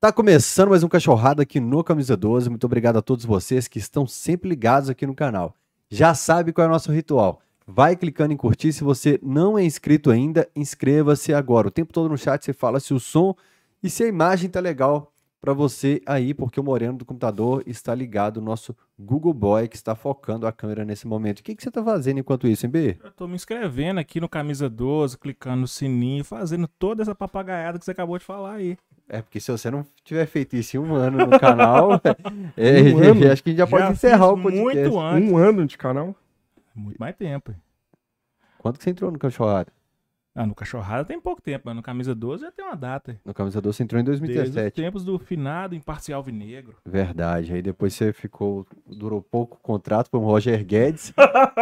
Tá começando mais um Cachorrada aqui no Camisa 12. Muito obrigado a todos vocês que estão sempre ligados aqui no canal. Já sabe qual é o nosso ritual. Vai clicando em curtir. Se você não é inscrito ainda, inscreva-se agora. O tempo todo no chat você fala se o som e se a imagem tá legal para você aí, porque o moreno do computador está ligado, o nosso Google Boy, que está focando a câmera nesse momento. O que, que você está fazendo enquanto isso, hein, B? Eu tô me inscrevendo aqui no Camisa 12, clicando no sininho, fazendo toda essa papagaiada que você acabou de falar aí. É, porque se você não tiver feito isso em um ano no canal, é, Um ano? acho que a gente já, pode Já encerrar o podcast. Muito antes. Um ano de canal? Muito mais tempo. hein? Quanto que você entrou no Cachorrada? Ah, no Cachorrada tem pouco tempo, mas no Camisa 12 já tem uma data. No Camisa 12 você entrou em Desde os 2017. tempos do finado imparcial vinegro. Verdade. Aí depois você ficou. Durou pouco o contrato com o Roger Guedes,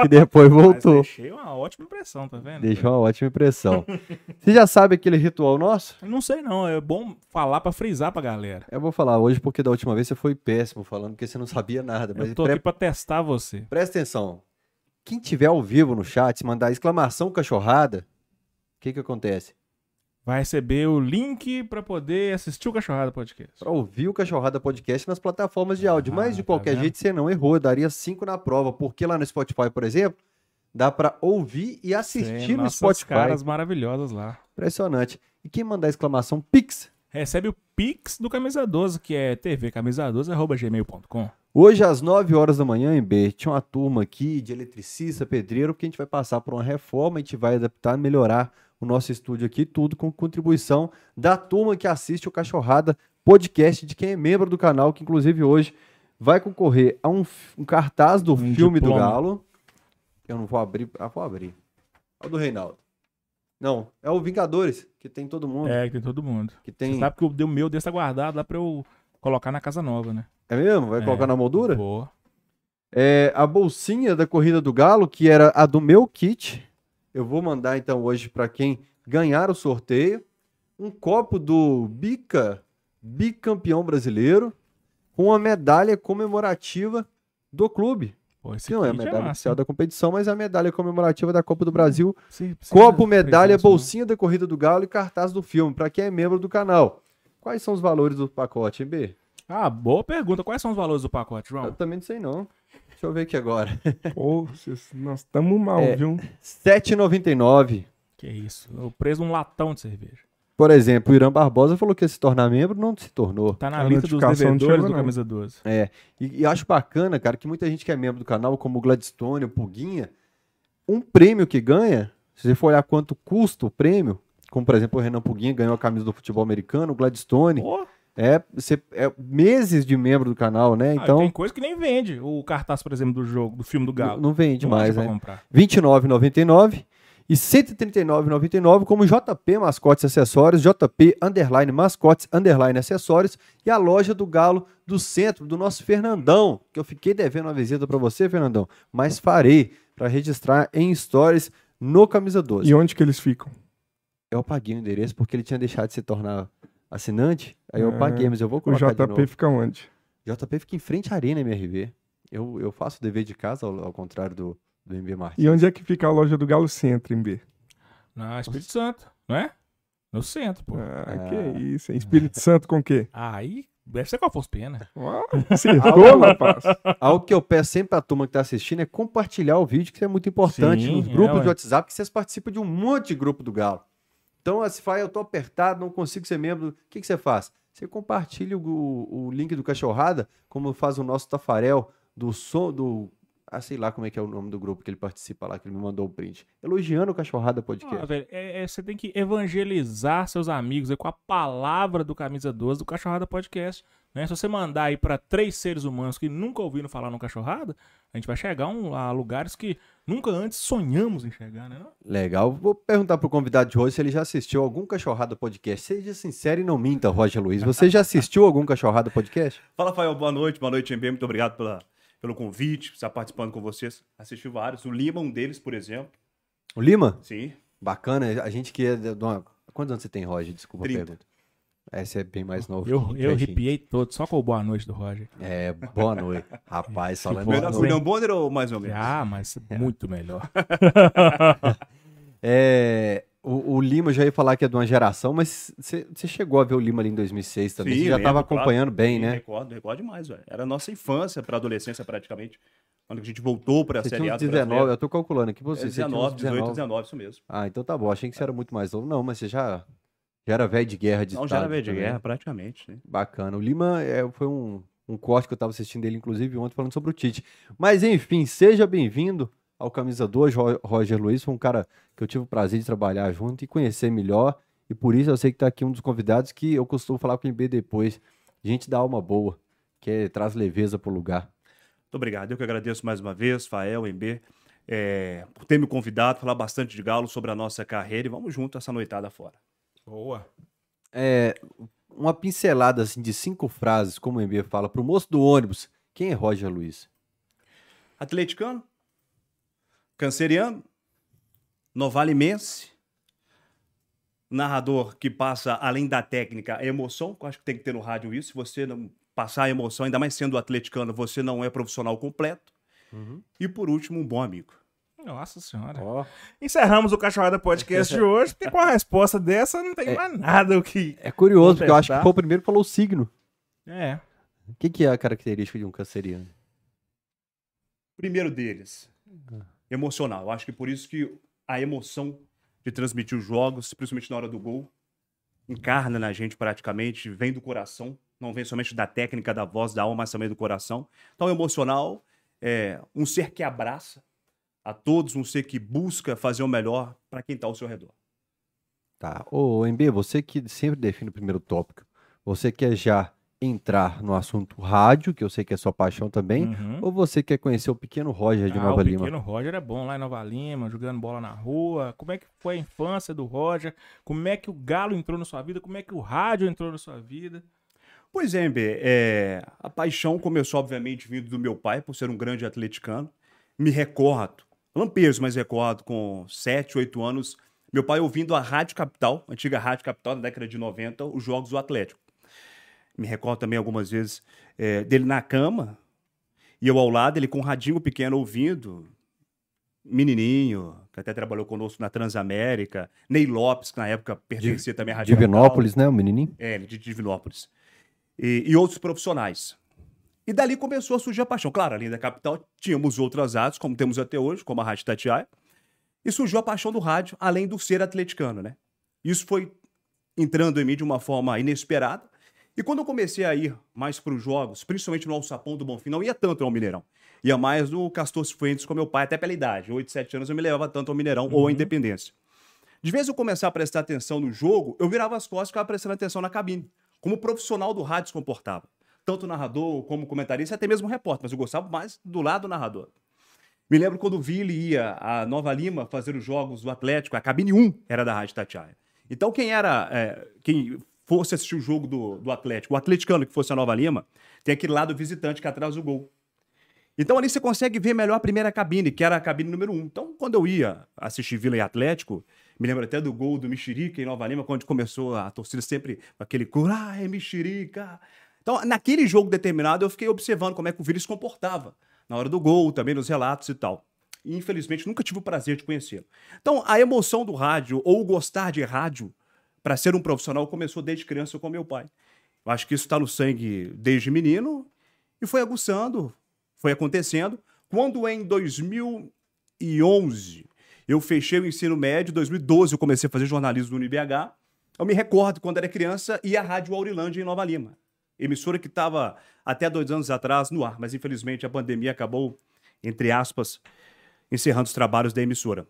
que depois Mas voltou. deixei uma ótima impressão, tá vendo? Deixou uma ótima impressão. Você já sabe aquele ritual nosso? Eu não sei não, é bom falar pra frisar pra galera. Eu vou falar hoje porque da última vez você foi péssimo falando que você não sabia nada. Mas Eu tô pre- aqui pra testar você. presta atenção. Quem tiver ao vivo no chat, mandar exclamação cachorrada, que que acontece? Vai receber o link pra poder assistir o Cachorrada Podcast. Para ouvir o Cachorrada Podcast nas plataformas de áudio. Mas de tá qualquer jeito você não errou, daria 5 na prova, porque lá no Spotify, por exemplo, dá para ouvir e assistir Tem no Spotify. caras maravilhosas lá. Impressionante. E quem mandar exclamação Pix, Recebe o Pix do Camisa 12, que é tvcamisa12.gmail.com. hoje às 9 horas da manhã, em B, tinha uma turma aqui de eletricista, pedreiro, porque a gente vai passar por uma reforma, a gente vai adaptar, melhorar o nosso estúdio aqui, tudo com contribuição da turma que assiste o Cachorrada Podcast, de quem é membro do canal, que inclusive hoje vai concorrer a um, um cartaz do Um filme do diploma. Galo. Eu não vou abrir, ah, vou abrir. É o do Reinaldo. Não, é o Vingadores, que tem todo mundo. É, que tem todo mundo. Que Você tem... sabe que o meu desse tá guardado lá pra eu colocar na casa nova, né? É mesmo? Vai É. colocar na moldura? Boa. É, a bolsinha da corrida do Galo, que era a do meu kit. Eu vou mandar então hoje para quem ganhar o sorteio. Um copo do Bica, bicampeão brasileiro, com a medalha comemorativa do clube. Pô, não é a kit medalha massa, oficial da competição, mas é a medalha comemorativa da Copa do Brasil. Sim, Copo, medalha, bolsinha da corrida do Galo e cartaz do filme, para quem é membro do canal. Quais são os valores do pacote, hein, B? Ah, boa pergunta. Quais são os valores do pacote, Eu João? também não sei não. Deixa eu ver aqui agora. Pô, vocês- nós estamos mal, É. viu? R$ 7,99. Que isso. Eu preso um latão de cerveja. Por exemplo, o Irã Barbosa falou que ia se tornar membro, não se tornou. Tá na A lista dos devedores do não. Camisa 12. É, e, e acho bacana, cara, que muita gente que é membro do canal, como o Gladstone, o Puguinha, um prêmio que ganha, se você for olhar quanto custa o prêmio, como por exemplo o Renan Puguinha ganhou a camisa do futebol americano, o Gladstone, Pô, é, você, é meses de membro do canal, né? ah, Então, tem coisa que nem vende. O cartaz, por exemplo, do jogo, do filme do Galo. não vende Não mais, né? comprar. R$ 29,99 e R$ 139,99 como JP Mascotes e Acessórios, JP Underline Mascotes Underline Acessórios e a loja do Galo do centro, do nosso Fernandão, que eu fiquei devendo uma visita para você, Fernandão, mas farei para registrar em stories no Camisa 12. E onde que eles ficam? Eu paguei o endereço porque ele tinha deixado de se tornar assinante, aí eu paguei, mas eu vou O colocar de JP novo. fica onde? JP fica em frente à Arena MRV. Eu, eu faço o dever de casa, ao, ao contrário do, do MB Martins. E onde é que fica a loja do Galo Centro, em B? Na Espírito Santo, não é? No centro, pô. Ah, Ah. que isso, hein? Espírito Santo com o quê? Aí, deve ser qual fosse pena. Acertou, rapaz. Algo que eu peço sempre pra turma que tá assistindo é compartilhar o vídeo, que isso é muito importante Sim, nos é, grupos ué. de WhatsApp, que vocês participam de um monte de grupo do Galo. Então, se fala, eu tô apertado, não consigo ser membro, o que, que você faz? Você compartilha o, o link do Cachorrada, como faz o nosso Tafarel, do som, do... Ah, sei lá como é que é o nome do grupo que ele participa lá, que ele me mandou o print. Elogiando o Cachorrada Podcast. Ah, velho, é- é- você tem que evangelizar seus amigos aí com a palavra do Camisa 12 do Cachorrada Podcast. Né? Se você mandar aí pra três seres humanos que nunca ouviram falar no Cachorrada, a gente vai chegar um- a lugares que nunca antes sonhamos em chegar, né? Não? Legal. Vou perguntar pro convidado de hoje se ele já assistiu algum Cachorrada Podcast. Seja sincero e não minta, Roger Luiz. Você já assistiu algum Cachorrada Podcast? Fala, Rafael, boa noite, boa noite, MB. Muito obrigado pela, pelo convite, por estar participando com vocês. Assisti vários, o Lima, um deles, por exemplo. O Lima? Sim. Bacana, a gente que é de uma... Quantos anos você tem, Roger? Desculpa a 30. pergunta. Esse é bem mais novo. Eu, que eu arrepiei todo, só com o boa noite do Roger. É, boa noite. Rapaz, só lembra. Melhor? William Bonner ou mais ou menos? Ah, mas muito melhor. É, o, o, Lima já ia falar que é de uma geração, mas você chegou a ver o Lima ali em 2006 também. Sim, Você já estava claro. acompanhando bem, Sim, né? Recordo, recordo demais, velho. Era a nossa infância para adolescência, praticamente. Quando a gente voltou para a Série A uns do 19, Brasileiro. eu tô calculando aqui. É, Você, tinha uns 19, 18, 19, isso mesmo. Ah, então tá bom. Achei que você era muito mais novo. Não, mas você já, já era velho de guerra de Não, já era velho de também. guerra, praticamente. Né? Bacana. O Lima é, foi um, um corte que eu tava assistindo dele, inclusive, ontem, falando sobre o Tite. Mas, enfim, seja bem-vindo ao Camisa 2, Ro- Roger Luiz. Foi um cara que eu tive o prazer de trabalhar junto e conhecer melhor. E por isso eu sei que tá aqui um dos convidados que eu costumo falar com o MB depois. Gente da alma boa, que é- traz leveza pro lugar. Muito obrigado. Eu que agradeço mais uma vez, Fael, MB, é, por ter me convidado, falar bastante de Galo sobre a nossa carreira e vamos junto essa noitada fora. Boa. É, uma pincelada assim, de cinco frases, como o MB fala, pro moço do ônibus. Quem é Roger Luiz? Atleticano, canceriano, novalimense, narrador que passa, além da técnica, a emoção, que eu acho que tem que ter no rádio isso. Se você não passar a emoção, ainda mais sendo atleticano, você não é profissional completo. E por último, um bom amigo. Nossa senhora. Ó, Encerramos o Cachorrada Podcast de hoje, porque com a resposta dessa não tem mais nada o que. É curioso, porque eu acho que foi o primeiro que falou o signo. É. O que, que é a característica de um canceriano? Primeiro deles, emocional. Eu acho que por isso que a emoção de transmitir os jogos, principalmente na hora do gol, encarna na gente praticamente, vem do coração, não vem somente da técnica, da voz, da alma, mas também do coração. Então, emocional é um ser que abraça a todos, um ser que busca fazer o melhor para quem está ao seu redor. Tá. Ô, MB, você que sempre define o primeiro tópico, você quer já entrar no assunto rádio, que eu sei que é sua paixão também, Uhum. ou você quer conhecer o pequeno Roger de Ah, Nova o Lima? pequeno Roger é bom lá em Nova Lima, jogando bola na rua. Como é que foi a infância do Roger? Como é que o Galo entrou na sua vida? Como é que o rádio entrou na sua vida? Pois é, MB, é, a paixão começou, obviamente, vindo do meu pai, por ser um grande atleticano. Me recordo, lampejos, mas recordo, com 7, 8 anos, meu pai ouvindo a Rádio Capital, antiga Rádio Capital da década de 90, os jogos do Atlético. Me recordo também algumas vezes é, dele na cama, e eu ao lado, ele com um radinho pequeno ouvindo, menininho, que até trabalhou conosco na Transamérica, Ney Lopes, que na época pertencia também à Rádio Capital. Divinópolis, né, o menininho? É, de Divinópolis. E, e outros profissionais. E dali começou a surgir a paixão. Claro, além da capital, tínhamos outras artes, como temos até hoje, como a Rádio Tatiaia. E surgiu a paixão do rádio, além do ser atleticano, né? Isso foi entrando em mim de uma forma inesperada. E quando eu comecei a ir mais para os jogos, principalmente no Alçapão do Bonfim, não ia tanto ao Mineirão. Ia mais no Castor Fuentes com meu pai, até pela idade. 8, 7 anos eu me levava tanto ao Mineirão ou à Independência. De vez eu começar a prestar atenção no jogo, eu virava as costas e ficava prestando atenção na cabine. Como profissional do rádio se comportava. Tanto narrador como comentarista, até mesmo repórter, mas eu gostava mais do lado do narrador. Me lembro quando o Vili ia a Nova Lima fazer os jogos do Atlético, a cabine 1 era da Rádio Tatiaia. Então, quem era. é, quem fosse assistir o jogo do, do Atlético, o atleticano que fosse a Nova Lima, tem aquele lado visitante que atrás do gol. Então ali você consegue ver melhor a primeira cabine, que era a cabine número 1. Então, quando eu ia assistir Vila e Atlético, me lembro até do gol do Mexerica em Nova Lima, quando começou a torcida sempre aquele coro, ah, é Mexerica. Então, naquele jogo determinado, eu fiquei observando como é que o Vila se comportava. Na hora do gol, também nos relatos e tal. E, infelizmente, nunca tive o prazer de conhecê-lo. Então, a emoção do rádio, ou gostar de rádio, para ser um profissional, começou desde criança com meu pai. Eu acho que isso está no sangue desde menino e foi aguçando, foi acontecendo. Quando em 2011 eu fechei o ensino médio, em 2012 eu comecei a fazer jornalismo no UniBH, eu me recordo quando era criança ia à Rádio Aurilândia em Nova Lima. Emissora que estava até dois anos atrás no ar, mas infelizmente a pandemia acabou, entre aspas, encerrando os trabalhos da emissora.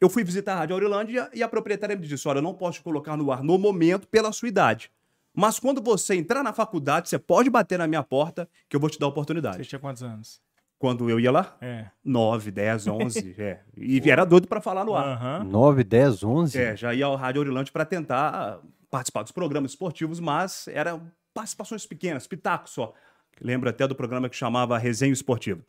Eu fui visitar a Rádio Aurilândia e a proprietária me disse: Olha, eu não posso te colocar no ar no momento pela sua idade. Mas quando você entrar na faculdade, você pode bater na minha porta que eu vou te dar a Você oportunidade. tinha quantos anos? Quando eu ia lá, É. 9, 10, 11, é. E era doido para falar no ar. Aham. 9, 10, 11? É, já ia ao Rádio Aurilândia para tentar participar dos programas esportivos, mas eram participações pequenas, pitacos só. Lembro até do programa que chamava Resenha Esportiva.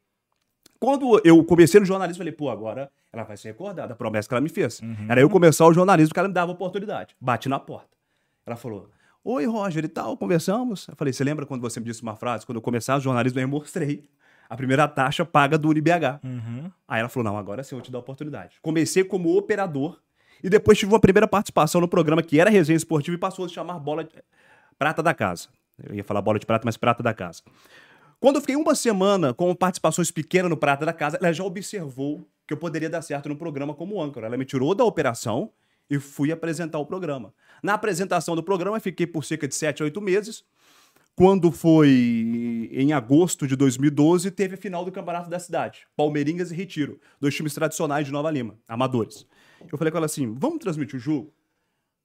Quando eu comecei no jornalismo, falei, pô, agora ela vai se recordar da promessa que ela me fez. Era eu começar o jornalismo que ela me dava oportunidade. Bati na porta. Ela falou, oi, Roger e tal, conversamos. Eu falei, você lembra quando você me disse uma frase? Quando eu começar o jornalismo, eu mostrei a primeira taxa paga do UniBH. Uhum. Aí ela falou: não, agora sim eu vou te dar a oportunidade. Comecei como operador E depois tive uma primeira participação no programa que era Resenha Esportiva e passou a se chamar Bola de... Prata da Casa. Eu ia falar Bola de Prata, mas Prata da Casa. Quando eu fiquei uma semana com participações pequenas no Prata da Casa, ela já observou que eu poderia dar certo no programa como âncora. Ela me tirou da operação e fui apresentar o programa. Na apresentação do programa, fiquei por cerca de 7 a 8 meses. Quando foi em agosto de 2012, teve a final do Campeonato da Cidade. Palmeirinhas e Retiro. Dois times tradicionais de Nova Lima, amadores. Eu falei com ela assim: vamos transmitir o jogo?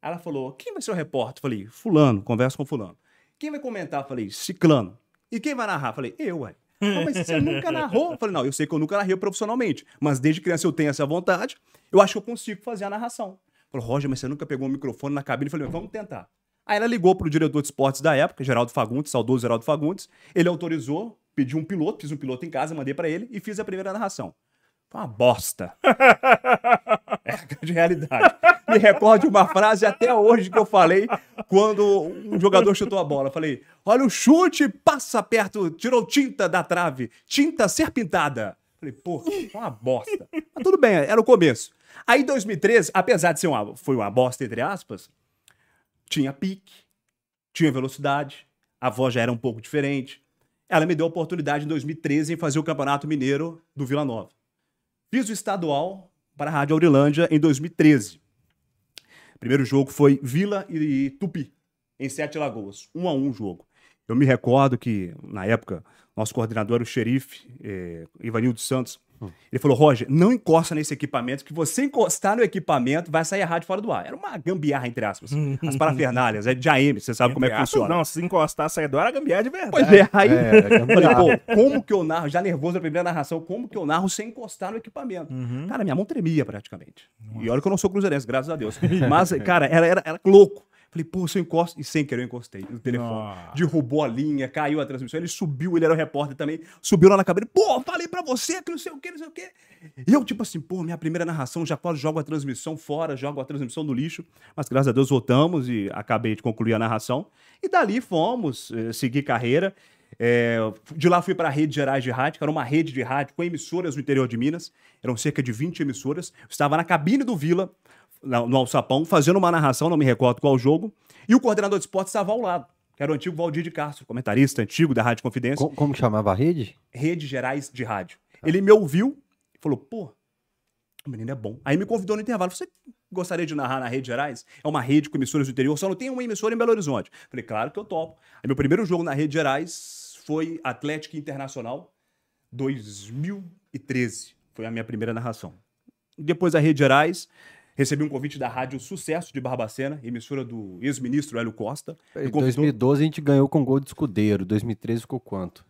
Ela falou: quem vai ser o repórter? Falei: Fulano, conversa com Fulano. Quem vai comentar? Falei: Ciclano. E quem vai narrar? Falei: eu, ué. Mas você nunca narrou? Falei: não, eu sei que eu nunca narrei profissionalmente, mas desde criança eu tenho essa vontade, eu acho que eu consigo fazer a narração. Falou: Roger, mas você nunca pegou um microfone na cabine? Falei: vamos tentar. Aí ela ligou pro diretor de esportes da época, Geraldo Fagundes, saudoso Geraldo Fagundes. Ele autorizou, pediu um piloto, fiz um piloto em casa, mandei para ele e fiz a primeira narração. Foi uma bosta. é a grande realidade. Me recordo de uma frase até hoje que eu falei quando um jogador chutou a bola. Eu falei: olha o chute, passa perto, tirou tinta da trave, tinta ser pintada. Falei, pô, uma bosta. Mas tudo bem, era o começo. Aí em 2013, apesar de ser uma, foi uma bosta, entre aspas, tinha pique, tinha velocidade, a voz já era um pouco diferente. Ela me deu a oportunidade em 2013 em fazer o Campeonato Mineiro do Vila Nova. Fiz o estadual para a Rádio Aurilândia em 2013. Primeiro jogo foi Vila e Tupi, em Sete Lagoas. Um a um jogo. Eu me recordo que, na época, nosso coordenador era o xerife, eh, Ivanildo Santos. Ele falou, Roger, não encosta nesse equipamento, que você encostar no equipamento, vai sair a rádio fora do ar. Era uma gambiarra, entre aspas. As parafernálias, é de AM, você sabe como é que funciona. Não, se encostar, sair do ar, a gambiarra de verdade. Pois é, aí É, é falei, pô, como que eu narro, já nervoso na primeira narração, como que eu narro sem encostar no equipamento? Cara, minha mão tremia praticamente. E olha que eu não sou cruzeirense, graças a Deus. Mas, cara, era, era, era louco. Falei, pô, se eu encosto. E sem querer eu encostei no telefone. Derrubou a linha, caiu a transmissão. Ele subiu, ele era o repórter também. Subiu lá na cabine. Pô, falei pra você que não sei o que, não sei o que. E eu, tipo assim, pô, minha primeira narração, já quase jogo a transmissão fora, jogo a transmissão no lixo. Mas graças a Deus voltamos e acabei de concluir a narração. E dali fomos, eh, seguir carreira. É, de lá fui para a Rede Gerais de Rádio, que era uma rede de rádio com emissoras no interior de Minas. Eram cerca de 20 emissoras. Eu estava na cabine do Vila, no Alçapão, fazendo uma narração, não me recordo qual jogo. E o coordenador de esportes estava ao lado, que era o antigo Valdir de Castro, comentarista antigo da Rádio Confidência. Co- Como chamava a rede? Rede Gerais de Rádio. Ele me ouviu e falou: pô, o menino é bom. Aí me convidou no intervalo. Você gostaria de narrar na Rede Gerais? É uma rede com emissoras do interior, só não tem uma emissora em Belo Horizonte. Falei, claro que eu topo. Aí meu primeiro jogo na Rede Gerais foi Atlético Internacional 2013. Foi a minha primeira narração. Depois da Rede Gerais, recebi um convite da Rádio Sucesso de Barbacena, emissora do ex-ministro Hélio Costa. Em convidou- 2012 a gente ganhou com gol de escudeiro. 2013 ficou quanto?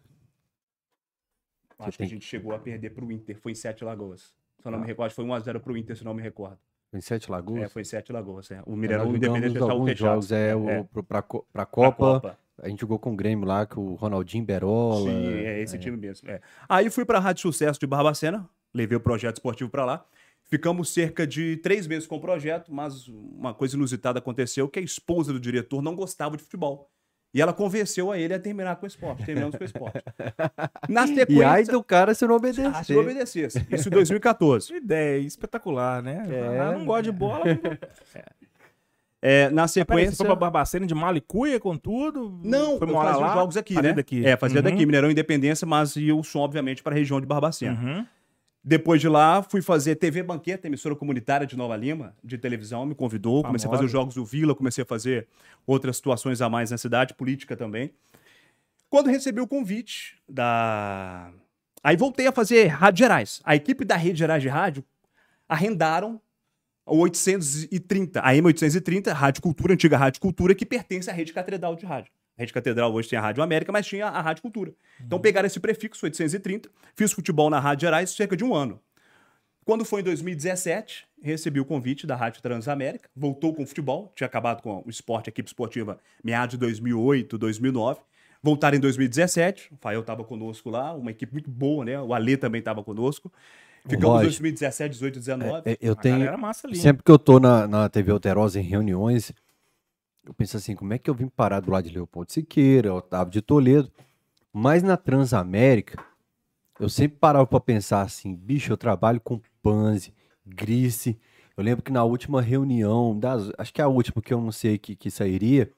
Acho que tem- a gente chegou a perder pro Inter, foi em Sete Lagoas. Se eu não me recordo, foi 1x0 pro Inter, se não me recordo. Em Sete Lagoas? É, foi em Sete Lagoas. É. O É, Mineirão nós Independente alguns fechado. jogos, é, o, é. pro- pra, co- pra Pra Copa, A gente jogou com o Grêmio lá, com o Ronaldinho Berola. Sim, é esse time mesmo. é. Aí fui pra Rádio Sucesso de Barbacena, levei o projeto esportivo pra lá. Ficamos cerca de três meses com o projeto, mas uma coisa inusitada aconteceu, que a esposa do diretor não gostava de futebol. E ela convenceu a ele a terminar com o esporte. Terminamos com o esporte. Na sequência... E ai do cara se não obedecer. Ah, se eu obedecesse. Isso em 2014. Que ideia espetacular, né? É. Ah, não gosta de bola. não É, na Peraí, você sequência... foi pra Barbacena de Malicuia com tudo? Não, foi morar fazia lá? os jogos aqui, Fazia né? daqui. É, fazia Uhum. daqui, Mineirão Independência, mas eu sou, obviamente, para a região de Barbacena. Uhum. Depois de lá, fui fazer TV Banqueta, emissora comunitária de Nova Lima, de televisão, me convidou. Comecei a fazer os jogos do Vila, comecei a fazer outras situações a mais na cidade, política também. Quando recebi o convite da. Aí voltei a fazer Rádio Gerais. A equipe da Rede Gerais de Rádio arrendaram o 830, a M830, Rádio Cultura, antiga Rádio Cultura, que pertence à Rede Catedral de Rádio. A Rede Catedral hoje tem a Rádio América, mas tinha a Rádio Cultura. Então pegaram esse prefixo, 830, fiz futebol na Rádio Gerais cerca de um ano. Quando foi em 2017, recebi o convite da Rádio Transamérica, voltou com o futebol, tinha acabado com o esporte, a equipe esportiva, meados de 2008, 2009. Voltaram em 2017, o Fael estava conosco lá, uma equipe muito boa, né? O Alê também estava conosco. Ficamos em Roger. 2017, 18, 19. É, eu A tenho. galera massa ali. Sempre que eu tô na, na TV Alterosa em reuniões, eu penso assim, como é que eu vim parar do lado de Leopoldo Siqueira, Otávio de Toledo? Mas na Transamérica, eu sempre parava pra pensar assim, bicho, eu trabalho com Panzi, Grice, Eu lembro que na última reunião, das, acho que é a última que eu não sei que, que sairia,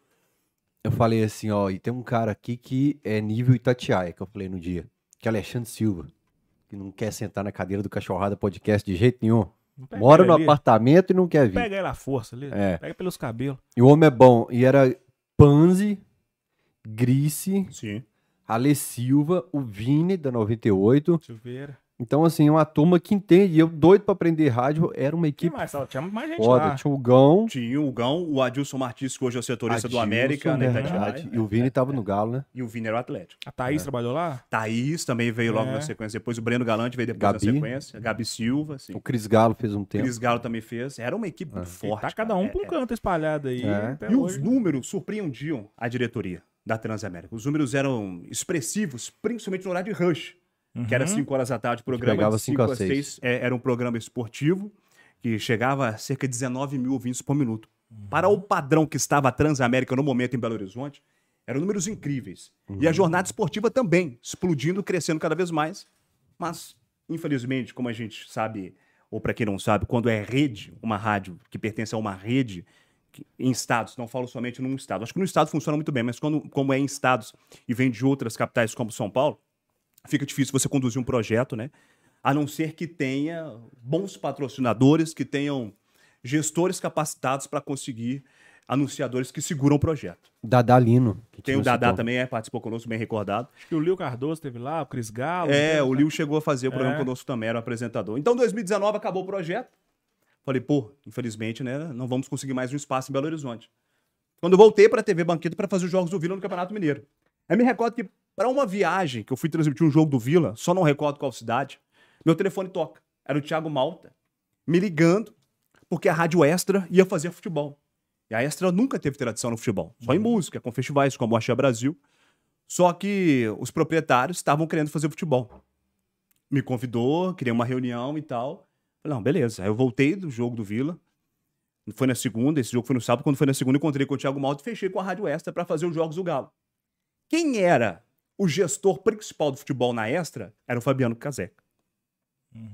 eu falei assim, ó, e tem um cara aqui que é nível Itatiaia, que eu falei no dia, que é Alexandre Silva, que não quer sentar na cadeira do Cachorrada Podcast de jeito nenhum. Mora no ali, apartamento e não quer vir. Pega ele à força ali. É. Pega pelos cabelos. E o homem é bom. E era Panzi, Grice, Sim. Ale Silva, o Vini, da 98. Silveira. Então, assim, uma turma que entende. E eu doido pra aprender rádio. Era uma equipe mais? Tinha mais gente foda. lá. Tinha o Gão. Tinha o Gão, o Adilson Martins, que hoje é o setorista do Adilson, América, né? verdade. Itatiaia. E o Vini tava no Galo, né? E o Vini era o Atlético. A Thaís trabalhou lá? Thaís também veio logo É. na sequência. Depois o Breno Galante veio depois Gabi. na sequência. Gabi Silva, assim. O Cris Galo fez um tempo. Cris Galo também fez. Era uma equipe muito E forte. tá cada um É, pra um é. canto espalhado aí. É. até E os hoje. números surpreendiam a diretoria da Transamérica. Os números eram expressivos, principalmente no horário de rush, que era Uhum. 5 horas da tarde. O programa de cinco 5 a às seis. 6 é, era um programa esportivo que chegava a cerca de 19 mil ouvintes por minuto. Para o padrão que estava a Transamérica no momento em Belo Horizonte, eram números incríveis. E a jornada esportiva também, explodindo, crescendo cada vez mais. Mas, infelizmente, como a gente sabe, ou para quem não sabe, quando é rede, uma rádio que pertence a uma rede, que- em estados, não falo somente num estado. Acho que no estado funciona muito bem, mas quando, como é em estados e vem de outras capitais como São Paulo, fica difícil você conduzir um projeto, né? A não ser que tenha bons patrocinadores, que tenham gestores capacitados para conseguir anunciadores que seguram o projeto. Dadá Lino. que Tem o Dadá citou. também, é, participou conosco, bem recordado. Acho que o Lio Cardoso teve lá, o Cris Galo. É, teve- o Lil chegou a fazer o programa É. conosco também, era o apresentador. Então, 2019 acabou o projeto. Falei, pô, infelizmente, né, não vamos conseguir mais um espaço em Belo Horizonte. Quando eu voltei para a TV Banqueta para fazer os jogos do Vila no Campeonato Mineiro. Aí me recordo que para uma viagem que eu fui transmitir um jogo do Vila, só não recordo qual cidade, meu telefone toca. Era o Thiago Malta me ligando porque a Rádio Extra ia fazer futebol. E a Extra nunca teve tradição no futebol, só em música, com festivais como o Axé Brasil. Só que os proprietários estavam querendo fazer futebol. Me convidou, queria uma reunião e tal. Falei, não, beleza. Aí eu voltei do jogo do Vila. Foi na segunda, esse jogo foi no sábado. Quando foi na segunda, encontrei com o Thiago Malta e fechei com a Rádio Extra para fazer os jogos do Galo. Quem era o gestor principal do futebol na Extra era o Fabiano Caseca.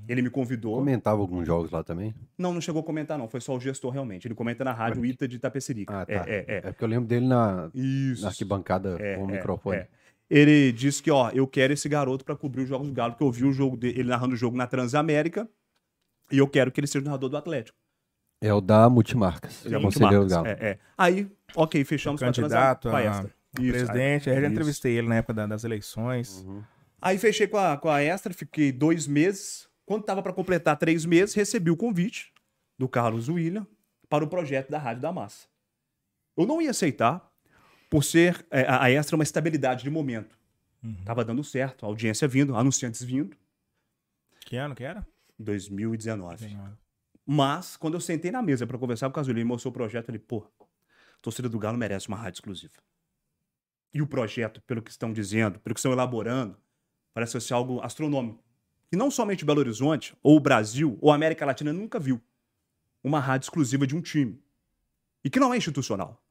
Ele me convidou. Comentava alguns jogos lá também. Não, não chegou a comentar, não. Foi só o gestor realmente. Ele comenta na rádio Ita de Itapecerica. Ah, tá. É, é, é. É porque eu lembro dele na, Isso. na arquibancada É, com o é, microfone. é. Ele disse que, ó, eu quero esse garoto pra cobrir os jogos do Galo, porque eu vi o jogo dele, ele narrando o jogo na Transamérica, e eu quero que ele seja o narrador do Atlético. É o da Multimarcas. É multimarcas. Galo. É, é. Aí, ok, fechamos a candidato a, a Isso, presidente. aí- eu já entrevistei ele na época da- das eleições. Uhum. Aí fechei com a, com a Extra, fiquei dois meses. Quando tava pra completar três meses, recebi o convite do Carlos William para o projeto da Rádio da Massa. Eu não ia aceitar, por ser é, a Extra uma estabilidade de momento. Tava dando certo, a audiência vindo, anunciantes vindo, Que ano que era? 2019. Mas, quando eu sentei na mesa para conversar com o Carlos William e mostrou o projeto, ele, pô, torcida do Galo merece uma rádio exclusiva. E o projeto, pelo que estão dizendo, pelo que estão elaborando, parece ser algo astronômico. E não somente Belo Horizonte, ou o Brasil, ou a América Latina nunca viu uma rádio exclusiva de um time. E que não é institucional.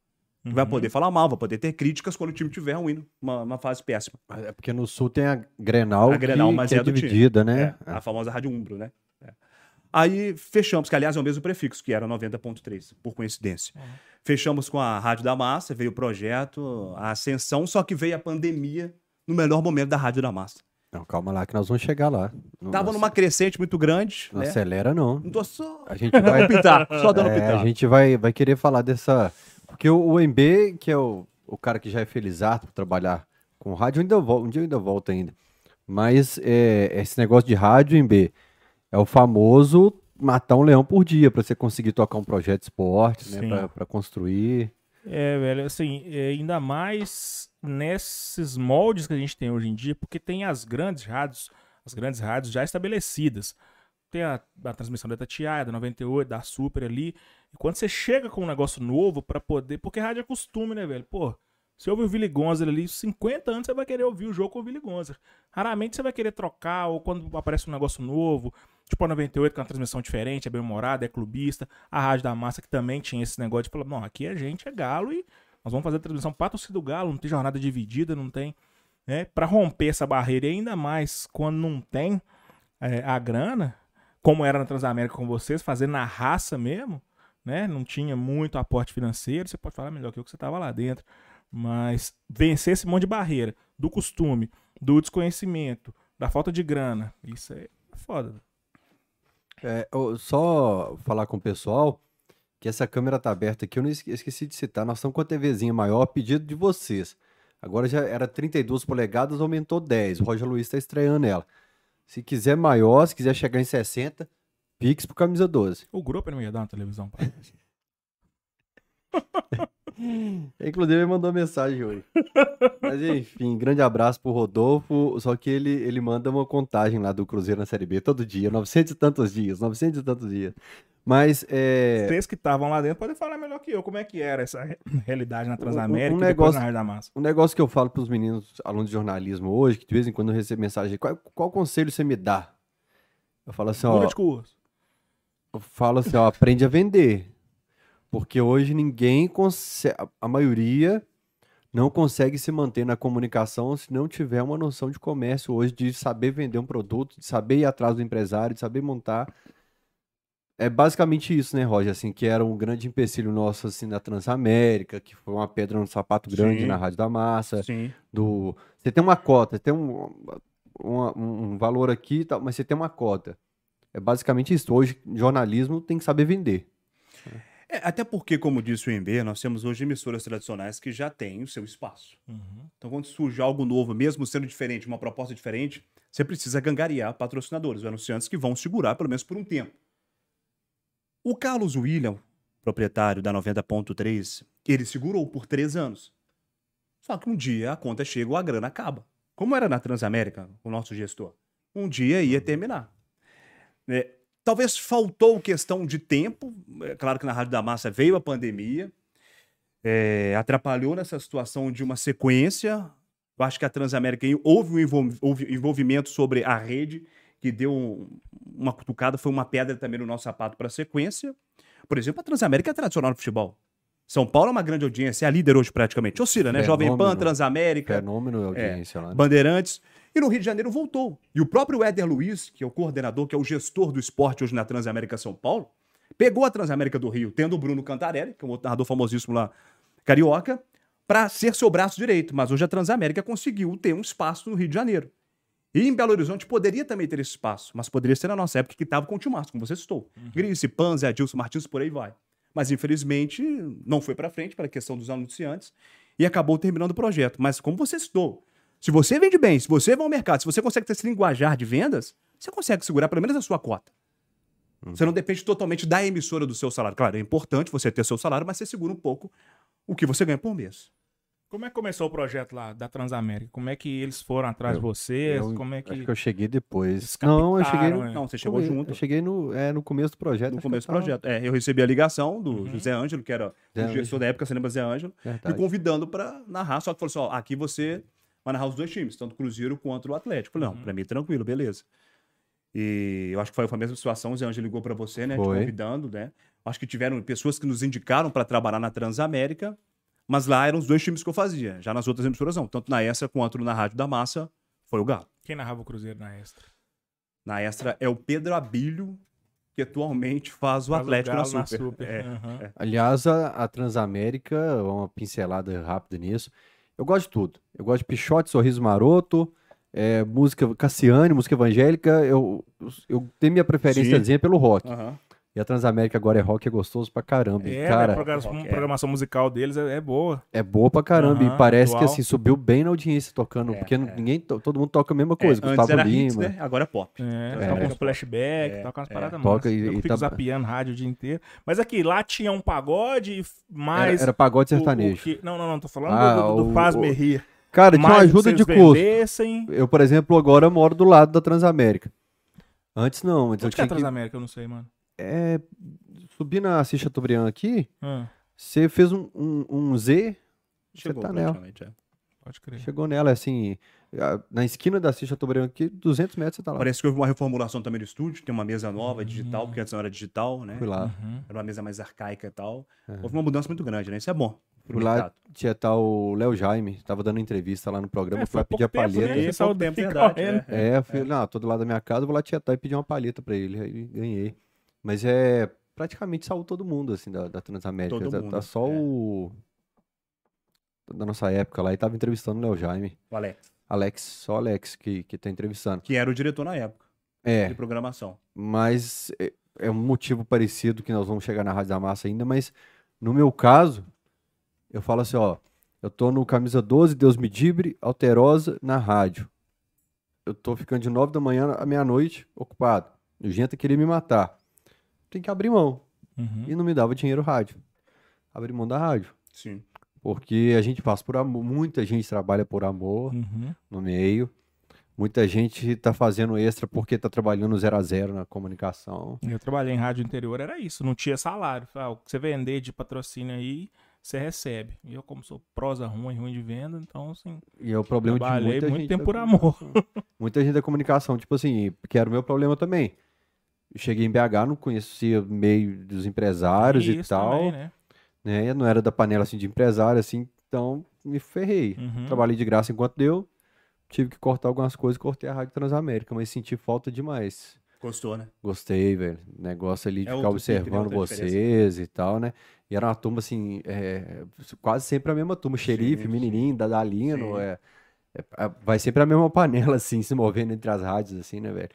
Que Vai Uhum. poder falar mal, vai poder ter críticas quando o time estiver ruim, uma, uma fase péssima. É porque no sul tem a Grenal, A Grenal, que, mas que é é, time. dividida, né? É, a famosa Rádio Umbro, né? Aí fechamos, que aliás é o mesmo prefixo, que era 90.3, por coincidência. Fechamos com a Rádio da Massa, veio o projeto, a ascensão, só que veio a pandemia no melhor momento da Rádio da Massa. Não, calma lá que nós vamos chegar lá. Não, Tava numa crescente muito grande, Não né? acelera, não. Não tô só A gente vai, pitar, só dando é, pitar. a gente vai, vai querer falar dessa. Porque o, o MB, que é o, o cara que já é felizardo para trabalhar com rádio, ainda vol- um dia eu ainda volto ainda. Mas é, esse negócio de rádio, MB, é o famoso matar um leão por dia para você conseguir tocar um projeto de esporte, Sim. né? Para construir. É, velho, assim, é, ainda mais nesses moldes que a gente tem hoje em dia, porque tem as grandes rádios, as grandes rádios já estabelecidas. Tem a, a transmissão da Tatiaia, da 98, da Super ali. E quando você chega com um negócio novo pra poder. Porque rádio é costume, né, velho? Pô, você ouve o Willy Gonzer ali, 50 anos você vai querer ouvir o jogo com o Willy Gonzer. Raramente você vai querer trocar, ou quando aparece um negócio novo, tipo a 98, que é uma transmissão diferente, é bem humorada, é clubista. A Rádio da Massa, que também tinha esse negócio de falar, não, aqui a gente é galo e nós vamos fazer a transmissão para torcida do galo, não tem jornada dividida, não tem. Né? Para romper essa barreira, e ainda mais quando não tem é, a grana, como era na Transamérica com vocês, fazer na raça mesmo, né? Não tinha muito aporte financeiro, você pode falar melhor que eu que você estava lá dentro. Mas vencer esse monte de barreira, do costume, do desconhecimento, da falta de grana, isso é foda. É, só falar com o pessoal que essa câmera tá aberta aqui, eu não esque- esqueci de citar. Nós estamos com a TVzinha maior, a pedido de vocês. Agora já era 32 polegadas, aumentou 10. O Roger Luiz está estreando ela. Se quiser maior, se quiser chegar em 60, Pix pro camisa 12. O grupo não ia dar uma televisão pra. Inclusive, ele mandou mensagem hoje. Mas enfim, grande abraço pro Rodolfo. Só que ele, ele manda uma contagem lá do Cruzeiro na Série B todo dia, 900 e tantos dias, 900 e tantos dias. Mas é. Vocês que estavam lá dentro podem falar melhor que eu como é que era essa re- realidade na Transamérica um depois negócio- na Rádio da Massa. Um negócio que eu falo pros meninos, alunos de jornalismo hoje, que de vez em quando eu recebo mensagem, qual, qual conselho você me dá? Eu falo assim, ó, Muda de curso. eu falo assim, ó, aprende a vender. Porque hoje ninguém consegue, a maioria não consegue se manter na comunicação se não tiver uma noção de comércio hoje, de saber vender um produto, de saber ir atrás do empresário, de saber montar. É basicamente isso, né, Roger? Assim, que era um grande empecilho nosso assim, na Transamérica, que foi uma pedra no sapato grande Sim. na Rádio da Massa Sim. do você tem uma cota, tem um, uma- um valor aqui, e tal, mas você tem uma cota. É basicamente isso. Hoje, jornalismo tem que saber vender. É, até porque, como disse o MB, nós temos hoje emissoras tradicionais que já têm o seu espaço. Uhum. Então, quando surge algo novo, mesmo sendo diferente, uma proposta diferente, você precisa gangariar patrocinadores, os anunciantes que vão segurar pelo menos por um tempo. O Carlos William, proprietário da 90.3, ele segurou por três anos. Só que um dia a conta chega ou a grana acaba. Como era na Transamérica, o nosso gestor? Um dia ia terminar. É, talvez faltou questão de tempo. É claro que na Rádio da Massa veio a pandemia, é, atrapalhou nessa situação de uma sequência. Eu acho que a Transamérica houve um envolvimento sobre a rede que deu um- uma cutucada, foi uma pedra também no nosso sapato para a sequência. Por exemplo, a Transamérica é tradicional no futebol. São Paulo é uma grande audiência, é a líder hoje praticamente. Oscila, né? Jovem Pan, Fenômeno. Transamérica. Fenômeno de audiência lá. né? Bandeirantes. E no Rio de Janeiro voltou. E o próprio Éder Luiz, que é o coordenador, que é o gestor do esporte hoje na Transamérica São Paulo, pegou a Transamérica do Rio, tendo o Bruno Cantarelli, que é um outro narrador famosíssimo lá, carioca, para ser seu braço direito. Mas hoje a Transamérica conseguiu ter um espaço no Rio de Janeiro. E em Belo Horizonte poderia também ter esse espaço, mas poderia ser na nossa época que estava com o Timaço, como você citou. Grice, Panza, Adilson Martins, por aí vai. Mas infelizmente não foi para frente para a questão dos anunciantes e acabou terminando o projeto. Mas como você citou, se você vende bem, se você vai ao mercado, se você consegue ter esse linguajar de vendas, você consegue segurar pelo menos a sua cota. Você não depende totalmente da emissora do seu salário. Claro, é importante você ter seu salário, mas você segura um pouco o que você ganha por mês. Como é que começou o projeto lá da Transamérica? Como é que eles foram atrás Eu- de vocês? Eu Como é que. Acho que eu cheguei depois. Não, eu cheguei captaram, no, é. Não, você chegou eu- junto. Eu cheguei no, é, no começo do projeto. No começo do projeto. É, eu recebi a ligação do Uhum. José Ângelo, que era Zé o gestor Ângelo. da época, você lembra Zé Ângelo, me Verdade. convidando para narrar. Só que falou assim: ó, aqui você vai narrar os dois times, tanto o Cruzeiro quanto o Atlético. Não, Uhum. pra mim tranquilo, beleza. E eu acho que foi, foi a mesma situação, o Zé Ângelo ligou para você, né? Te Foi. convidando, né? Acho que tiveram pessoas que nos indicaram para trabalhar na Transamérica, mas lá eram os dois times que eu fazia. Já nas outras emissoras, não. Tanto na Extra quanto na Rádio da Massa, foi o Galo. Quem narrava o Cruzeiro na Extra? Na Extra é o Pedro Abílio, que atualmente faz o Faz Atlético Galo na Super. É. Aham. Aliás, a, a Transamérica, uma pincelada rápida nisso. Eu gosto de tudo. Eu gosto de Pichote, Sorriso Maroto, é, música Cassiane, música evangélica. Eu, eu tenho minha preferênciazinha pelo rock. Aham. E a Transamérica agora é rock, é gostoso pra caramba. É, cara, a rock, é. programação musical deles é, é boa. é boa pra caramba. Aham, e parece que atual. assim, subiu bem na audiência tocando. É, porque é. ninguém, to- todo mundo toca a mesma coisa. É, antes Gustavo era Lima. hits, né? Agora é pop. É, É. toca um flashback, É, toca umas é. paradas Toca massas. e- Eu e fico tá- zapeando rádio o dia inteiro. Mas aqui, lá tinha um pagode e f- Era, mais... era pagode o- o sertanejo. que- Não, não, não, tô falando Ah, do, do, do o- Faz o- Me Rir. Cara, tinha uma Mais do que ajuda de custo. vendessem. Eu, por exemplo, agora moro do lado da Transamérica. Antes não, antes eu Onde que é a tinha que... Transamérica? Eu não sei, mano. É, subir na Assis Chateaubriand aqui, Ah, você fez um, um, um Z, Chegou tá nela. praticamente, é. pode crer. chegou nela, assim, na esquina da Assis Chateaubriand aqui, 200 metros você tá lá. Parece que houve uma reformulação também do estúdio, tem uma mesa nova, digital, Hum. porque antes não era digital, né? Fui lá. Uhum. Era uma mesa mais arcaica e tal. É. Houve uma mudança muito grande, né? Isso é bom. Fui lá mercado. tietar o Léo Jaime, tava dando entrevista lá no programa, É, fui lá foi pedir a tempo, palheta. né? Saiu tempo, verdade. correndo. é, É, eu fui, não, tô do lado da minha casa, vou lá tietar e pedir uma palheta pra ele. Aí ganhei. Mas é, praticamente saiu todo mundo, assim, da, da Transamérica. Todo tá, mundo, tá só é. o... Da nossa época lá, e tava entrevistando o Léo Jaime. O Alex, Alex, só Alex que, que tá entrevistando. que era o diretor na época É, de programação. mas é, é um motivo parecido que nós vamos chegar na Rádio da Massa ainda, mas no meu caso, eu falo assim, ó, eu tô no camisa 12, Deus me dibre, alterosa na rádio. Eu tô ficando de 9 da manhã à meia-noite ocupado. O Genta queria me matar. Tem que abrir mão. Uhum. E não me dava dinheiro rádio. Abri mão da rádio. Sim. Porque a gente passa por amor, muita gente trabalha por amor Uhum. no meio. Muita gente tá fazendo extra porque tá trabalhando zero a zero na comunicação. Eu trabalhei em rádio interior, era isso, não tinha salário. Ah, o que você vender de patrocínio aí, você recebe. E eu, como sou prosa ruim, ruim de venda, então, assim, E é o problema de muita muito gente. tempo da por amor. Muita gente da comunicação, tipo assim, que era o meu problema também. Eu cheguei em BH, não conhecia meio dos empresários e Isso tal, também, né? né? Não era da panela assim de empresário, assim, então me ferrei. Uhum. Trabalhei de graça enquanto deu, tive que cortar algumas coisas, cortei a Rádio Transamérica, mas senti falta demais. Gostou, né? Gostei, velho. Negócio ali de É ficar né? observando vocês e tal, né? E era uma turma, assim, é, quase sempre a mesma turma. Xerife, Sim, menininho, Dadalino, Sim. é, é- é- vai sempre a mesma panela, assim, se movendo entre as rádios, assim, né, velho?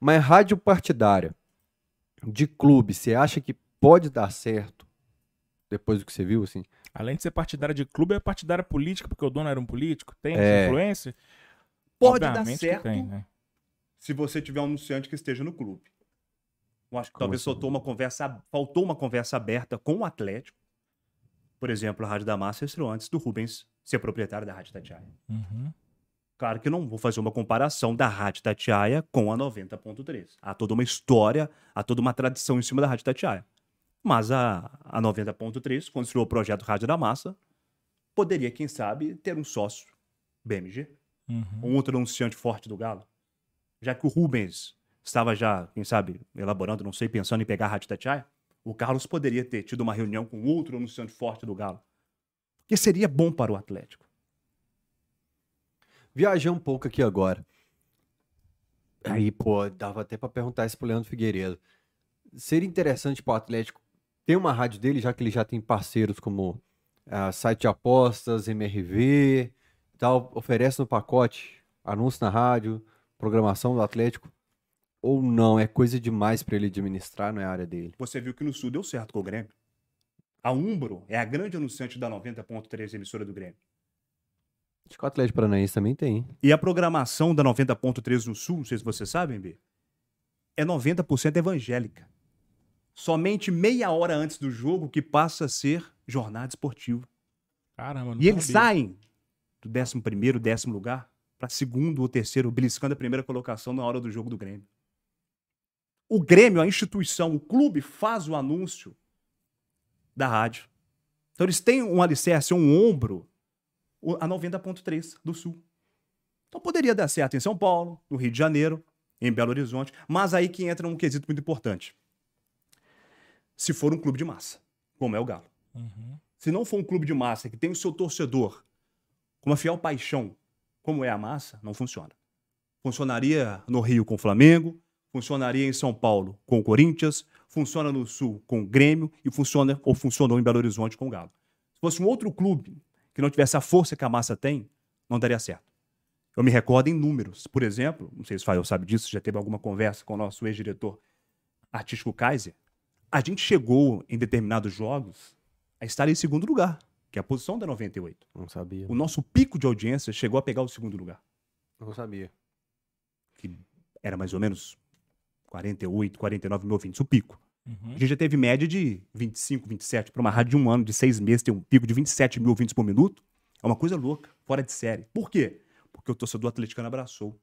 Mas rádio partidária, de clube, você acha que pode dar certo depois do que você viu, assim? Além de ser partidária de clube, é partidária política, porque o dono era um político. Tem É. essa influência? Pode dar Obviamente que certo tem, né? se você tiver um anunciante que esteja no clube. Eu acho que Como talvez assim? faltou uma conversa, faltou uma conversa aberta com o Atlético. Por exemplo, a Rádio da Massa estreou antes do Rubens ser proprietário da Rádio Tatiaia. Uhum. Claro que não vou fazer uma comparação da Rádio Tatiaia com a 90.3. Há toda uma história, há toda uma tradição em cima da Rádio Tatiaia. Mas a, a 90.3, quando estreou o projeto Rádio da Massa, poderia, quem sabe, ter um sócio BMG, Uhum. um outro anunciante forte do Galo. Já que o Rubens estava já, quem sabe, elaborando, não sei, pensando em pegar a Rádio Tatiaia, o Carlos poderia ter tido uma reunião com outro anunciante forte do Galo. Que seria bom para o Atlético. Viajei um pouco aqui agora. Aí, pô, dava até pra perguntar isso pro Leandro Figueiredo. Seria interessante pro Atlético ter uma rádio dele, já que ele já tem parceiros como a site de apostas, MRV tal, oferece no pacote anúncio na rádio, programação do Atlético. Ou não, é coisa demais pra ele administrar, não é a área dele. Você viu que no Sul deu certo com o Grêmio. A Umbro é a grande anunciante da 90.3 emissora do Grêmio. Acho que o Atlético Paranaense também tem. E a programação da 90.3 no Sul, não sei se vocês sabem, B, é 90% evangélica. Somente meia hora antes do jogo que passa a ser jornada esportiva. Caramba, não E eles sabia. saem do 11º, décimo lugar para segundo ou terceiro, beliscando a primeira colocação na hora do jogo do Grêmio. O Grêmio, a instituição, o clube faz o anúncio da rádio. Então eles têm um alicerce, um ombro, a 90.3 do Sul. Então poderia dar certo em São Paulo, no Rio de Janeiro, em Belo Horizonte, mas aí que entra um quesito muito importante. Se for um clube de massa, como é o Galo. Uhum. Se não for um clube de massa que tem o seu torcedor com uma fiel paixão, como é a massa, não funciona. Funcionaria no Rio com o Flamengo, funcionaria em São Paulo com o Corinthians, funciona no Sul com o Grêmio e funciona ou funcionou em Belo Horizonte com o Galo. Se fosse um outro clube que não tivesse a força que a massa tem, não daria certo. Eu me recordo em números. Por exemplo, não sei se o Fael sabe disso, já teve alguma conversa com o nosso ex-diretor artístico Kaiser. A gente chegou em determinados jogos a estar em segundo lugar, que é a posição da 98. Não sabia. O nosso pico de audiência chegou a pegar o segundo lugar, Não sabia. que era mais ou menos 48, 49 mil ouvintes, o pico. Uhum. A gente já teve média de 25, 27, para uma rádio de um ano, de seis meses, ter um pico de 27 mil ouvintes por minuto. É uma coisa louca, fora de série. Por quê? Porque o torcedor atleticano abraçou.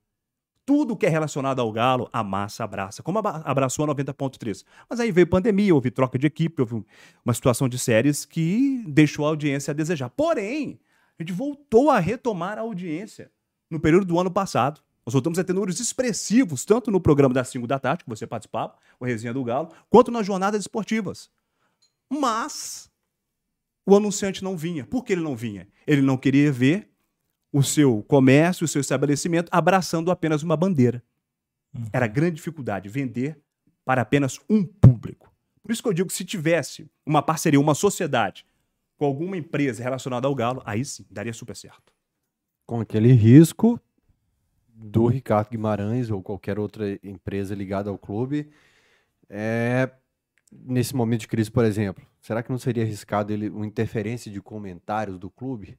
Tudo que é relacionado ao Galo, a massa abraça, como abraçou a 90.3. Mas aí veio pandemia, houve troca de equipe, houve um- uma situação de séries que deixou a audiência a desejar. Porém, a gente voltou a retomar a audiência no período do ano passado. Nós voltamos a ter números expressivos, tanto no programa das 5 da tarde, que você participava, o Resenha do Galo, quanto nas jornadas esportivas. Mas o anunciante não vinha. Por que ele não vinha? Ele não queria ver o seu comércio, o seu estabelecimento abraçando apenas uma bandeira. Era a grande dificuldade, vender para apenas um público. Por isso que eu digo que se tivesse uma parceria, uma sociedade com alguma empresa relacionada ao Galo, aí sim, daria super certo. Com aquele risco do Ricardo Guimarães ou qualquer outra empresa ligada ao clube, é, nesse momento de crise, por exemplo, será que não seria arriscado ele uma interferência de comentários do clube?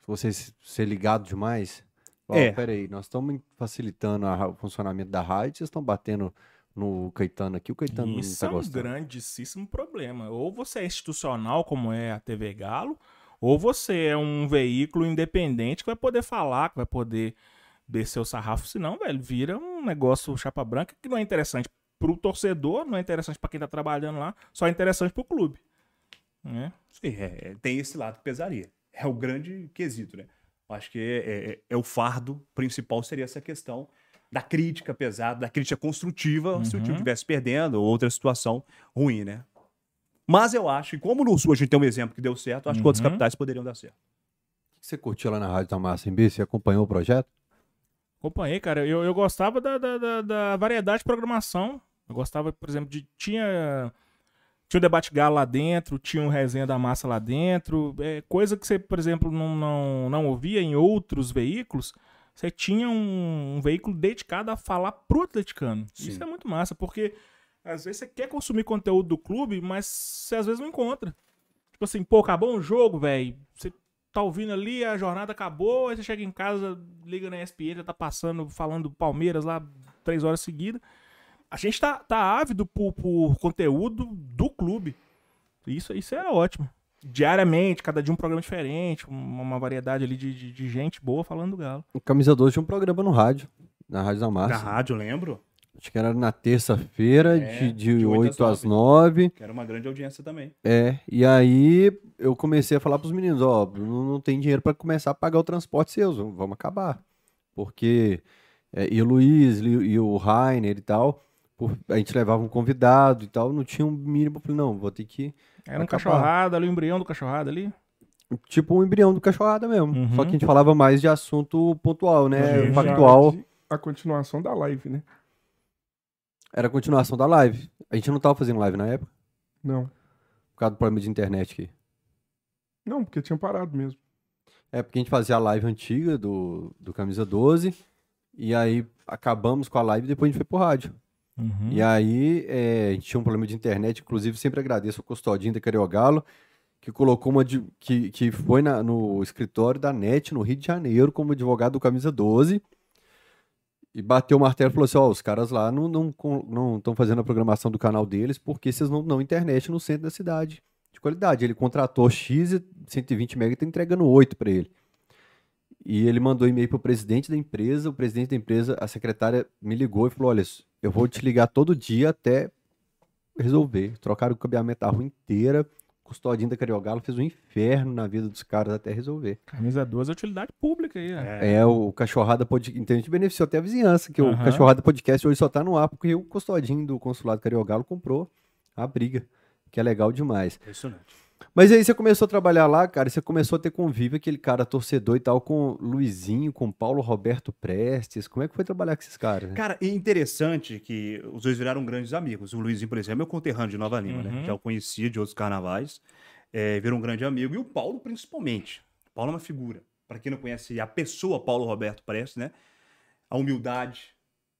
Se você ser ligado demais? Ó, É. Peraí, nós estamos facilitando a o funcionamento da rádio, vocês estão batendo no Caetano aqui, o Caetano não Isso está é um gostando. grandíssimo problema. Ou você é institucional, como é a TV Galo, ou você é um veículo independente que vai poder falar, que vai poder descer o sarrafo. Senão, velho, vira um negócio chapa branca que não é interessante pro torcedor, não é interessante para quem tá trabalhando lá, só é interessante pro clube. Né? Sim, é, é, tem esse lado que pesaria. É o grande quesito, né? Acho que é, é- é o fardo principal seria essa questão da crítica pesada, da crítica construtiva, se o time Uhum. estivesse perdendo ou outra situação ruim, né? Mas eu acho, e como no Sul a gente tem um exemplo que deu certo, acho que outras Uhum. capitais poderiam dar certo. O que você curtiu lá na Rádio Tamassa em B? Você acompanhou o projeto? Acompanhei, cara. Eu, eu gostava da, da, da- da variedade de programação. Eu gostava, por exemplo, de. Tinha. Tinha o debate galo lá dentro, tinha um resenha da massa lá dentro. É, coisa que você, por exemplo, não, não, não ouvia em outros veículos. Você tinha um, um veículo dedicado a falar pro atleticano. Sim. Isso é muito massa, porque às vezes você quer consumir conteúdo do clube, mas você às vezes não encontra. Tipo assim, pô, acabou um jogo, velho. Você tá ouvindo ali, a jornada acabou, aí você chega em casa, liga na ESPN, já tá passando, falando do Palmeiras lá três horas seguidas. A gente tá, tá ávido por, por conteúdo do clube. Isso, isso é ótimo. Diariamente, cada dia um programa diferente, uma, uma variedade ali de, de, de gente boa falando do Galo. O Camisa 12 tinha um programa no rádio, na Rádio Tamassa. Na rádio, eu lembro, Acho que era na terça-feira, É, de, de, de 8, oito às às 9. que era uma grande audiência também. É, e aí eu comecei a falar pros meninos, ó, não, não tem dinheiro para começar a pagar o transporte seus, vamos acabar. Porque, é, e o Luiz e, o Rainer e tal, por- a gente levava um convidado e tal, não tinha um mínimo, eu falei, não, vou ter que, Era um Acabar. cachorrada ali, o embrião do cachorrada ali. tipo um embrião do cachorrada mesmo. Uhum. Só que a gente falava mais de assunto pontual, né, Uhum. factual. A continuação da live, né? Era a continuação da live. A gente não tava fazendo live na época, Não. por causa do problema de internet aqui. Não, porque tinha parado mesmo. É porque a gente fazia a live antiga do, do Camisa 12, e aí acabamos com a live e depois a gente foi pro rádio. Uhum. E aí é, a gente tinha um problema de internet, inclusive sempre agradeço o Custodinho da Cariogalo, que colocou uma. de- que, que foi na- no escritório da NET no Rio de Janeiro como advogado do Camisa 12. E bateu o martelo e falou assim: ó, os caras lá não estão não, não fazendo a programação do canal deles porque vocês não dão internet no centro da cidade de qualidade. Ele contratou X e 120 mega e tá entregando 8 para ele. E ele mandou e-mail pro presidente da empresa, o presidente da empresa, a secretária me ligou e falou: olha, eu vou te ligar todo dia até resolver. Trocaram o cabeamento da rua inteira. Custodinho da Cariogalo fez um inferno na vida dos caras até resolver. Camisa 12 é utilidade pública aí, né? É, o Cachorrada Podcast. Então a gente beneficiou até a vizinhança, que o Aham. Cachorrada Podcast hoje só tá no ar porque o Custodinho do Consulado Cariogalo comprou a briga, que é legal demais. Impressionante. Mas aí você começou a trabalhar lá, cara, e você começou a ter convívio, aquele cara torcedor e tal, com Luizinho, com Paulo Roberto Prestes. Como é que foi trabalhar com esses caras? né? Cara, e interessante que os dois viraram grandes amigos. O Luizinho, por exemplo, é meu conterrâneo de Nova Lima, né? Uhum. Já o conhecia de outros carnavais. É, virou um grande amigo. E o Paulo, principalmente. O Paulo é uma figura. Para quem não conhece a pessoa Paulo Roberto Prestes, né? A humildade,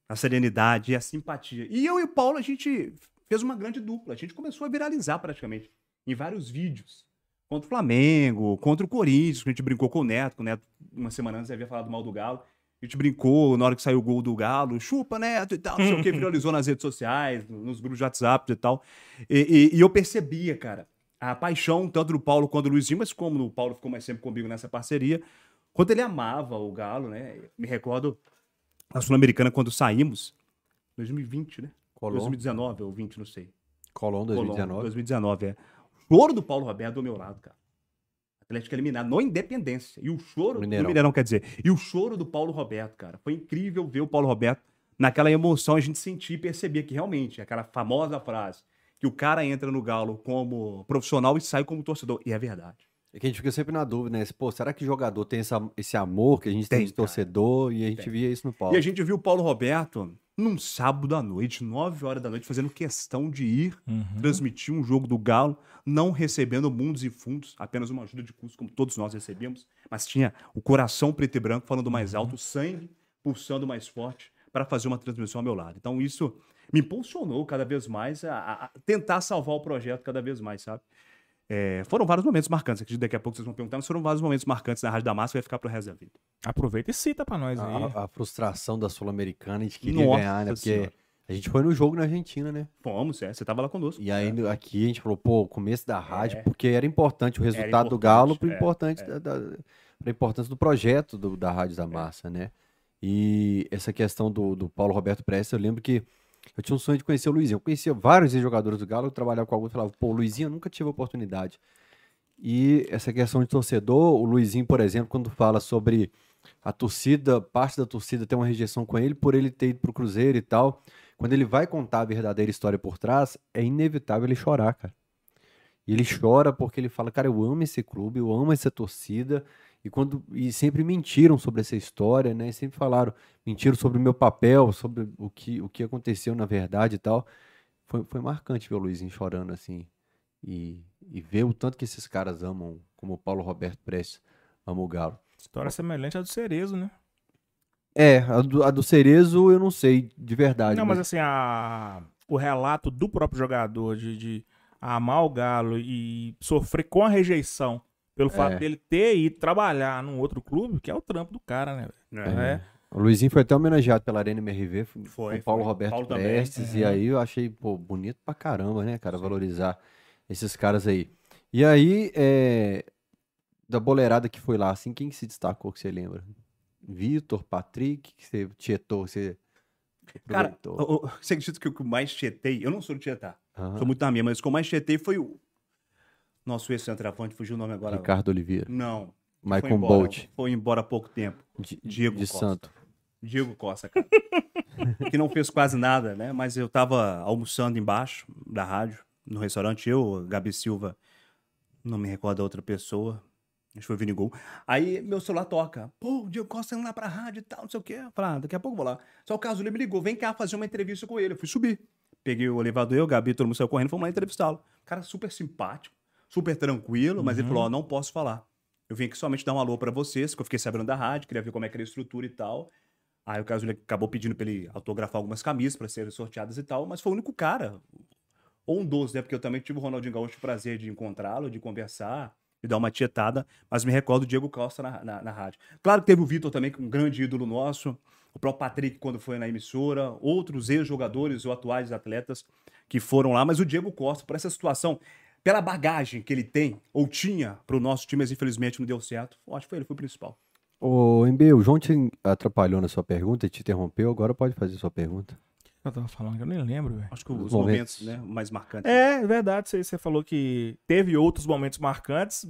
a serenidade e a simpatia. E eu e o Paulo, a gente fez uma grande dupla. A gente começou a viralizar praticamente em vários vídeos. Contra o Flamengo, contra o Corinthians, que a gente brincou com o Neto, que o Neto, uma semana antes, havia falado mal do Galo. A gente brincou na hora que saiu o gol do Galo, chupa, Neto e tal, não sei o que, viralizou nas redes sociais, nos grupos de WhatsApp e tal. E, e- e eu percebia, cara, a paixão tanto do Paulo quanto do Luizinho, mas como o Paulo ficou mais sempre comigo nessa parceria, quanto ele amava o Galo, né? Me recordo na Sul-Americana, quando saímos, 2020, né? Colom, 2019 ou 20, não sei. Colom Colom, 2019. 2019, é. O choro do Paulo Roberto do meu lado, cara. Atlético eliminado no Independência. E o choro Mineirão. do Mineirão, quer dizer. E o choro do Paulo Roberto, cara. Foi incrível ver o Paulo Roberto naquela emoção, a gente sentir e perceber que realmente, aquela famosa frase, que o cara entra no Galo como profissional e sai como torcedor. E é verdade. É que a gente fica sempre na dúvida, né? Pô, será que jogador tem essa, esse amor que a gente tem, Tem, de cara. torcedor? E a gente Tem. via isso no Paulo. E a gente viu o Paulo Roberto num sábado à noite, 9 horas da noite, fazendo questão de ir Uhum. transmitir um jogo do Galo, não recebendo mundos e fundos, apenas uma ajuda de custo, como todos nós recebemos, mas tinha o coração preto e branco falando mais alto, o sangue pulsando mais forte para fazer uma transmissão ao meu lado. Então isso me impulsionou cada vez mais a, a- a tentar salvar o projeto cada vez mais, sabe? É, foram vários momentos marcantes, que daqui a pouco vocês vão perguntar, mas foram vários momentos marcantes na Rádio da Massa, vai ficar pro resto da vida. Aproveita e cita pra nós aí. A, a frustração da Sul-Americana, a gente queria Nossa ganhar, né? Porque Senhora. a gente foi no jogo na Argentina, né? Fomos, é, você tava lá conosco. E aí no- aqui a gente falou, pô, começo da rádio, É. porque era importante o resultado do importante, Galo para é, importante da, da, pra importância do projeto do- da Rádio É. da Massa, né? E essa questão do, do Paulo Roberto Prestes, eu lembro que eu tinha um sonho de conhecer o Luizinho. Eu conhecia vários jogadores do Galo, eu trabalhava com alguns falava, pô, Luizinho eu nunca tive oportunidade. E essa questão de torcedor, o Luizinho, por exemplo, quando fala sobre a torcida, parte da torcida tem uma rejeição com ele por ele ter ido pro Cruzeiro e tal. Quando ele vai contar a verdadeira história por trás, é inevitável ele chorar, cara. E ele chora porque ele fala, cara, eu amo esse clube, eu amo essa torcida. E quando e sempre mentiram sobre essa história, né? E sempre falaram, mentiram sobre o meu papel, sobre o que, o que aconteceu na verdade e tal. Foi, foi marcante ver o Luizinho chorando assim. E, e ver o tanto que esses caras amam, como o Paulo Roberto Prestes ama o Galo. História semelhante à do Cerezo, né? É, a do, a do Cerezo eu não sei de verdade. Não, mas mas assim, a... o relato do próprio jogador de, de amar o Galo e sofrer com a rejeição pelo fato É. dele ter ido trabalhar num outro clube, que é o trampo do cara, né? É. É. O Luizinho foi até homenageado pela Arena MRV, Foi, com o Paulo foi. Roberto Paulo também, Prestes, é. e aí eu achei, pô, bonito pra caramba, né, cara, valorizar esses caras aí. E aí, é, da boleirada que foi lá, assim, quem que se destacou que você lembra? Vitor, Patrick, que você tietou, você Cara, aproveitou? o- o- você acredita que o que eu mais tietei, eu não sou de tietar, Aham. sou muito na minha, mas o que eu mais tietei foi o nosso ex-centroavante, fugiu o nome agora. Ricardo Oliveira, Não. Michael Bolt, Foi embora há pouco tempo. Di- Diego de Costa. Santo. Diego Costa, cara. que não fez quase nada, né? Mas eu tava almoçando embaixo da rádio, no restaurante, eu, Gabi Silva, não me recordo da outra pessoa, acho que foi o Vini Gol. Aí meu celular toca, pô, o Diego Costa indo lá pra rádio e tal, não sei o quê. Eu falei, ah, daqui a pouco eu vou lá. Só o caso ele me ligou, vem cá fazer uma entrevista com ele. Eu fui subir. Peguei o elevador, eu, Gabi, todo mundo saiu correndo, fomos lá entrevistá-lo. Cara super simpático, super tranquilo, mas ele falou, ó, não posso falar. Eu vim aqui somente dar um alô pra vocês, que eu fiquei sabendo da rádio, queria ver como é que era a estrutura e tal. Aí o caso ele acabou pedindo pra ele autografar algumas camisas pra serem sorteadas e tal, mas foi o único cara, ou um dos, né? Porque eu também tive o Ronaldinho Gaúcho o prazer de encontrá-lo, de conversar, de dar uma tietada, mas me recordo do Diego Costa na, na, na rádio. Claro que teve o Vitor também, que é um grande ídolo nosso, o próprio Patrick quando foi na emissora, outros ex-jogadores ou atuais atletas que foram lá, mas o Diego Costa, por essa situação, pela bagagem que ele tem, ou tinha, pro nosso time, mas infelizmente não deu certo, eu acho que foi ele, foi o principal. Ô, MB, o João te atrapalhou na sua pergunta e te interrompeu, agora pode fazer sua pergunta. O que eu tava falando, que eu nem lembro, velho. Acho que os Os momentos, momentos. né, mais marcantes. É, é verdade, você, você falou que teve outros momentos marcantes.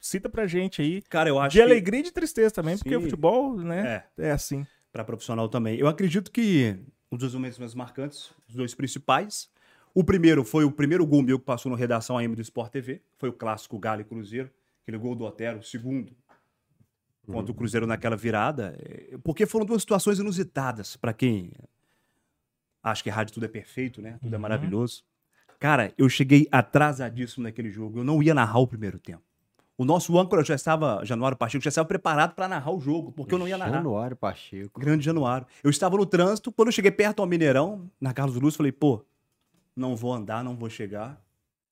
Cita pra gente aí. Cara, eu acho De que... alegria e de tristeza também, porque o Sim. futebol, né, É. é assim. para profissional também. Eu acredito que um dos momentos mais marcantes, os dois principais. O primeiro foi o primeiro gol meu que passou no Redação AM do Sport TV. Foi o clássico Galo e Cruzeiro. Aquele gol do Otero, o segundo. Contra o Cruzeiro naquela virada. eh, Porque foram duas situações inusitadas para quem acha que rádio tudo é perfeito, né? Tudo é Uhum. maravilhoso. Cara, eu cheguei atrasadíssimo naquele jogo. Eu não ia narrar o primeiro tempo. O nosso âncora já estava, Januário Pacheco, já estava preparado para narrar o jogo, porque eu não ia narrar. Januário Pacheco. Grande Januário. Eu estava no trânsito, quando eu cheguei perto ao Mineirão, na Carlos Luz, falei, pô, não vou andar, não vou chegar,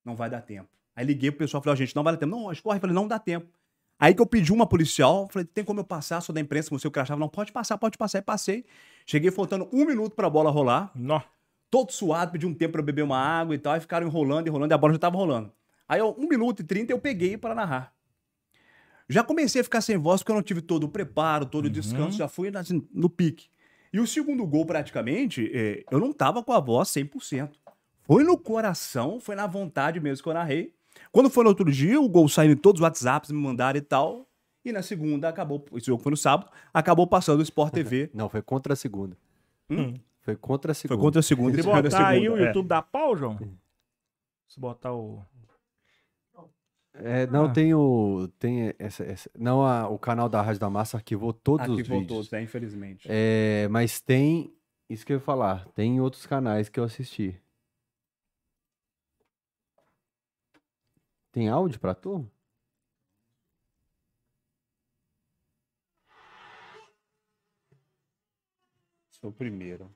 não vai dar tempo. Aí liguei pro pessoal, falei, ó, gente, não vai dar tempo. Não, escorre. Falei, não dá tempo. Aí que eu pedi uma policial, falei, tem como eu passar? Sou da imprensa, você o crachava. Não, pode passar, pode passar. Aí passei. Cheguei faltando um minuto pra bola rolar, Nó. todo suado, pedi um tempo pra eu beber uma água e tal, e ficaram enrolando, enrolando, e a bola já tava rolando. Aí, ó, um minuto e trinta eu peguei para narrar. Já comecei a ficar sem voz porque eu não tive todo o preparo, todo o descanso, já fui assim, no pique. E o segundo gol, praticamente, é, eu não tava com a voz 100%. Foi no coração, foi na vontade mesmo que eu narrei. Quando foi no outro dia, o gol saiu em todos os WhatsApps, me mandaram e tal. E na segunda acabou, esse jogo foi no sábado, acabou passando o Sport TV. Não, foi contra a segunda. Hum? Foi contra a Foi segunda. contra a segunda. Se na botar aí o segunda, é. YouTube da pau, João, Se botar o. É, não, Ah. tem o. Tem essa, essa- não, a- o canal da Rádio da Massa arquivou todos os Arquivou vídeos. todos, né? Infelizmente. É, mas tem. Isso que eu ia falar. Tem outros canais que eu assisti. Tem áudio pra tu? Foi o primeiro.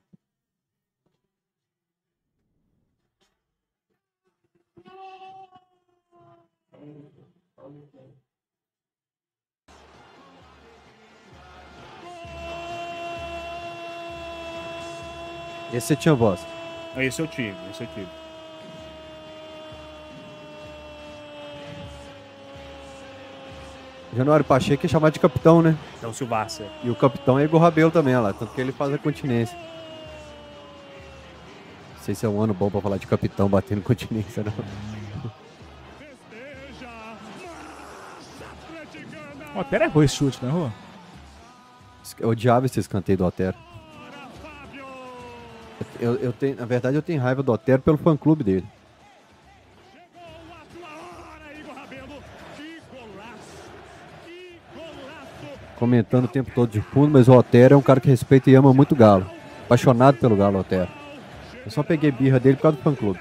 Esse você tinha voz. Esse eu tive, esse eu tive. Januário Pacheco é chamado de capitão, né? Então, Silvácia. E o capitão é Igor Rabelo também, ó lá. Tanto que ele faz a continência. Não sei se é um ano bom pra falar de capitão batendo continência, não. O Otero errou esse chute, não errou? Eu odiava esse escanteio do Otero. Eu, eu tenho, na verdade, eu tenho raiva do Otero pelo fã-clube dele. Comentando o tempo todo de fundo, mas o Otero é um cara que respeita e ama muito o Galo. Apaixonado pelo Galo, Otero. Eu só peguei birra dele por causa do fã-clube.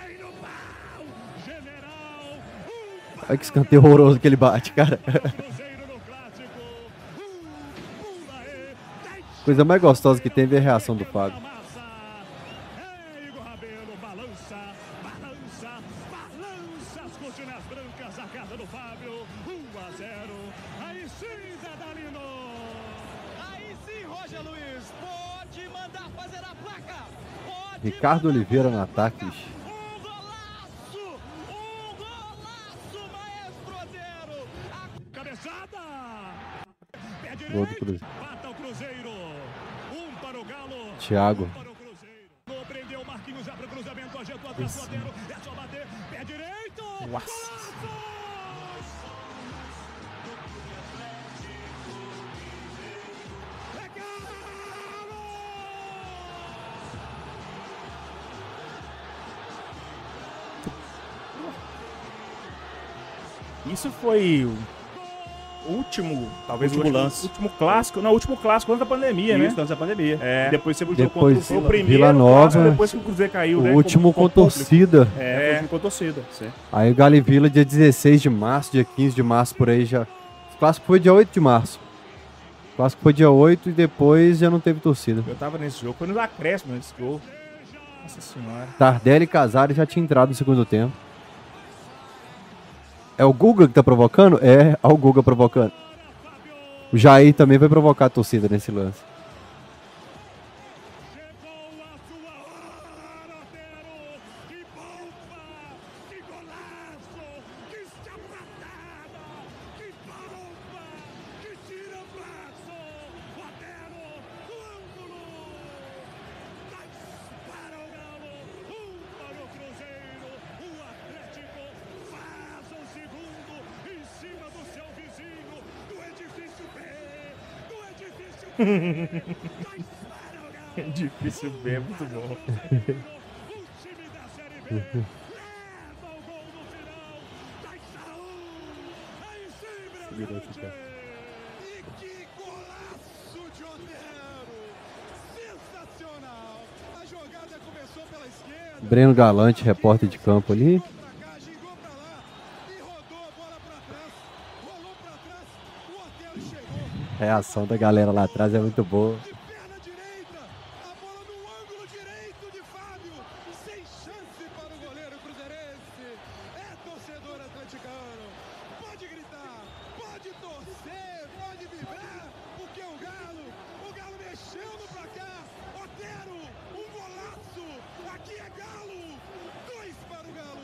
Olha que escanteio horroroso que ele bate, cara. Coisa mais gostosa que tem é ver a reação do Fábio. Ricardo Oliveira no ataque. ixi. um golaço, um golaço, maestro Otero. A Cabeçada. Pé Gol do direito, Cruzeiro. bata o Cruzeiro. Um para o Galo. Thiago. Para o Cruzeiro. Não prendeu o Marquinhos, já para o cruzamento, ajeitou atrás do Otero. É só bater, pé direito. Nossa. Foi o último, talvez Último o último, lance. último clássico, não, o último clássico antes da pandemia, né? Isso, antes da pandemia. É. Depois você Depois- contra Foi o primeiro Vila Nova. clássico depois que o Cruzeiro caiu, O né? último com público. torcida. É, É. o último com torcida. Sim. Aí o Galo e Vila dia 16 de março, dia 15 de março por aí já. O clássico foi dia 8 de março. O clássico foi dia 8 e depois já não teve torcida. Eu tava nesse jogo, foi nos acréscimos nesse gol. Nossa senhora. Tardelli e Casares já tinha entrado no segundo tempo. É o Guga que tá provocando? É, ó o Guga provocando. O Jair também vai provocar a torcida nesse lance. De Otero! Sensacional! A jogada começou pela esquerda. Breno Galante, repórter de campo ali. É Galo. Dois para o Galo.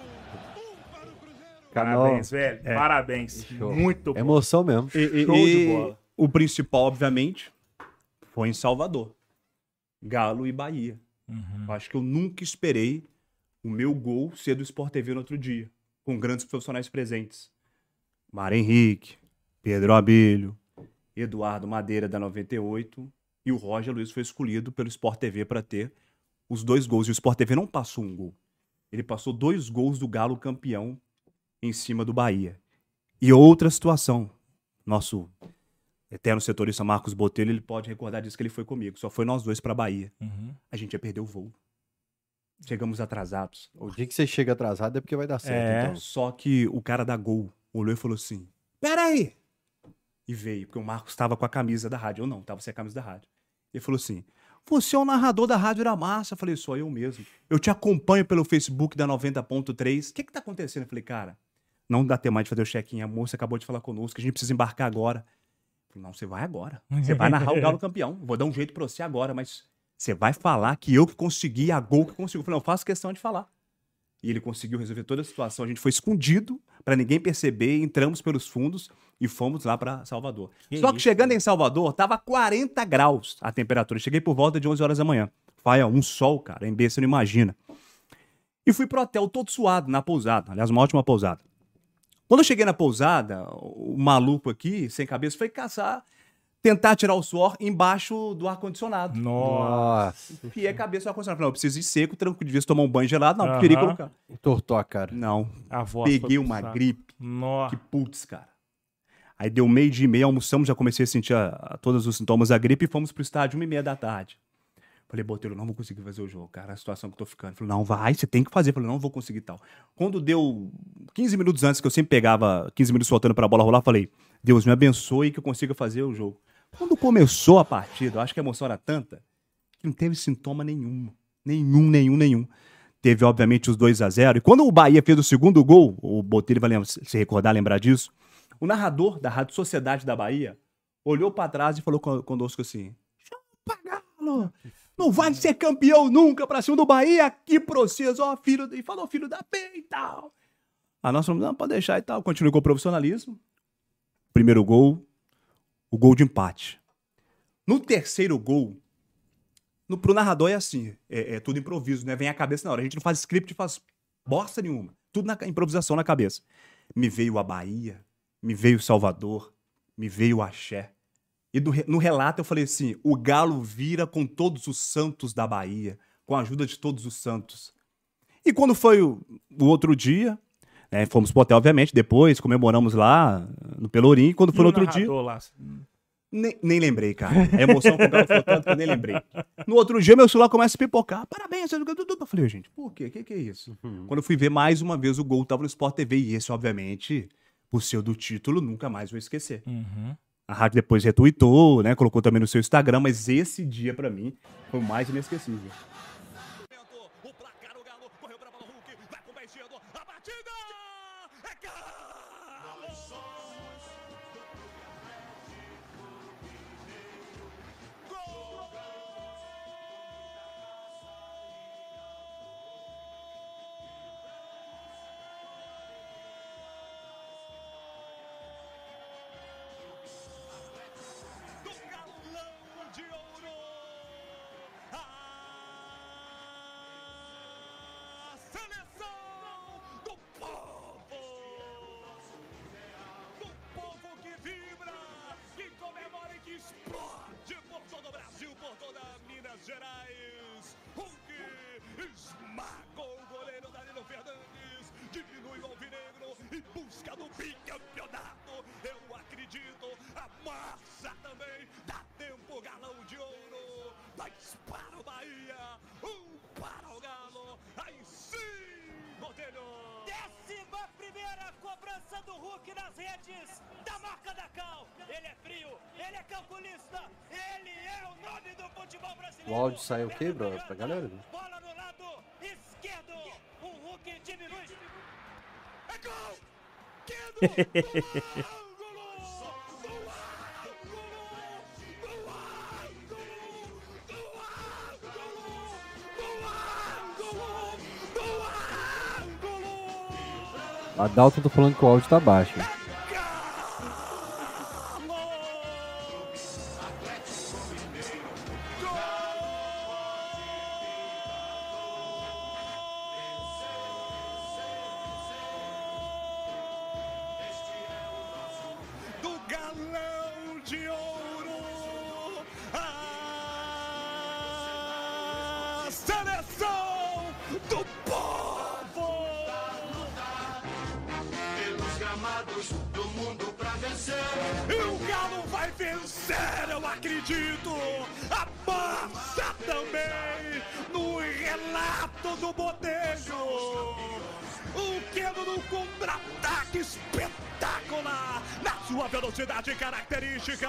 Um para o Cruzeiro. Canal. Parabéns, velho. Parabéns. Show. Muito bom. Emoção mesmo. E, e- Show de e bola. O principal, obviamente, foi em Salvador. Galo e Bahia. Uhum. Eu Acho que eu nunca esperei o meu gol ser do Sport TV no outro dia, com grandes profissionais presentes. Mário Henrique, Pedro Abelho, Eduardo Madeira da 98 e o Roger Luiz foi escolhido pelo Sport TV para ter os dois gols. E o Sport TV não passou um gol. Ele passou dois gols do Galo campeão em cima do Bahia. E outra situação. Nosso eterno setorista Marcos Botelho, ele pode recordar disso que ele foi comigo. Só foi nós dois pra Bahia. Uhum. A gente ia perder o voo. Chegamos atrasados. O dia que você chega atrasado é porque vai dar certo. É. Então. Só que o cara da Gol olhou e falou assim: Peraí! E veio, porque o Marcos estava com a camisa da rádio. Eu não, tava sem a camisa da rádio. Ele falou assim: Você é o narrador da Rádio da Massa? Eu falei: Sou eu mesmo. Eu te acompanho pelo Facebook da 90.3. O que que tá acontecendo? Eu falei: Cara, não dá tempo mais de fazer o check-in. A moça acabou de falar conosco, a gente precisa embarcar agora. Eu falei: Não, você vai agora. Você vai narrar o Galo campeão. Vou dar um jeito pra você agora, mas você vai falar que eu que consegui, a Gol que conseguiu. Eu falei: Não, eu faço questão de falar. E ele conseguiu resolver toda a situação. A gente foi escondido para ninguém perceber, entramos pelos fundos e fomos lá para Salvador. Que Só que isso, chegando em Salvador, tava 40 graus a temperatura. Cheguei por volta de 11 horas da manhã. Faia, um sol, cara, em B, você não imagina. E fui pro hotel todo suado, na pousada. Aliás, uma ótima pousada. Quando eu cheguei na pousada, o maluco aqui, sem cabeça, foi caçar, tentar tirar o suor embaixo do ar-condicionado. Nossa. Nossa, E a cabeça do ar-condicionado. Não, eu preciso ir seco, tranquilo, devia tomar um banho gelado. Não, preferi Aham. colocar. entortou a cara. Não, A voz peguei uma gripe. Nossa. Que putz, cara. Aí deu meio dia e meia, almoçamos, já comecei a sentir a- a todos os sintomas da gripe e fomos pro estádio uma e meia da tarde. Falei, Botelho, não vou conseguir fazer o jogo, cara, a situação que eu tô ficando. Falei, não, vai, você tem que fazer. Falei, não vou conseguir tal. Quando deu 15 minutos antes, que eu sempre pegava 15 minutos soltando pra bola rolar, falei, Deus me abençoe que eu consiga fazer o jogo. Quando começou a partida, eu acho que a emoção era tanta que não teve sintoma nenhum. Nenhum, nenhum, nenhum. Teve, obviamente, os 2 a 0 E quando o Bahia fez o segundo gol, o Botelho vai se recordar, lembrar disso, o narrador da Rádio Sociedade da Bahia olhou pra trás e falou con- conosco assim: Chupa, Galo! Não vai ser campeão nunca pra cima do Bahia pra vocês, ó, filho. do-" E falou, filho da P e tal. A falamos, não, pode deixar e tal. Continue com o profissionalismo. Primeiro gol, o gol de empate. No terceiro gol, no, pro narrador é assim, é, é tudo improviso, né? Vem a cabeça na hora. A gente não faz script, faz bosta nenhuma. Tudo na improvisação na cabeça. Me veio a Bahia, me veio Salvador, me veio o Axé. E do no relato eu falei assim: o Galo vira com todos os santos da Bahia, com a ajuda de todos os santos. E quando foi o, o outro dia, né, fomos pro hotel, obviamente, depois comemoramos lá no Pelourinho. E quando E foi o no outro dia. lá? Nem, nem lembrei, cara. A emoção com o Galo foi tanto que eu nem lembrei. No outro dia, meu celular começa a pipocar. Parabéns, eu eu falei, gente, por quê? O que, que é isso? Quando eu fui ver mais uma vez, o gol tava no Sport TV. E esse, obviamente, por ser o do título, nunca mais vou esquecer. Uhum. A rádio depois retweetou, né? Colocou também no seu Instagram, mas esse dia, pra mim, foi o mais inesquecível. Brasileiro. O áudio saiu o quê, bro? Pra galera? Bola no lado esquerdo. O Hulk diminui. É gol! Quedo! A Dalton tá falando que o áudio tá baixo. No relato do Botelho. Keno no contra-ataque espetacular na sua velocidade característica.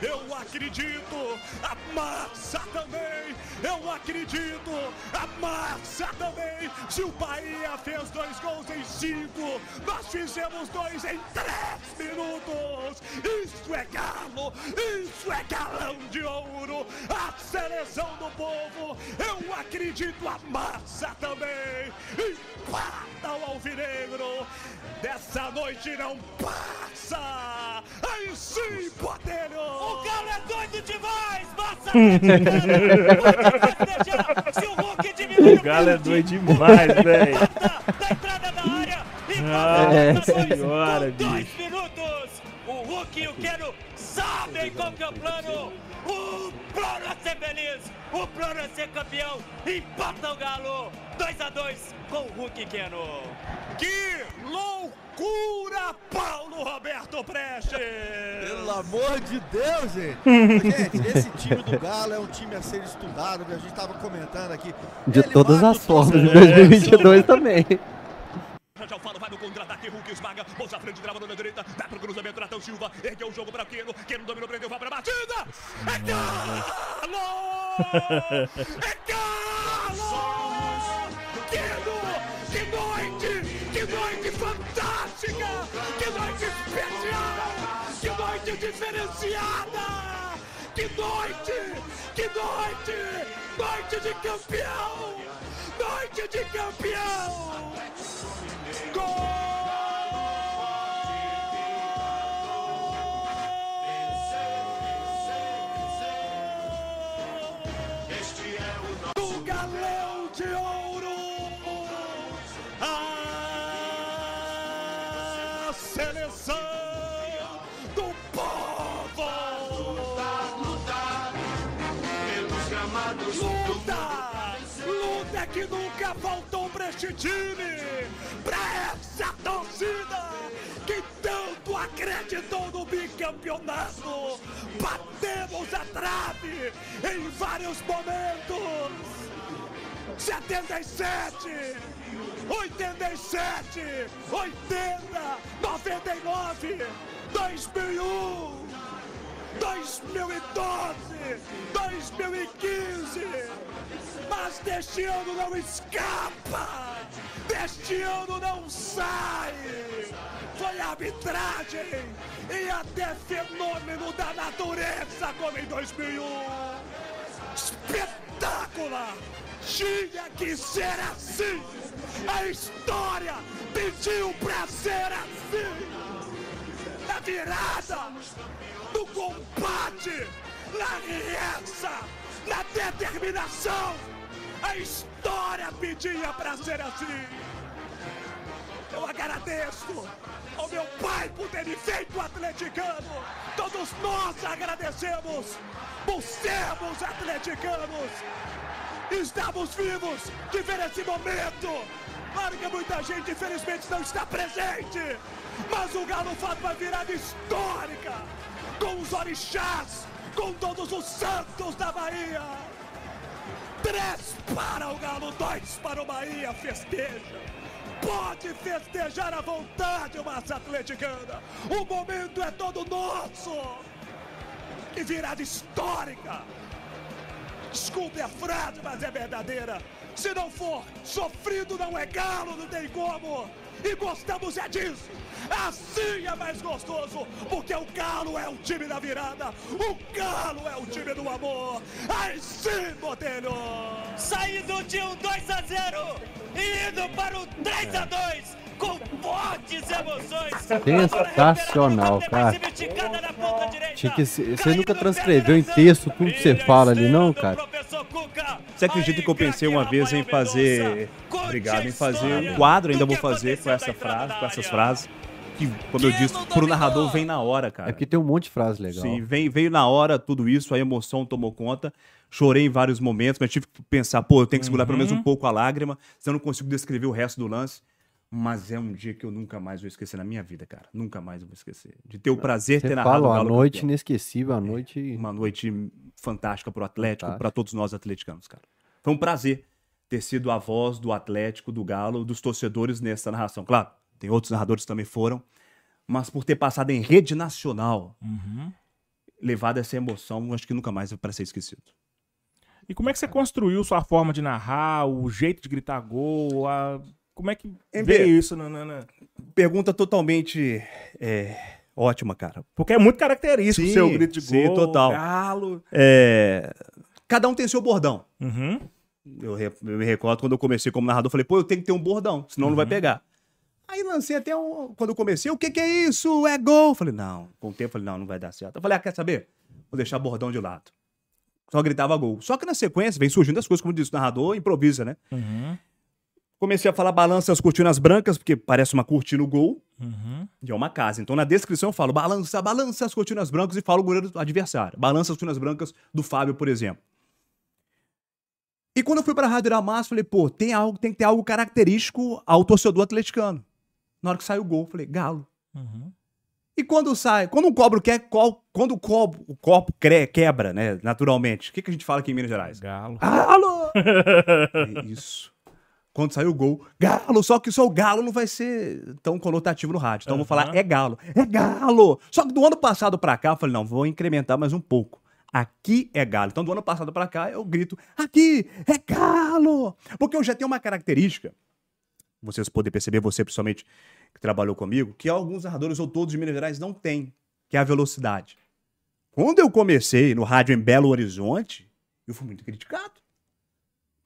Eu acredito, a massa também. Eu acredito, a massa também. Se o Bahia fez dois gols em cinco, nós fizemos dois em três minutos. Isso é galo, isso é galão de ouro. A seleção do povo, eu acredito, a massa também. Empata o Alvinegro. Dessa noite não passa. Aí sim, Botelho. O Galo é doido demais, massa se o Hulk diminui O Galo é doido demais, velho. da entrada da área e Nossa passa dois senhora, dois minutos. O Hulk e o Keno sabem qual que é o plano. O plano é ser feliz, o plano é ser campeão. Empata o Galo, 2 a 2 com o Hulk Keno. Que loucura, Paulo Roberto Prestes. Pelo amor de Deus, gente! gente, esse time do Galo é um time a ser estudado, que a gente tava comentando aqui. De Ele todas as formas, de torcedor. 2022 também. Já falo, vai no contra-ataque, Hulk esmaga, bolsa à frente, trava na direita, dá pro cruzamento, Natão Silva, ergueu o jogo pra Keno, Keno dominou, prendeu, vai pra batida! É galo! É galo! Keno! Que noite! Que noite fantástica! Que noite especial! Que noite diferenciada! Que noite! Que noite! Noite de campeão! Noite de campeão! Gol do Galão de Ouro! A Luta que nunca faltou pra este time! Pra essa torcida que tanto acreditou no bicampeonato! Batemos a trave em vários momentos! 77, 87, 80, 99, 2001, 2012, 2015. Mas deste ano não escapa, deste ano não sai. Foi arbitragem e até fenômeno da natureza como em 2001 espetacular! Tinha que ser assim! A história pediu pra ser assim! Na virada, no combate, na riqueza, na determinação! A história pedia pra ser assim! Eu agradeço ao meu pai por ter me feito atleticano. Todos nós agradecemos por sermos atleticanos. Estamos vivos de ver esse momento. Claro que muita gente, infelizmente, não está presente. Mas o Galo faz uma virada histórica. Com os orixás, com todos os santos da Bahia. Três para o Galo, dois para o Bahia. Festeja. Pode festejar à vontade, massa atleticana. O momento é todo nosso. Que virada histórica. Desculpe a frase, mas é verdadeira. Se não for sofrido, não é galo, não tem como. E gostamos é disso. Assim é mais gostoso, porque o galo é o time da virada. O galo é o time do amor. Aí sim, Botelho. Saindo de um 2 a 0 e indo para o 3 a 2 com fortes emoções. Sensacional, cara. Tinha que ser- você nunca transcreveu em texto tudo que você fala ali, não, cara? Você acredita que eu pensei uma vez em fazer. Obrigado, em fazer um quadro, ainda vou fazer com essa frase, com essas frases. Que, como eu disse, pro narrador vem na hora, cara. É porque tem um monte de frase legal. Sim, vem, veio na hora tudo isso, a emoção tomou conta. Chorei em vários momentos, mas tive que pensar, pô, eu tenho que segurar pelo menos um pouco a lágrima, senão eu não consigo descrever o resto do lance. Mas é um dia que eu nunca mais vou esquecer na minha vida, cara. Nunca mais eu vou esquecer. De ter o prazer de ter narrado fala, o uma noite campeão. inesquecível, a noite... Uma noite fantástica pro Atlético, para todos nós atleticanos, cara. Foi um prazer ter sido a voz do Atlético, do Galo, dos torcedores nessa narração. Claro, tem outros narradores que também foram, mas por ter passado em rede nacional, Uhum. levado essa emoção, acho que nunca mais é para ser esquecido. E como é que você construiu sua forma de narrar, o jeito de gritar gol? a- Como é que veio isso? Na, na- Pergunta totalmente é, ótima, cara. Porque é muito característico o seu grito de sim, gol. total. Galo. É, Cada um tem seu bordão. Uhum. Eu, eu me recordo quando eu comecei como narrador, eu falei, pô, eu tenho que ter um bordão, senão não vai pegar. Aí lancei até um. Quando eu comecei, o que, que é isso? É gol. Falei, não. Com o tempo, falei, não, não vai dar certo. Eu falei, ah, quer saber? Vou deixar bordão de lado. Só gritava gol. Só que na sequência vem surgindo as coisas, como disse o narrador, improvisa, né? Uhum. Comecei a falar balança as cortinas brancas, porque parece uma cortina o gol, Uhum. e é uma casa. Então na descrição eu falo balança, balança as cortinas brancas e falo o goleiro do adversário. Balança as cortinas brancas do Fábio, por exemplo. E quando eu fui pra Rádio Iramas, falei, pô, tem algo, tem que ter algo característico ao torcedor atleticano. Na hora que saiu o gol, eu falei, galo. Uhum. E quando sai, quando um cobro quer, qual- quando o copo, o copo cre- quebra, né, naturalmente, o que, que a gente fala aqui em Minas Gerais? Galo. Galo! É isso. Quando saiu o gol, galo, só que só o galo não vai ser tão conotativo no rádio. Então eu vou falar, é galo, é galo. Só que do ano passado pra cá, eu falei, não, vou incrementar mais um pouco. Aqui é galo. Então do ano passado pra cá, eu grito, aqui é galo. Porque eu já tenho uma característica, vocês podem perceber, você principalmente que trabalhou comigo, que alguns narradores ou todos de Minas Gerais não têm, que é a velocidade. Quando eu comecei no rádio em Belo Horizonte, eu fui muito criticado.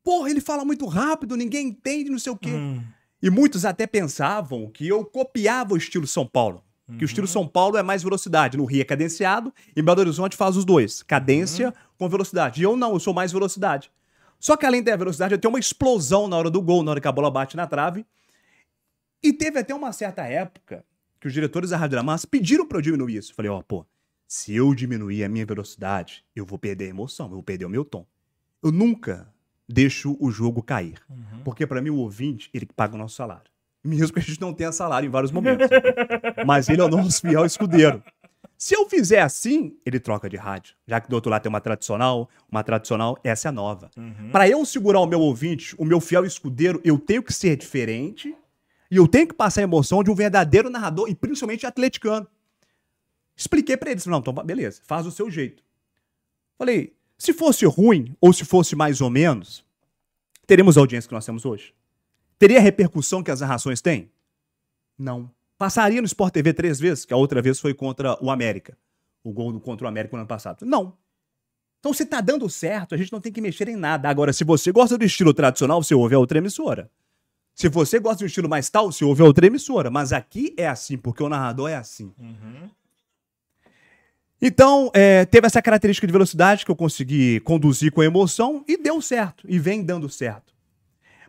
Porra, ele fala muito rápido, ninguém entende, não sei o quê. Hum. E muitos até pensavam que eu copiava o estilo São Paulo. Que o estilo São Paulo é mais velocidade. No Rio é cadenciado, em Belo Horizonte faz os dois. Cadência com velocidade. E eu não, eu sou mais velocidade. Só que além da velocidade, eu tenho uma explosão na hora do gol, na hora que a bola bate na trave. E teve até uma certa época que os diretores da Rádio Damas pediram pra eu diminuir isso. Eu falei, ó, pô, se eu diminuir a minha velocidade, eu vou perder a emoção, eu vou perder o meu tom. Eu nunca deixo o jogo cair. Porque pra mim o ouvinte, ele que paga o nosso salário. Mesmo que a gente não tenha salário em vários momentos. Mas ele é o nosso fiel escudeiro. Se eu fizer assim, ele troca de rádio. Já que do outro lado tem uma tradicional, uma tradicional, essa é a nova. Pra eu segurar o meu ouvinte, o meu fiel escudeiro, eu tenho que ser diferente e eu tenho que passar a emoção de um verdadeiro narrador e principalmente atleticano. Expliquei eles, falei, não, então beleza, faz o seu jeito. Falei, se fosse ruim ou se fosse mais ou menos, teremos a audiência que nós temos hoje? Teria a repercussão que as narrações têm? Não. Passaria no Sport TV três vezes, que a outra vez foi contra o América. O gol contra o América no ano passado. Não. Então, se tá dando certo, a gente não tem que mexer em nada. Agora, se você gosta do estilo tradicional, você ouve a outra emissora. Se você gosta do estilo mais tal, você ouve a outra emissora. Mas aqui é assim, porque o narrador é assim. Então, é, teve essa característica de velocidade que eu consegui conduzir com emoção e deu certo. E vem dando certo.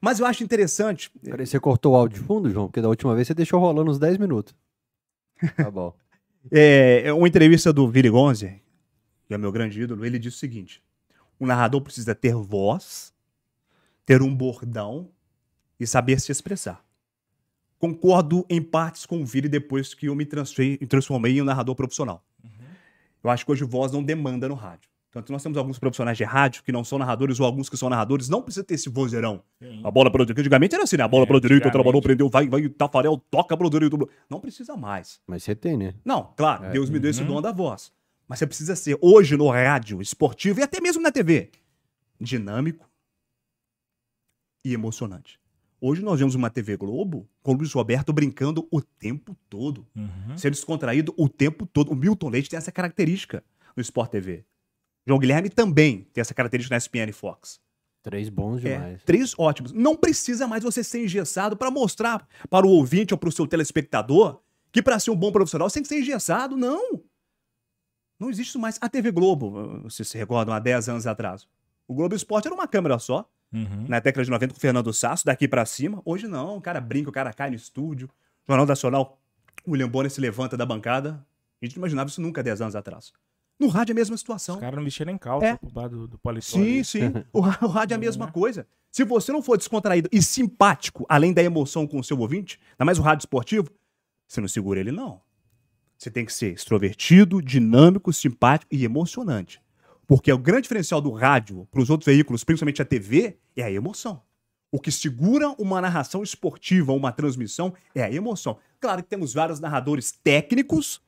Mas eu acho interessante. Peraí, você cortou o áudio de fundo, João? Porque da última vez você deixou rolando uns 10 minutos. Tá bom. É, uma entrevista do Vili Gonzi, que é meu grande ídolo, ele diz o seguinte: o narrador precisa ter voz, ter um bordão e saber se expressar. Concordo em partes com o Vili depois que eu me me transformei em um narrador profissional. Eu acho que hoje voz não demanda no rádio. Tanto nós temos alguns profissionais de rádio que não são narradores ou alguns que são narradores, não precisa ter esse vozeirão. A bola pela direita, antigamente era assim, né? A bola É, pela direita, antigamente. trabalhou, prendeu, vai, vai, Tafarel, toca pela direita. Não precisa mais. Mas você tem, né? Não, claro, É. Deus me deu esse dom da voz. Mas você precisa ser, hoje, no rádio, esportivo e até mesmo na TV, dinâmico e emocionante. Hoje nós vemos uma TV Globo com o Luiz Roberto brincando o tempo todo, Uhum. sendo descontraído o tempo todo. O Milton Leite tem essa característica no Sport TV. João Guilherme também tem essa característica na ESPN Fox. Três bons É, demais. três ótimos. Não precisa mais você ser engessado para mostrar para o ouvinte ou para o seu telespectador que para ser um bom profissional você tem que ser engessado. Não. Não existe isso mais. A TV Globo, vocês se recordam, há 10 anos atrás. O Globo Esporte era uma câmera só. Uhum. Na década de 90 com o Fernando Sasso, daqui para cima. Hoje não, o cara brinca, o cara cai no estúdio. Jornal Nacional, o William Bonner se levanta da bancada. A gente não imaginava isso nunca 10 anos atrás. No rádio é a mesma situação. Os caras não mexeram em calça É. baixo do, do paletó Sim, ali. sim. O rádio é a mesma Né? coisa. Se você não for descontraído e simpático, além da emoção com o seu ouvinte, ainda mais o rádio esportivo, você não segura ele, não. Você tem que ser extrovertido, dinâmico, simpático e emocionante. Porque o grande diferencial do rádio para os outros veículos, principalmente a TV, é a emoção. O que segura uma narração esportiva, uma transmissão, é a emoção. Claro que temos vários narradores técnicos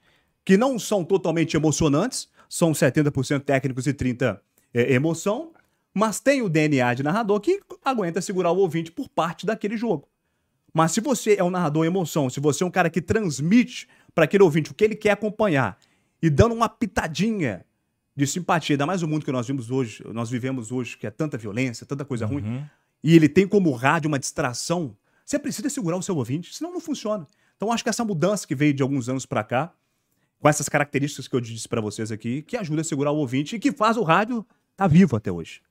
que não são totalmente emocionantes, são 70% técnicos e 30% é, emoção, mas tem o DNA de narrador que aguenta segurar o ouvinte por parte daquele jogo. Mas se você é um narrador emoção, se você é um cara que transmite para aquele ouvinte o que ele quer acompanhar e dando uma pitadinha de simpatia, ainda mais o mundo que nós vimos hoje, nós vivemos hoje, que é tanta violência, tanta coisa ruim, Uhum. e ele tem como rádio uma distração, você precisa segurar o seu ouvinte, senão não funciona. Então acho que essa mudança que veio de alguns anos para cá, com essas características que eu disse para vocês aqui, que ajuda a segurar o ouvinte e que faz o rádio tá vivo até hoje.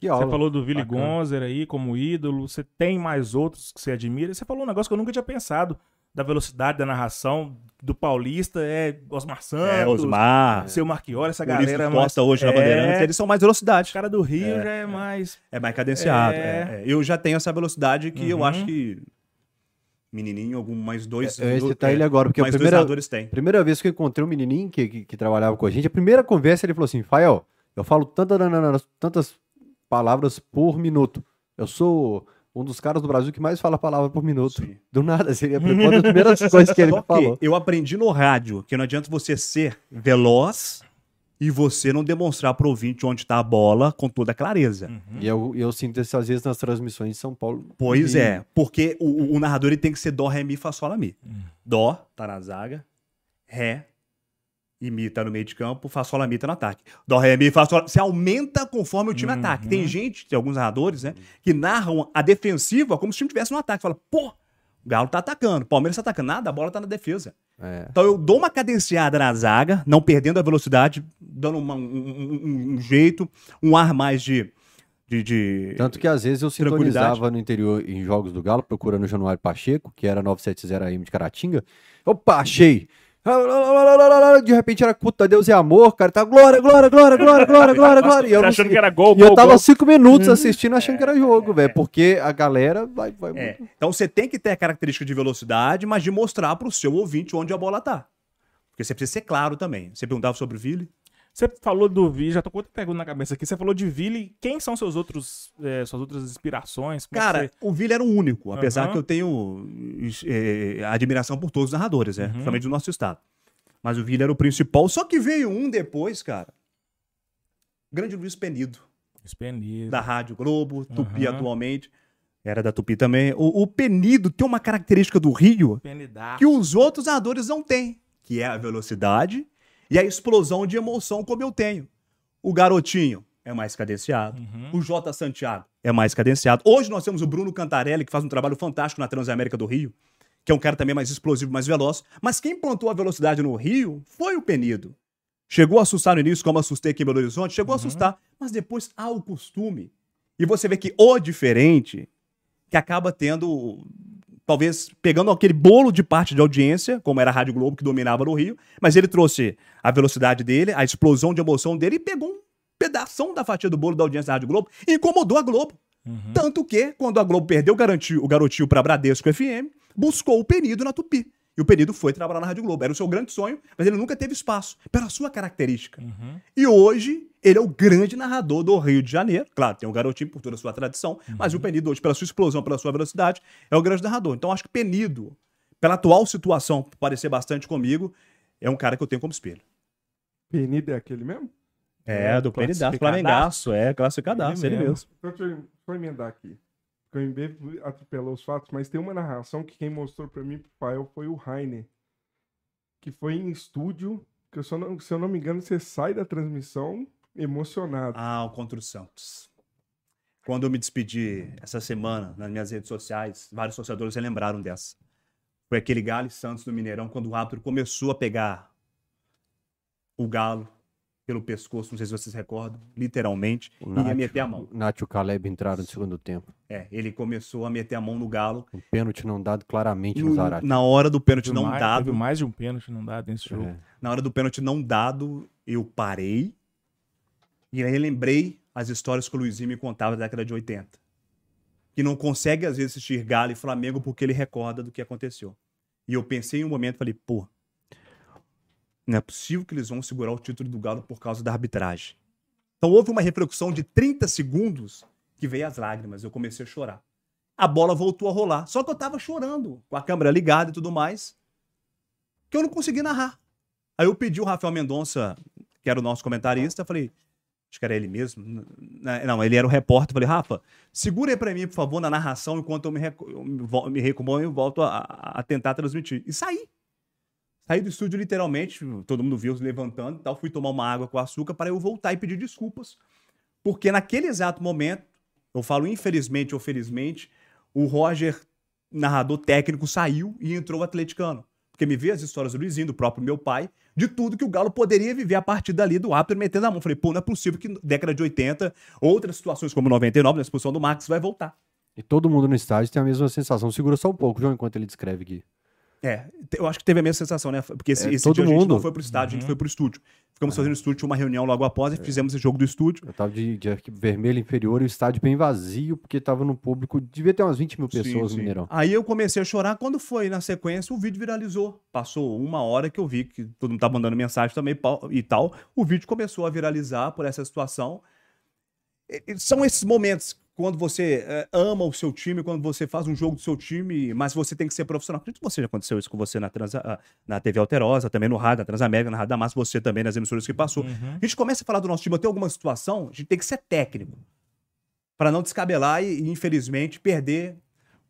Que Você falou do Bacana. Gonzer aí como ídolo. Você tem mais outros que você admira. Você falou um negócio que eu nunca tinha pensado. Da velocidade da narração do Paulista. É Osmar Santos. É, Osmar, Seu Marchiori, essa galera. é mais- hoje na É, Bandeirantes, eles são mais velocidade. Os caras do Rio já é mais. É mais cadenciado. É. é, é. Eu já tenho essa velocidade que eu Uhum. acho que menininho, algum mais dois. Eu ia citar é, ele agora, porque a mais dois primeira, narradores tem. primeira vez que eu encontrei um menininho que, que, que trabalhava com a gente, a primeira conversa ele falou assim, Fael, eu falo tanta, nanana- tantas palavras por minuto. Eu sou um dos caras do Brasil que mais fala palavra por minuto. Sim. Do nada, seria uma das primeiras coisas que ele falou. eu aprendi no rádio que não adianta você ser veloz e você não demonstrar pro ouvinte onde tá a bola com toda clareza. Uhum. E eu, eu sinto isso às vezes nas transmissões de São Paulo. Pois E- é, porque o, o- o narrador ele tem que ser dó, ré, mi, fá, sol, lá, mi. Dó tá na zaga, ré e mi tá no meio de campo, fá, sol, lá, mi tá no ataque. Dó, ré, mi, fá, sol, você aumenta conforme o time Uhum. ataque. Tem gente, tem alguns narradores, né, que narram a defensiva como se o time tivesse no ataque. Fala, pô, o Galo tá atacando, o Palmeiras tá atacando, nada, a bola tá na defesa. É. Então eu dou uma cadenciada na zaga, não perdendo a velocidade, dando uma- um, um- um- jeito, um ar mais de. de, de- Tanto que às vezes eu sintonizava no interior em jogos do Galo, procurando o Januário Pacheco, que era 970 AM de Caratinga. Opa, achei! De repente era puta Deus e amor, cara. Tá glória, glória, glória, glória, glória, glória, glória. E eu, não achando que era gol, e eu tava gol. cinco minutos assistindo achando que era jogo, velho. Porque a galera vai. vai É. Então você tem que ter a característica de velocidade, mas de mostrar pro seu ouvinte onde a bola tá. Porque você precisa ser claro também. Você perguntava sobre o Vili? Você falou do Vili, já tô com outra pergunta na cabeça aqui. Você falou de Vili. Quem são seus outros, eh, suas outras inspirações? Como é Cara, você- o Vili era o único, apesar Aham. que eu tenho eh, admiração por todos os narradores, né? Uhum. Principalmente do nosso estado. Mas o Vili era o principal, só que veio um depois, cara. O grande Luiz Penido. Espenido. da Rádio Globo, Tupi Aham. atualmente. Era da Tupi também. O, o Penido tem uma característica do Rio Penidar. que os outros narradores não têm, que é a velocidade e a explosão de emoção como eu tenho. O Garotinho é mais cadenciado. Uhum. O J. Santiago é mais cadenciado. Hoje nós temos o Bruno Cantarelli, que faz um trabalho fantástico na Transamérica do Rio, que é um cara também mais explosivo, mais veloz. Mas quem plantou a velocidade no Rio foi o Penido. Chegou a assustar no início, como assustei aqui em Belo Horizonte, chegou a assustar, mas depois há o costume. E você vê que o diferente, que acaba tendo, talvez, pegando aquele bolo de parte de audiência, como era a Rádio Globo, que dominava no Rio, mas ele trouxe a velocidade dele, a explosão de emoção dele e pegou um pedação da fatia do bolo da audiência da Rádio Globo e incomodou a Globo. Uhum. Tanto que, quando a Globo perdeu o garantiu- o garotinho para Bradesco FM, buscou o Penido na Tupi. E o Penido foi trabalhar na Rádio Globo. Era o seu grande sonho, mas ele nunca teve espaço, pela sua característica. Uhum. E hoje, ele é o grande narrador do Rio de Janeiro. Claro, tem o garotinho por toda a sua tradição, mas o Penido hoje, pela sua explosão, pela sua velocidade, é o grande narrador. Então, acho que Penido, pela atual situação, por parecer bastante comigo, é um cara que eu tenho como espelho. Penido é aquele mesmo? É, do Penidaço. Flamengaço, é, classificadaço, Ele ele mesmo. mesmo. Então, deixa eu, deixa eu emendar aqui. Porque o MB atropelou os fatos, mas tem uma narração que quem mostrou pra mim, pro Fael, foi o Rainer. Que foi em estúdio, que eu não- se eu não me engano, você sai da transmissão emocionado. Ah, o contra o Santos. Quando eu me despedi essa semana nas minhas redes sociais, vários torcedores relembraram dessa. Foi aquele Galo e Santos no Mineirão, quando o árbitro começou a pegar o Galo pelo pescoço, não sei se vocês recordam, literalmente, O e ia Nacho- meter a mão. o Nath e o Caleb entraram no segundo tempo. É, ele começou a meter a mão no Galo. Um pênalti não dado claramente no No- Zarate. na hora do pênalti Teve não mais, dado, Teve mais de um pênalti não dado nesse jogo. É. na hora do pênalti não dado, eu parei e aí lembrei as histórias que o Luizinho me contava da década de 80. Que não consegue, às vezes, assistir Galo e Flamengo porque ele recorda do que aconteceu. E eu pensei em um momento, falei, pô, não é possível que eles vão segurar o título do Galo por causa da arbitragem. Então houve uma reflexão de 30 segundos que veio as lágrimas, eu comecei a chorar. A bola voltou a rolar, só que eu tava chorando, com a câmera ligada e tudo mais, que eu não consegui narrar. Aí eu pedi o Rafael Mendonça, que era o nosso comentarista, falei, acho que era ele mesmo. N- n- Não, ele era o repórter. Falei, Rafa, segura aí pra mim, por favor, na narração, enquanto eu me, recu- eu me recomponho e volto a- a tentar transmitir. E saí. Saí do estúdio literalmente, todo mundo viu eu levantando e tal. Fui tomar uma água com açúcar para eu voltar e pedir desculpas. Porque naquele exato momento, eu falo infelizmente ou felizmente, o Roger, narrador técnico, saiu e entrou o atleticano. Porque me veio as histórias do Luizinho, do próprio meu pai, de tudo que o Galo poderia viver a partir dali do árbitro metendo a mão. Falei, pô, não é possível que década de 80, outras situações como 99, na expulsão do Max, vai voltar. E todo mundo no estádio tem a mesma sensação. Segura só um pouco, João, enquanto ele descreve aqui. É, eu acho que teve a mesma sensação, né? Porque esse, É, esse todo dia a gente não mundo. foi pro estádio, a Uhum. gente foi pro estúdio. Ficamos fazendo estúdio, tinha uma reunião logo após e fizemos esse jogo do estúdio. Eu tava de, de equipe vermelha inferior e o estádio bem vazio, porque tava no público. Devia ter umas 20 mil pessoas Sim, no. Mineirão. Aí eu comecei a chorar. Quando foi na sequência, o vídeo viralizou. Passou uma hora que eu vi que todo mundo tá mandando mensagem também e tal. O vídeo começou a viralizar por essa situação. E São esses momentos quando você eh, ama o seu time, quando você faz um jogo do seu time, mas você tem que ser profissional. Acredito que você já aconteceu isso com você na, Transa- ah, na TV Alterosa, também no rádio, na Transamérica, na Rádio da Massa, você também nas emissoras que passou. Uhum. A gente começa a falar do nosso time, até alguma situação, a gente tem que ser técnico. Para não descabelar e, e, infelizmente, perder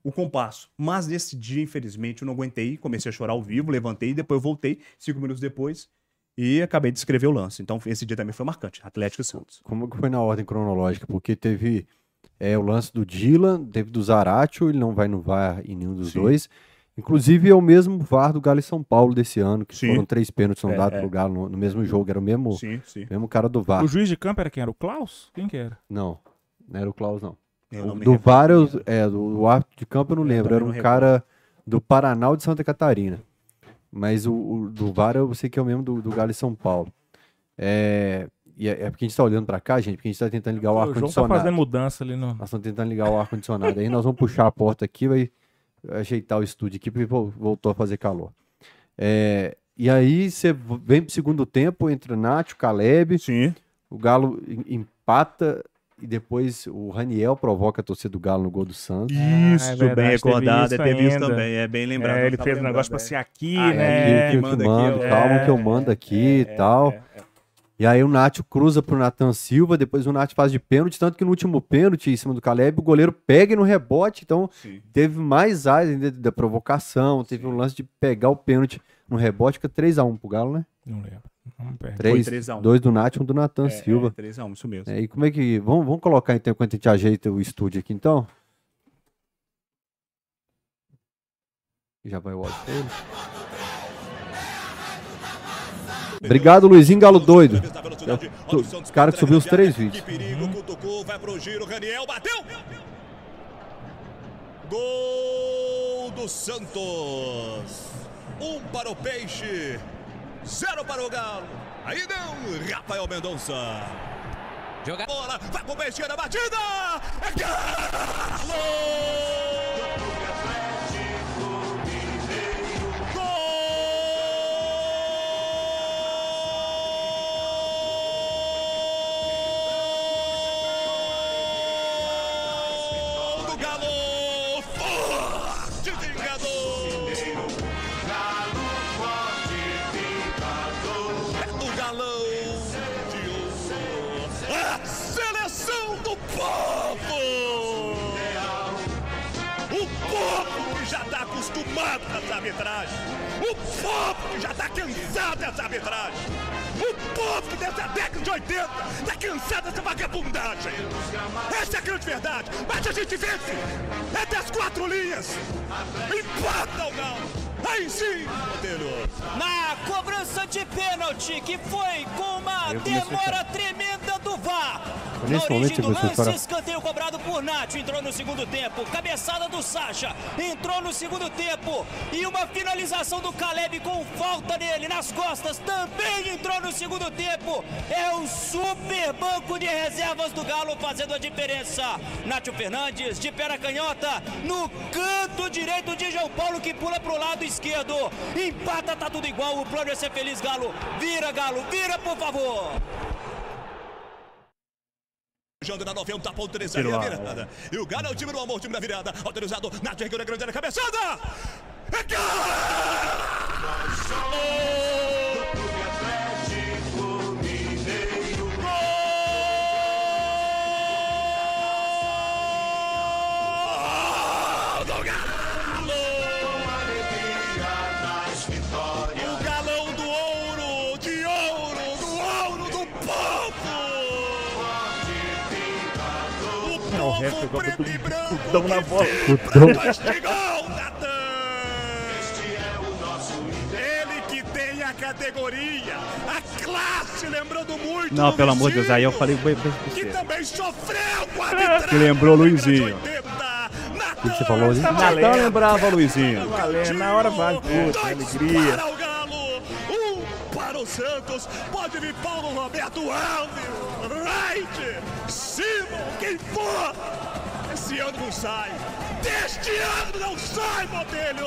o compasso. Mas nesse dia, infelizmente, eu não aguentei, comecei a chorar ao vivo, levantei, depois eu voltei, cinco minutos depois, e acabei de escrever o lance. Então, esse dia também foi marcante. Atlético e Santos. Como que foi na ordem cronológica? Porque teve é, o lance do Dylan, teve do Zaratio, ele não vai no VAR em nenhum dos Sim. dois. Inclusive é o mesmo VAR do Galo e São Paulo desse ano, que Sim. foram três pênaltis não É, dados é. pro Galo no, no mesmo jogo, era o mesmo, Sim, sim. mesmo cara do VAR. O juiz de campo era quem? Era o Klaus? Quem que era? Não, não era o Klaus, não. O não do. VAR, eu- é, do, do árbitro de campo eu não Eu lembro, era um cara do Paraná ou de Santa Catarina. Mas o, o do VAR eu sei que é o mesmo do, do Galo e São Paulo. É, e é, é porque a gente tá olhando pra cá, gente, porque a gente tá tentando ligar o o João tá ar-condicionado. fazendo mudança ali no. Nós estamos tentando ligar o ar-condicionado aí. Nós vamos puxar a porta aqui, vai ajeitar o estúdio aqui, porque vol- voltou a fazer calor. É, e aí você vem pro segundo tempo, entra Nath, Caleb, Sim. o Galo em- empata e depois o Raniel provoca a torcida do Galo no gol do Santos. Isso, é verdade, bem teve recordado. isso Teve isso ainda. também, é bem lembrado. É, ele fez um negócio pra é. ser aqui, Ah, é, né? que, que, manda eu aqui, mando, ó. calma que eu É, mando aqui e tal. É, é. E aí o Nath cruza pro Nathan Silva, depois o Nath faz de pênalti, tanto que no último pênalti em cima do Caleb, o goleiro pega no rebote, então Sim. teve mais áreas ainda da provocação, teve um lance de pegar o pênalti no rebote, fica 3x1 pro Galo, né? Não lembro. Vamos perto. 3, 3 a 1. dois do Nath, um do Nathan É, Silva. É, 3 a 1, isso mesmo. É, e como é que. Vamos, vamos colocar então enquanto a gente ajeita o estúdio aqui então? Já vai o áudio pra ele. Obrigado, Luizinho Galo Doido. É o o cara que subiu os três vídeos. Que perigo, cutucou, vai pro giro, Raniel bateu. Gol do Santos. Um para o Peixe, zero para o Galo. Aí não, Rafael Mendonça. Joga bola, vai pro Peixe na batida. É Galo! Gol povo! O povo que já está acostumado com essa arbitragem. O povo que já está cansado dessa arbitragem. O povo que desde a década de 80 está cansado dessa vagabundagem. Essa é a grande verdade. Mas a gente vence. É das quatro linhas. Empata o Galo. Aí sim, Botelho. na cobrança de pênalti, que foi com uma demora tremenda do VAR. Nesse Na origem momento, do lance, fala- escanteio cobrado por Nath, entrou no segundo tempo. Cabeçada do Sacha, entrou no segundo tempo. E uma finalização do Caleb com falta nele, nas costas, também entrou no segundo tempo. É um super banco de reservas do Galo fazendo a diferença. Nátio Fernandes, de pé na canhota, no canto direito de João Paulo, que pula pro lado esquerdo. Empata, tá tudo igual. O plano é ser feliz, Galo. Vira, Galo, vira, por favor. Jogando na 90.3 aí a virada. E o Galo é o time do amor, o time da virada. Autorizado, Nath ergueu na grande área, cabeçada! É gol! O o resto povo joga preto tudo e branco putão na bola. Categoria, a classe, lembrando muito Não, do pelo amor de Deus, aí eu falei bem que também sofreu com a Que lembrou Luizinho. 80. O que você falou eu lembrava, Luizinho. Valendo, na hora vale tudo, Dois alegria. Santos. Pode vir Paulo Roberto Alves, Wright, Simon, quem for. Esse ano não sai. Deste ano não sai, Botelho.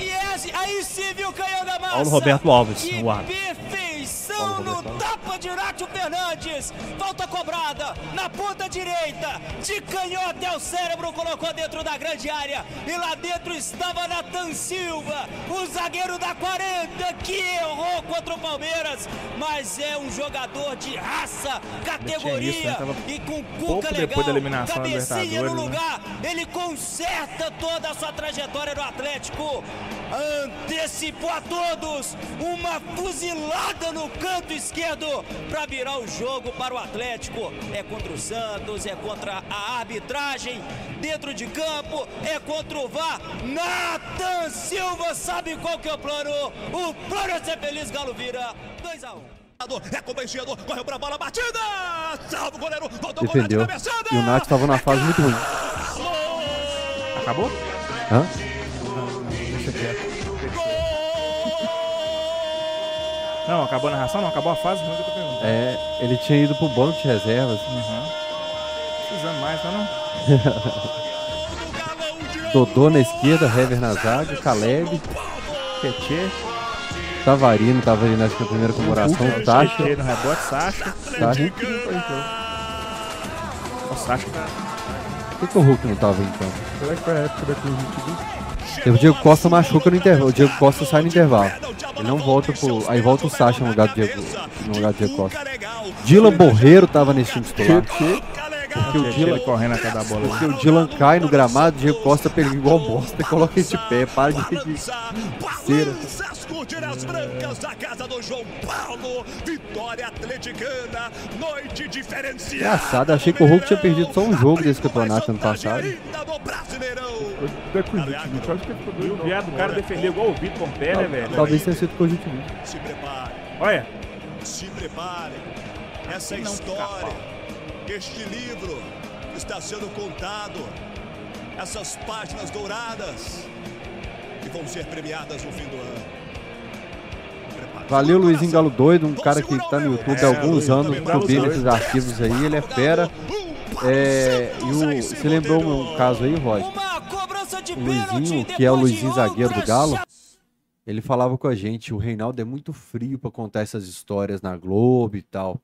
E esse, aí sim viu o canhão da massa. Paulo Roberto Alves, Que o árbitro. perfeição no tapa de Nátio Fernandes. Falta cobrada na ponta direita. De canhota ao cérebro, colocou dentro da grande área. E lá dentro estava Natan Silva, o zagueiro da 40, que errou contra o Palmeiras. Mas é um jogador de raça, categoria isso, né? E com cuca depois legal. da eliminação da cabecinha no né? lugar ele conserta toda a sua trajetória no Atlético. Antecipou a todos uma fuzilada no canto esquerdo para virar o jogo para o Atlético. É contra o Santos, é contra a arbitragem dentro de campo, é contra o VAR. Nathan Silva sabe qual que é o plano. O plano é ser feliz, Galo vira 2 a 1 É convencido, correu pra bola, batida! Salva o goleiro, voltou Defendeu. o goleiro de cabeçada! E o Nath estava numa fase muito ruim. Acabou? Hã? Deixa quieto. Não, acabou a narração? Não, acabou a fase? Não, eu tô perguntando. É, ele tinha ido pro banco de reservas. Precisando mais, tá não? Dodô na esquerda, Hever na zaga, Caleb, Tietê. Tavarino tava ali na acho que na primeira comemoração, Tacha. Tietê no rebote, Sacha. Tacha. O Sacha tá... Por que, que o Hulk não tava então? Será que foi a época da conjuntivite? O Diego Costa machuca no intervalo. O Diego Costa sai no intervalo. Ele não volta pro. Aí volta o Sacha no lugar do Diego, no lugar do Diego Costa. Dylan Borreiro tava nesse time titular. Porque o Dylan, correndo atrás da bola. porque o Dylan cai no gramado, o Diego Costa pega igual bosta e coloca de pé. Para de. de cera. As cortinas brancas da casa do João Paulo. Vitória atleticana. Noite diferenciada. Engraçado, achei que o Hulk tinha perdido só um jogo desse campeonato ano passado. Ainda no Brasileirão. Da conjuntivite, acho que E dois o viado, o cara defendeu igual o Vitor com o pé, né, velho? Talvez tenha sido conjuntivite. Se prepare, Olha, se prepare. Essa história, este livro está sendo contado. Essas páginas douradas que vão ser premiadas no fim do ano. Valeu, Luizinho. Galo Doido, um cara que tá no YouTube há alguns anos, subindo esses arquivos aí, ele é fera. É, e o, você lembrou um caso aí, Rod? Uma cobrança de O Luizinho, que é o Luizinho zagueiro do Galo, ele falava com a gente, o Reinaldo é muito frio pra contar essas histórias na Globo e tal.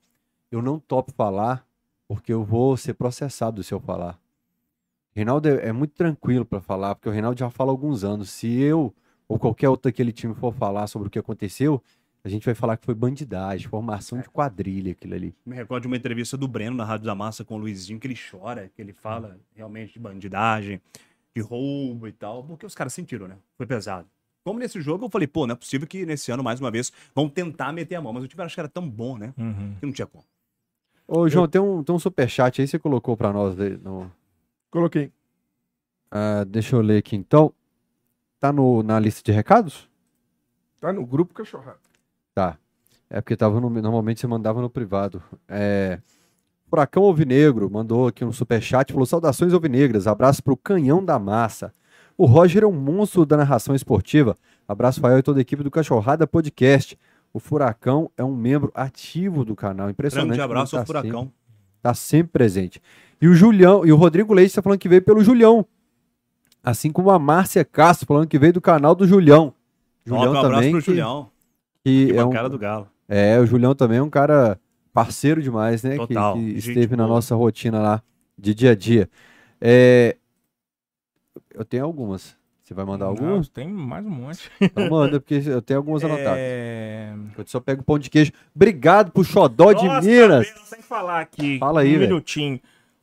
Eu não topo falar, porque eu vou ser processado se eu falar. O Reinaldo é, é muito tranquilo pra falar, porque o Reinaldo já fala há alguns anos. Se eu ou qualquer outro daquele time for falar sobre o que aconteceu, a gente vai falar que foi bandidagem, formação de quadrilha aquilo ali. Me recordo de uma entrevista do Breno na Rádio da Massa com o Luizinho, que ele chora, que ele fala realmente de bandidagem, de roubo e tal, porque os caras sentiram, né? Foi pesado. Como nesse jogo, eu falei, pô, não é possível que nesse ano, mais uma vez, vão tentar meter a mão. Mas o time acho que era tão bom, né? Que não tinha como. Ô, João, tem, um, tem um superchat aí, você colocou pra nós no, Coloquei. Ah, deixa eu ler aqui então. tá no, na lista de recados? Tá no grupo cachorrado. Tá. É porque tava no- normalmente você mandava no privado. É, Furacão Alvinegro mandou aqui um superchat, falou saudações alvinegras, abraço pro Canhão da Massa. O Roger é um monstro da narração esportiva. Abraço Fael e toda a equipe do Cachorrada Podcast. O Furacão é um membro ativo do canal. Impressionante. Grande abraço tá ao Furacão. Sempre, tá sempre presente. E o Julião, e o Rodrigo Leite tá falando que veio pelo Julião. Assim como a Márcia Castro falando que veio do canal do Julião. Julião um abraço pro que- Julião. Que Que é um, cara do Galo. é, o Julião também é um cara parceiro demais, né? que- Total, Que, gente esteve na boa. nossa rotina lá de dia a dia. É, eu tenho algumas. Você vai mandar algumas? tem mais um monte. Então manda, porque eu tenho algumas anotadas. É... Eu só pego pão de queijo. Obrigado pro Xodó de Nossa, Minas. Pedro, sem falar aqui. Fala aí, um velho. minutinho.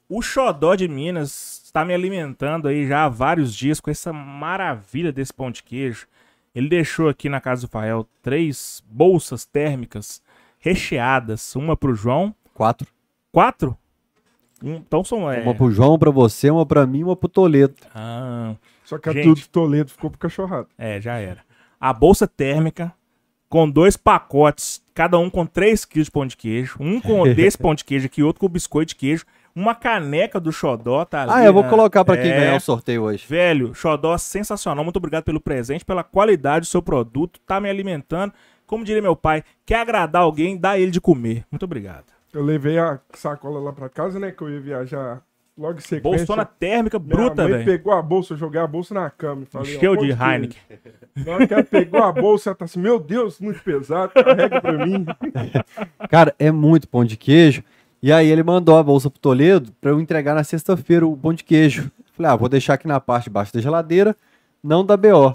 O Xodó de Minas está me alimentando aí já há vários dias com essa maravilha desse pão de queijo. Ele deixou aqui na casa do Fael três bolsas térmicas recheadas. Uma pro João. Quatro. Quatro? Um- então são. É... Uma pro João, pra você, uma pra mim, uma pro Toledo. Ah, Só que a Gente. tudo de Toledo ficou pro cachorrado. é, já era. A bolsa térmica com dois pacotes, cada um com 3 quilos de pão de queijo. Um com desse pão de queijo aqui, outro com biscoito de queijo. Uma caneca do Xodó, tá ali. Ah, eu vou na- colocar pra quem É. ganhar o sorteio hoje. Velho, Xodó sensacional. Muito obrigado pelo presente, pela qualidade do seu produto. Tá me alimentando. Como diria meu pai, quer agradar alguém, dá ele de comer. Muito obrigado. Eu levei a sacola lá pra casa, né? Que eu ia viajar logo em sequência. Bolsona térmica Minha bruta, velho. pegou a bolsa, eu joguei a bolsa na cama. Falei, ó, Encheu pão de. Heineken. Na hora que ela pegou a bolsa, ela tá assim, meu Deus, muito pesado, carrega pra mim. Cara, é muito pão de queijo. E aí ele mandou a bolsa pro Toledo pra eu entregar na sexta-feira o pão de queijo. Falei, ah, vou deixar aqui na parte de baixo da geladeira, não da BO.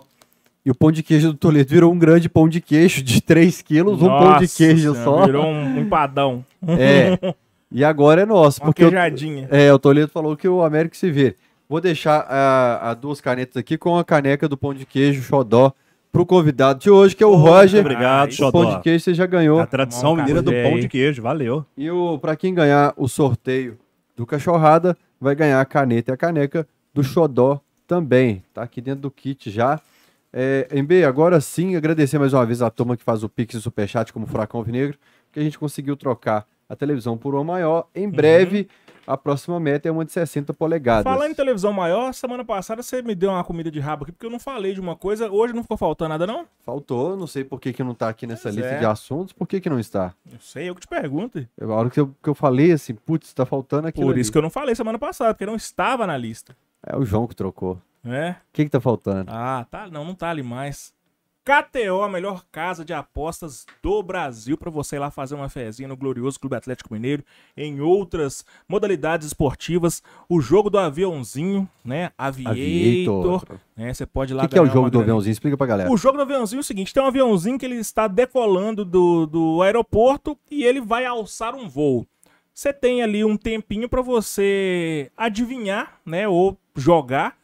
E o pão de queijo do Toledo virou um grande pão de queijo de 3 quilos, um pão de queijo só. Virou um empadão. É. E agora é nosso, Uma porque o, queijadinha. é, o Toledo falou que o Américo se vê. Vou deixar a, a duas canetas aqui com a caneca do pão de queijo Xodó pro convidado de hoje, que é o Roger. Obrigado, O pão de queijo você já ganhou. A tradição mineira do pão de queijo. Valeu. E o, pra quem ganhar o sorteio do Cachorrada, vai ganhar a caneta e a caneca do Xodó também. Tá aqui dentro do kit já. É, MB, agora sim, agradecer mais uma vez a turma que faz o Pix e o Superchat como Furacão Vinegro, que a gente conseguiu trocar a televisão por uma maior. Em breve, a próxima meta é uma de 60 polegadas. Falando em televisão maior, semana passada você me deu uma comida de rabo aqui, porque eu não falei de uma coisa. Hoje não ficou faltando nada, não? Faltou, não sei por que, que não tá aqui nessa Pois lista é. de assuntos, por que, que não está? Eu sei, eu que te pergunto. Eu- A hora que eu, que eu falei assim, putz, tá faltando aquilo Por ali. isso que eu não falei semana passada, porque não estava na lista. É o João que trocou. Né? O que que tá faltando? Ah, tá. Não, não tá ali mais. KTO, a melhor casa de apostas do Brasil, para você ir lá fazer uma fezinha no glorioso Clube Atlético Mineiro, em outras modalidades esportivas, o jogo do aviãozinho, né? Aviator, né? Você pode ir O lá que, que é o jogo do grana. aviãozinho? Explica pra galera. O jogo do aviãozinho é o seguinte: tem um aviãozinho que ele está decolando do, do aeroporto e ele vai alçar um voo. Você tem ali um tempinho para você adivinhar, né? Ou jogar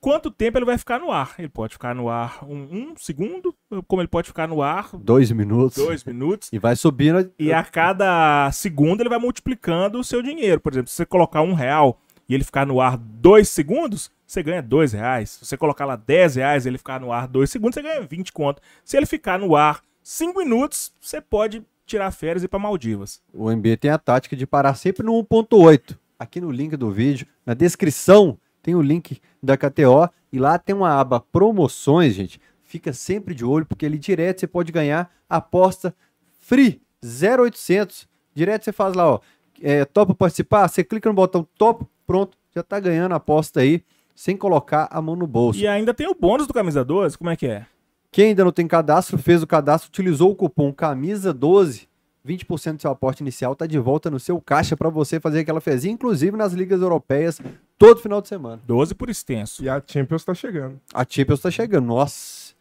quanto tempo ele vai ficar no ar. Ele pode ficar no ar um, um segundo, como ele pode ficar no ar Dois minutos. dois minutos. E vai subindo. E a cada segundo ele vai multiplicando o seu dinheiro. Por exemplo, se você colocar um real e ele ficar no ar dois segundos, você ganha dois reais. Se você colocar lá 10 reais e ele ficar no ar dois segundos, você ganha 20 conto. Se ele ficar no ar cinco minutos, você pode tirar férias e ir para Maldivas. O MB tem a tática de parar sempre no 1.8. Aqui no link do vídeo, na descrição, tem o link da KTO. E lá tem uma aba promoções, gente. Fica sempre de olho, porque ali direto você pode ganhar aposta free 0800. Direto você faz lá, ó. É, topa participar? Você clica no botão top, pronto. Já tá ganhando a aposta aí, sem colocar a mão no bolso. E ainda tem o bônus do Camisa 12, como é que é? Quem ainda não tem cadastro, fez o cadastro, utilizou o cupom CAMISA12, 20% do seu aporte inicial tá de volta no seu caixa para você fazer aquela fezinha, inclusive nas ligas europeias, todo final de semana. 12 por extenso. E a Champions tá chegando. A Champions tá chegando, nossa.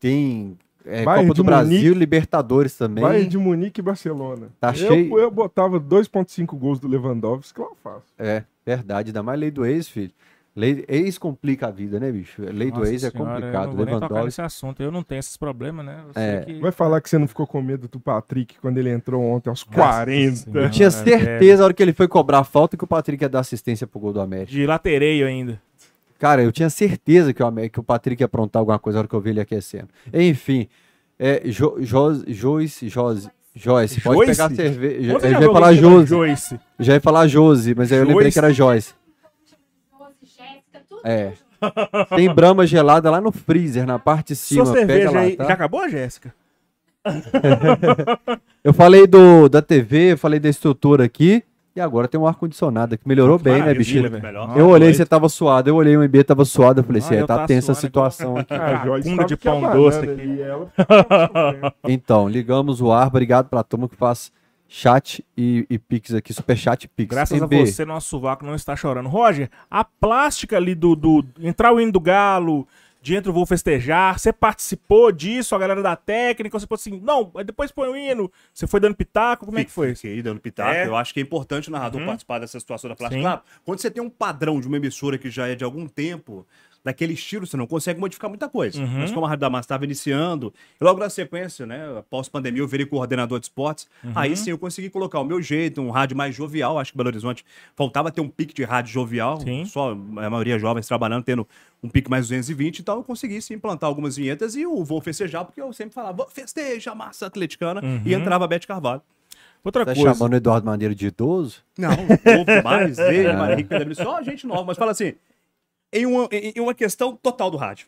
Tem é, Copa de do Brasil, Munique. Libertadores também. Bayern de Munique e Barcelona. Tá eu, cheio. Eu botava 2.5 gols do Lewandowski, que eu faço. É, verdade, ainda mais lei do ex, filho. Lei, ex complica a vida, né, bicho? Lei do Nossa ex é senhora, complicado. Eu não vou tocar nesse assunto. Eu não tenho esses problemas, né? É. que- Vai falar que você não ficou com medo do Patrick quando ele entrou ontem aos Nossa 40. Senhora, Eu tinha certeza, a hora que ele foi cobrar a falta, que o Patrick ia dar assistência pro gol do América. De latereio ainda. Cara, eu tinha certeza que o, Amé- que o Patrick ia aprontar alguma coisa na hora que eu vi ele aquecendo. Enfim, é, jo, Jos- Joyce, Joyce, Joyce, pode Joyce? pegar cerveja. Eu já ia falar. Joyce. Já ia falar Josi, mas aí eu lembrei Joyce? que era Joyce. É. Tem brama gelada lá no freezer, na parte de cima. Sua Pega cerveja lá, aí. tá? Já acabou, Jéssica? Eu falei do, da TV, eu falei da estrutura aqui. E agora tem um ar-condicionado que melhorou bem, né, bichinho? Eu olhei, você tava suado. Eu olhei, o MB tava suado. Eu falei, Ah, assim, eu tá tensa a situação aqui. A Joyce Cunda tava de pão doce aqui. sofrendo. Então, ligamos o ar. Obrigado pra turma que faz chat e, e pix aqui. Superchat e pix. Graças a MB, você, nosso sovaco não está chorando. Roger, a plástica ali do, do entrar o hino do galo, de entra o vou festejar, você participou disso, a galera da técnica, você falou assim, não, depois põe o hino, você foi dando pitaco, como é que foi? Fiquei dando pitaco. É. Eu acho que é importante o narrador Uhum. participar dessa situação da plástica. Claro, quando você tem um padrão de uma emissora que já é de algum tempo, daquele estilo, você não consegue modificar muita coisa. Uhum. Mas como a Rádio da Massa estava iniciando, e logo na sequência, né, após pandemia, eu virei coordenador de esportes, Uhum. aí sim eu consegui colocar o meu jeito, um rádio mais jovial. Acho que Belo Horizonte faltava ter um pique de rádio jovial, Sim. só a maioria jovens trabalhando, tendo um pique mais 220, então eu consegui sim implantar algumas vinhetas e o Vou Festejar, porque eu sempre falava, "Vou festeja, massa atleticana, e Uhum. entrava a Beth Carvalho. Outra Tá coisa, chamando o Eduardo Maneiro de idoso? Não, houve mais, ele, É. Maria Pedro, só gente nova, mas fala assim, em uma, em uma questão total do rádio.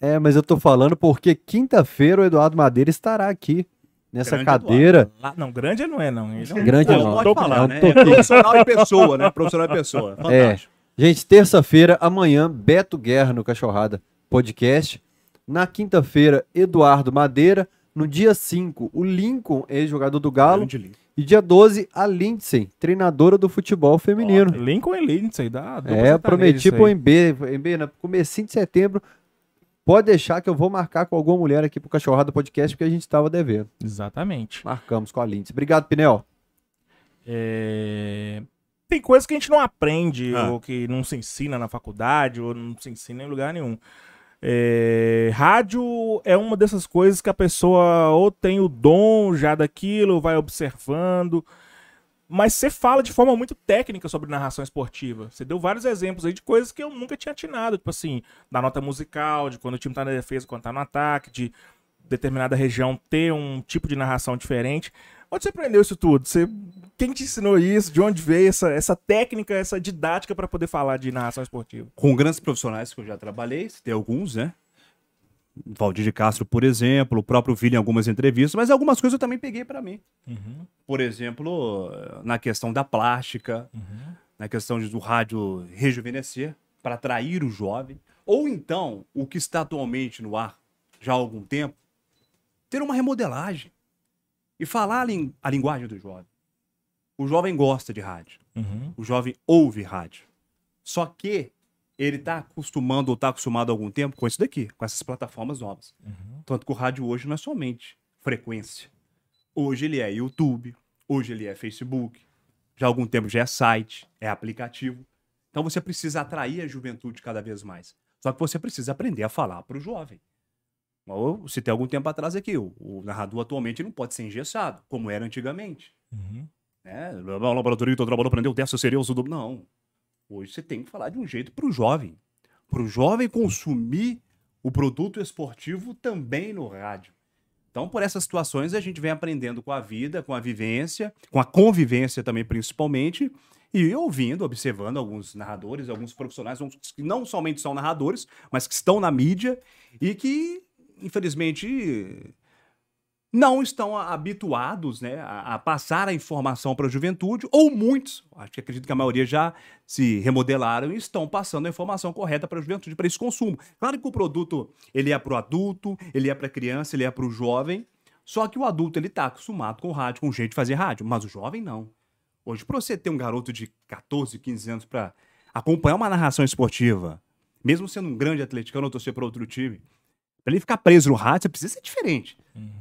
É, mas eu tô falando porque quinta-feira o Eduardo Madeira estará aqui. Nessa Grande cadeira. Ah, não, grande ele não é não, ele é um Grande Pô, não. pode falar, é um né? É profissional e pessoa, né? Profissional e pessoa. Fantástico. Gente, terça-feira, amanhã, Beto Guerra no Cachorrada Podcast. Na quinta-feira, Eduardo Madeira. No dia 5, o Lincoln, ex-jogador do Galo. Grande lindo. E dia 12, a Lindsay, treinadora do futebol feminino. Lincoln e Lindsay, dá é, prometi pro. MB, MB, no comecinho de setembro. Pode deixar que eu vou marcar com alguma mulher aqui pro Cachorrada Podcast, porque a gente tava devendo. Exatamente. Marcamos com a Lindsay. Obrigado, Pinel. É, Tem coisas que a gente não aprende, Ah. ou que não se ensina na faculdade, ou não se ensina em lugar nenhum. É, Rádio é uma dessas coisas que a pessoa ou tem o dom já daquilo, vai observando. Mas você fala de forma muito técnica sobre narração esportiva. Você deu vários exemplos aí de coisas que eu nunca tinha atinado. Tipo assim, da nota musical, de quando o time tá na defesa, quando tá no ataque, de determinada região ter um tipo de narração diferente. Onde você aprendeu isso tudo? Você, quem te ensinou isso? De onde veio essa, essa técnica, essa didática para poder falar de narração esportiva? Com grandes profissionais que eu já trabalhei, tem alguns, né? Valdir de Castro, por exemplo, o próprio Vili em algumas entrevistas, mas algumas coisas eu também peguei pra mim. Por exemplo, na questão da plástica, na questão de- do rádio rejuvenescer, para atrair o jovem, ou então, o que está atualmente no ar já há algum tempo, ter uma remodelagem e falar a, lin- a linguagem do jovem. O jovem gosta de rádio, o jovem ouve rádio. Só que ele está acostumando ou está acostumado há algum tempo com isso daqui, com essas plataformas novas. Tanto que o rádio hoje não é somente frequência. Hoje ele é YouTube, hoje ele é Facebook, já há algum tempo já é site, é aplicativo. Então você precisa atrair a juventude cada vez mais. Só que você precisa aprender a falar para o jovem. Ou, se tem algum tempo atrás aqui, o, o narrador atualmente não pode ser engessado, como era antigamente. Né? O laboratório que trabalhou aprendeu dessa seria o do... Não. Hoje você tem que falar de um jeito para o jovem. Para o jovem consumir o produto esportivo também no rádio. Então, por essas situações, a gente vem aprendendo com a vida, com a vivência, com a convivência também, principalmente, e ouvindo, observando alguns narradores, alguns profissionais, que não somente são narradores, mas que estão na mídia e que, infelizmente, não estão habituados né, a, passar a informação para a juventude, ou muitos, acho que acredito que a maioria já se remodelaram e estão passando a informação correta para a juventude, para esse consumo. Claro que o produto ele é para o adulto, ele é para a criança, ele é para o jovem, só que o adulto ele está acostumado com o rádio, com o jeito de fazer rádio, mas o jovem não. Hoje, para você ter um garoto de 14, 15 anos para acompanhar uma narração esportiva, mesmo sendo um grande atleticano ou torcer para outro time, para ele ficar preso no rádio, você precisa ser diferente.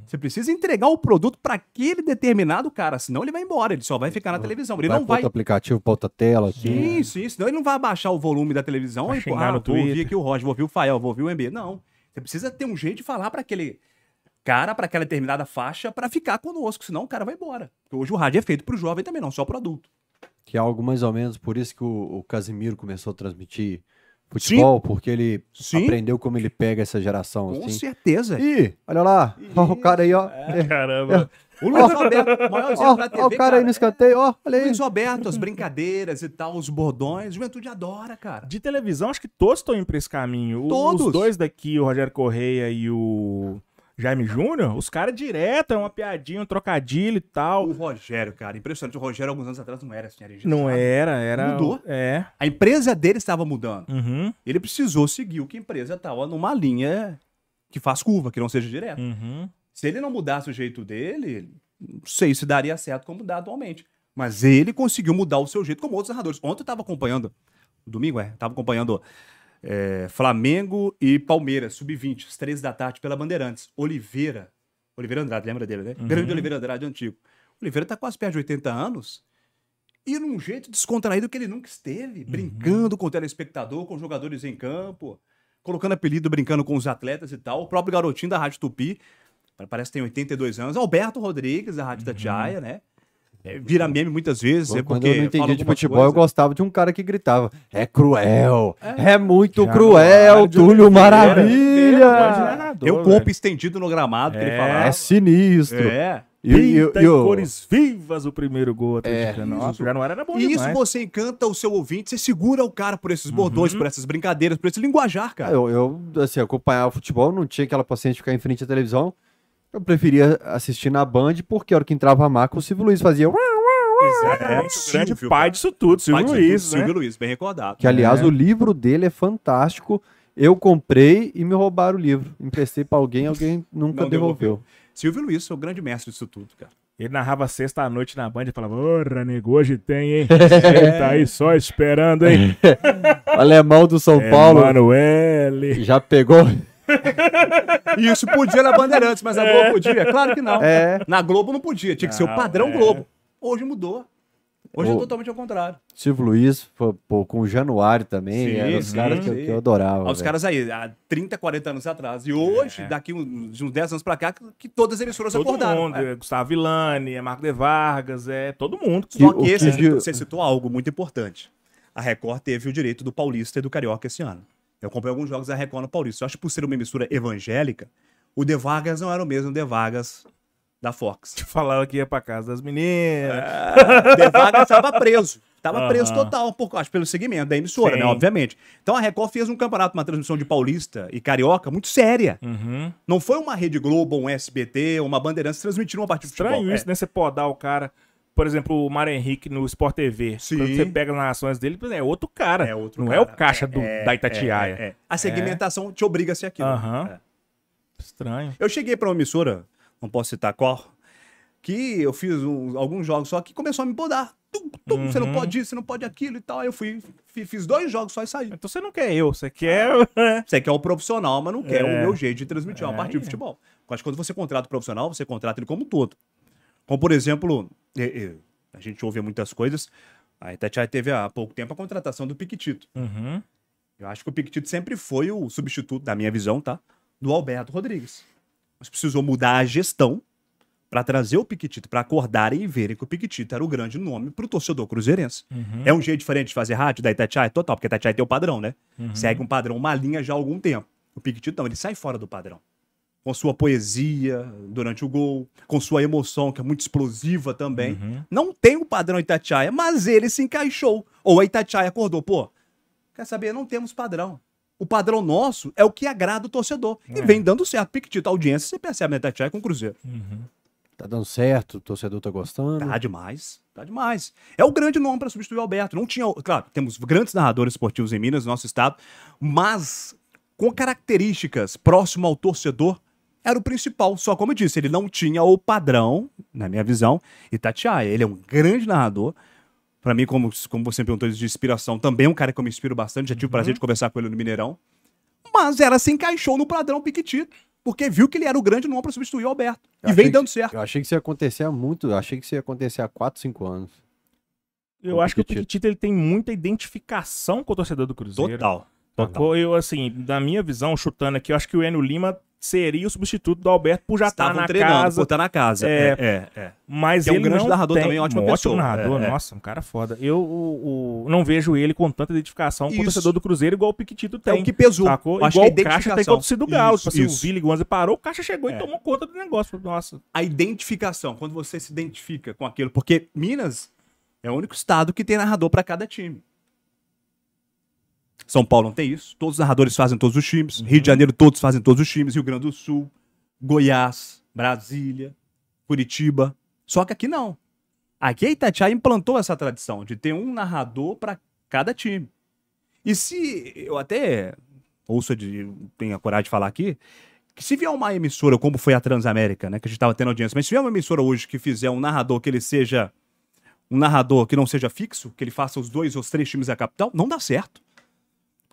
Você precisa entregar o produto para aquele determinado cara, senão ele vai embora, ele só vai ficar na televisão. Ele vai não vai. outro aplicativo, para outra tela aqui. Sim, sim, senão ele não vai abaixar o volume da televisão Vai e pô, ah, no vou ouvir aqui o Roger, vou ouvir o Fael, vou ouvir o MB. Não. Você precisa ter um jeito de falar para aquele cara, para aquela determinada faixa, para ficar conosco, senão o cara vai embora. Porque hoje o rádio é feito para o jovem também, não só para adulto. Que é algo mais ou menos por isso que o, o Casimiro começou a transmitir futebol, porque ele Sim. aprendeu como ele pega essa geração. Com assim. certeza. Ih, olha lá, ó, o cara aí, ó. É, Caramba. O Luiz Roberto, maior Ó, TV, ó, o cara aí no escanteio, ó, olha aí. Luiz Roberto, as brincadeiras e tal, os bordões, juventude adora, cara. De televisão, acho que todos estão indo pra esse caminho. Todos. Os dois daqui, o Rogério Correia e o Jaime Júnior, os caras direto, é uma piadinha, um trocadilho e tal. O Rogério, cara, impressionante. O Rogério, alguns anos atrás, não era assim, era Não era, era. Mudou. É. A empresa dele estava mudando. Uhum, Ele precisou seguir o que a empresa estava numa linha que faz curva, que não seja direto. uhum. Se ele não mudasse o jeito dele, não sei se daria certo como dá atualmente. Mas ele conseguiu mudar o seu jeito, como outros narradores. Ontem eu estava acompanhando, domingo é, estava acompanhando é, Flamengo e Palmeiras, sub-20, às três da tarde, pela Bandeirantes. Oliveira, Oliveira Andrade, lembra dele, né? Grande Oliveira Andrade, antigo. Oliveira tá quase perto de 80 anos e num jeito descontraído que ele nunca esteve, brincando com o telespectador, com os jogadores em campo, colocando apelido, brincando com os atletas e tal. O próprio garotinho da Rádio Tupi, parece que tem 82 anos, Alberto Rodrigues, da Rádio Tatiaia, né? É, vira meme muitas vezes, é Quando porque eu não entendi de algumas futebol, eu coisas. gostava de um cara que gritava: É cruel, é, muito Januário cruel, Túlio Maravilha. narrador, Tem o velho. corpo estendido no gramado que ele É. falava. É sinistro. É. E, e- e o- cores vivas o primeiro gol atleticano. É, Nossa, isso. o Januário era bom E isso demais. você encanta o seu ouvinte, você segura o cara por esses bordões, por essas brincadeiras, por esse linguajar, cara. eu, eu, assim, acompanhava o futebol, não tinha aquela paciência de ficar em frente à televisão. Eu preferia assistir na Band, porque a hora que entrava a marca, o Silvio Luiz fazia. Exatamente. É, o grande Silvio, pai disso tudo, Silvio Luiz, tudo, né? Silvio Luiz, bem recordado. Que, aliás, É. o livro dele é fantástico. Eu comprei e me roubaram o livro. Emprestei pra alguém, alguém nunca Não devolveu. Silvio Luiz é o grande mestre disso tudo, cara. Ele narrava sexta-noite na Band e falava, ô, nego, hoje tem, hein? Ele tá aí só esperando, hein? Alemão do São É Paulo Emanuele. já pegou. E isso podia na Bandeirantes, mas a Globo podia? Claro que não. É. Na Globo não podia, tinha que ser o padrão é. Globo. Hoje mudou. Hoje é O- totalmente ao contrário. Silvio Luiz, pô, com o Januário também. Sim, eram os sim, caras que, eu- que eu adorava. Os velho. caras aí, há 30, 40 anos atrás. E hoje, daqui uns, de uns 10 anos pra cá, que todas as emissoras Todo acordaram. mundo, É. é Gustavo Villani, é Marco de Vargas, é todo mundo. Que- Só o que esse, que- você citou algo muito importante. A Record teve o direito do Paulista e do Carioca esse ano. Eu comprei alguns jogos da Record no Paulista. Eu acho que por ser uma emissora evangélica, o De Vargas não era o mesmo De Vargas da Fox. Falava que ia pra casa das meninas. O De Vargas estava preso. Estava Aham. preso total, por, acho, pelo segmento da emissora, Sim. né? Obviamente. Então a Record fez um campeonato, uma transmissão de Paulista e Carioca muito séria. Uhum. Não foi uma Rede Globo, um SBT, uma Bandeirantes transmitindo uma partida de Estranho futebol. isso, né? Você podar o cara. Por exemplo, o Mário Henrique no Sport TV. Sim. Quando você pega as narrações dele, é outro cara. É outro não cara. é o caixa do, É, da Itatiaia. é, é, é. A segmentação te obriga a ser aquilo. É. Estranho. Eu cheguei para uma emissora, não posso citar qual, que eu fiz um- alguns jogos só que começou a me podar. Tum, tum, Você não Uhum. pode isso, você não pode aquilo e tal. Aí eu fui, fi- fiz dois jogos só e saí. Então você não quer eu, você quer. Você quer o profissional, mas não quer É. o meu jeito de transmitir uma É, partida é. de futebol. Acho que quando você contrata o profissional, você contrata ele como um todo. Como, por exemplo, a gente ouve muitas coisas. A Itatiaia teve há pouco tempo a contratação do Piquitito. Uhum. Eu acho que o Piquetito sempre foi o substituto, da minha visão, tá? Do Alberto Rodrigues. Mas precisou mudar a gestão para trazer o Piquetito, para acordarem e verem que o Piquetito era o grande nome pro torcedor cruzeirense. Uhum. É um jeito diferente de fazer rádio da Itatiaia? Total, porque a Itatiaia tem o padrão, né? Uhum. Segue um padrão, uma linha já há algum tempo. O Piquetito não, ele sai fora do padrão. Com sua poesia durante o gol, com sua emoção, que é muito explosiva também. Uhum. Não tem o padrão Itatiaia, mas ele se encaixou. Ou a Itatiaia acordou, pô, quer saber, não temos padrão. O padrão nosso é o que agrada o torcedor. E É. vem dando certo. Piquetito, audiência, você percebe na Itatiaia com o Cruzeiro. Uhum. Tá dando certo, o torcedor tá gostando. Tá demais, tá demais. É o grande nome para substituir o Alberto. Não tinha, claro, temos grandes narradores esportivos em Minas, no nosso estado, mas com características próximo ao torcedor, era o principal. Só como eu disse, ele não tinha o padrão, na minha visão, Itatiaia. Ele é um grande narrador. Para mim, como, como você perguntou de inspiração, também é um cara que eu me inspiro bastante. Já tive o prazer de conversar com ele no Mineirão. Mas ela se encaixou no padrão Piquetito, porque viu que ele era o grande nome para substituir o Alberto. Eu e vem dando que- certo. Eu achei que isso ia acontecer há muito. Eu achei que isso ia acontecer há 4, 5 anos. Eu acho que o Piquetito. Piquetito ele tem muita identificação com o torcedor do Cruzeiro. Total. Total. Sacou? Eu, assim, da minha visão, chutando aqui, eu acho que o Enio Lima seria o substituto do Alberto por já estar Estavam na casa. por estar na casa. É. É, é, é. Mas Que é um ele grande não narrador tem... também, um ótimo pessoa. narrador, É, é. nossa, um cara foda. Eu o, o- não vejo ele com tanta identificação com o Isso. torcedor do Cruzeiro igual o Piquitito É tem. o que pesou. Sacou? Acho Igual que o a Caixa tem com identificação. torcida do Galo. Isso, tipo assim, isso. o Vili Gonza parou, o Caixa chegou e É. tomou conta do negócio. Nossa. a identificação, quando você se identifica com aquilo, porque Minas é o único estado que tem narrador para cada time. São Paulo não tem isso. Todos os narradores fazem todos os times. Rio de Janeiro todos fazem todos os times. Rio Grande do Sul, Goiás, Brasília, Curitiba. Só que aqui não. Aqui a Itatiaia implantou essa tradição de ter um narrador para cada time. E se eu até ouço de tenho a coragem de falar aqui, que se vier uma emissora como foi a Transamérica, né, que a gente estava tendo audiência, mas se vier uma emissora hoje que fizer um narrador que ele seja um narrador que não seja fixo, que ele faça os dois ou os três times da capital, não dá certo.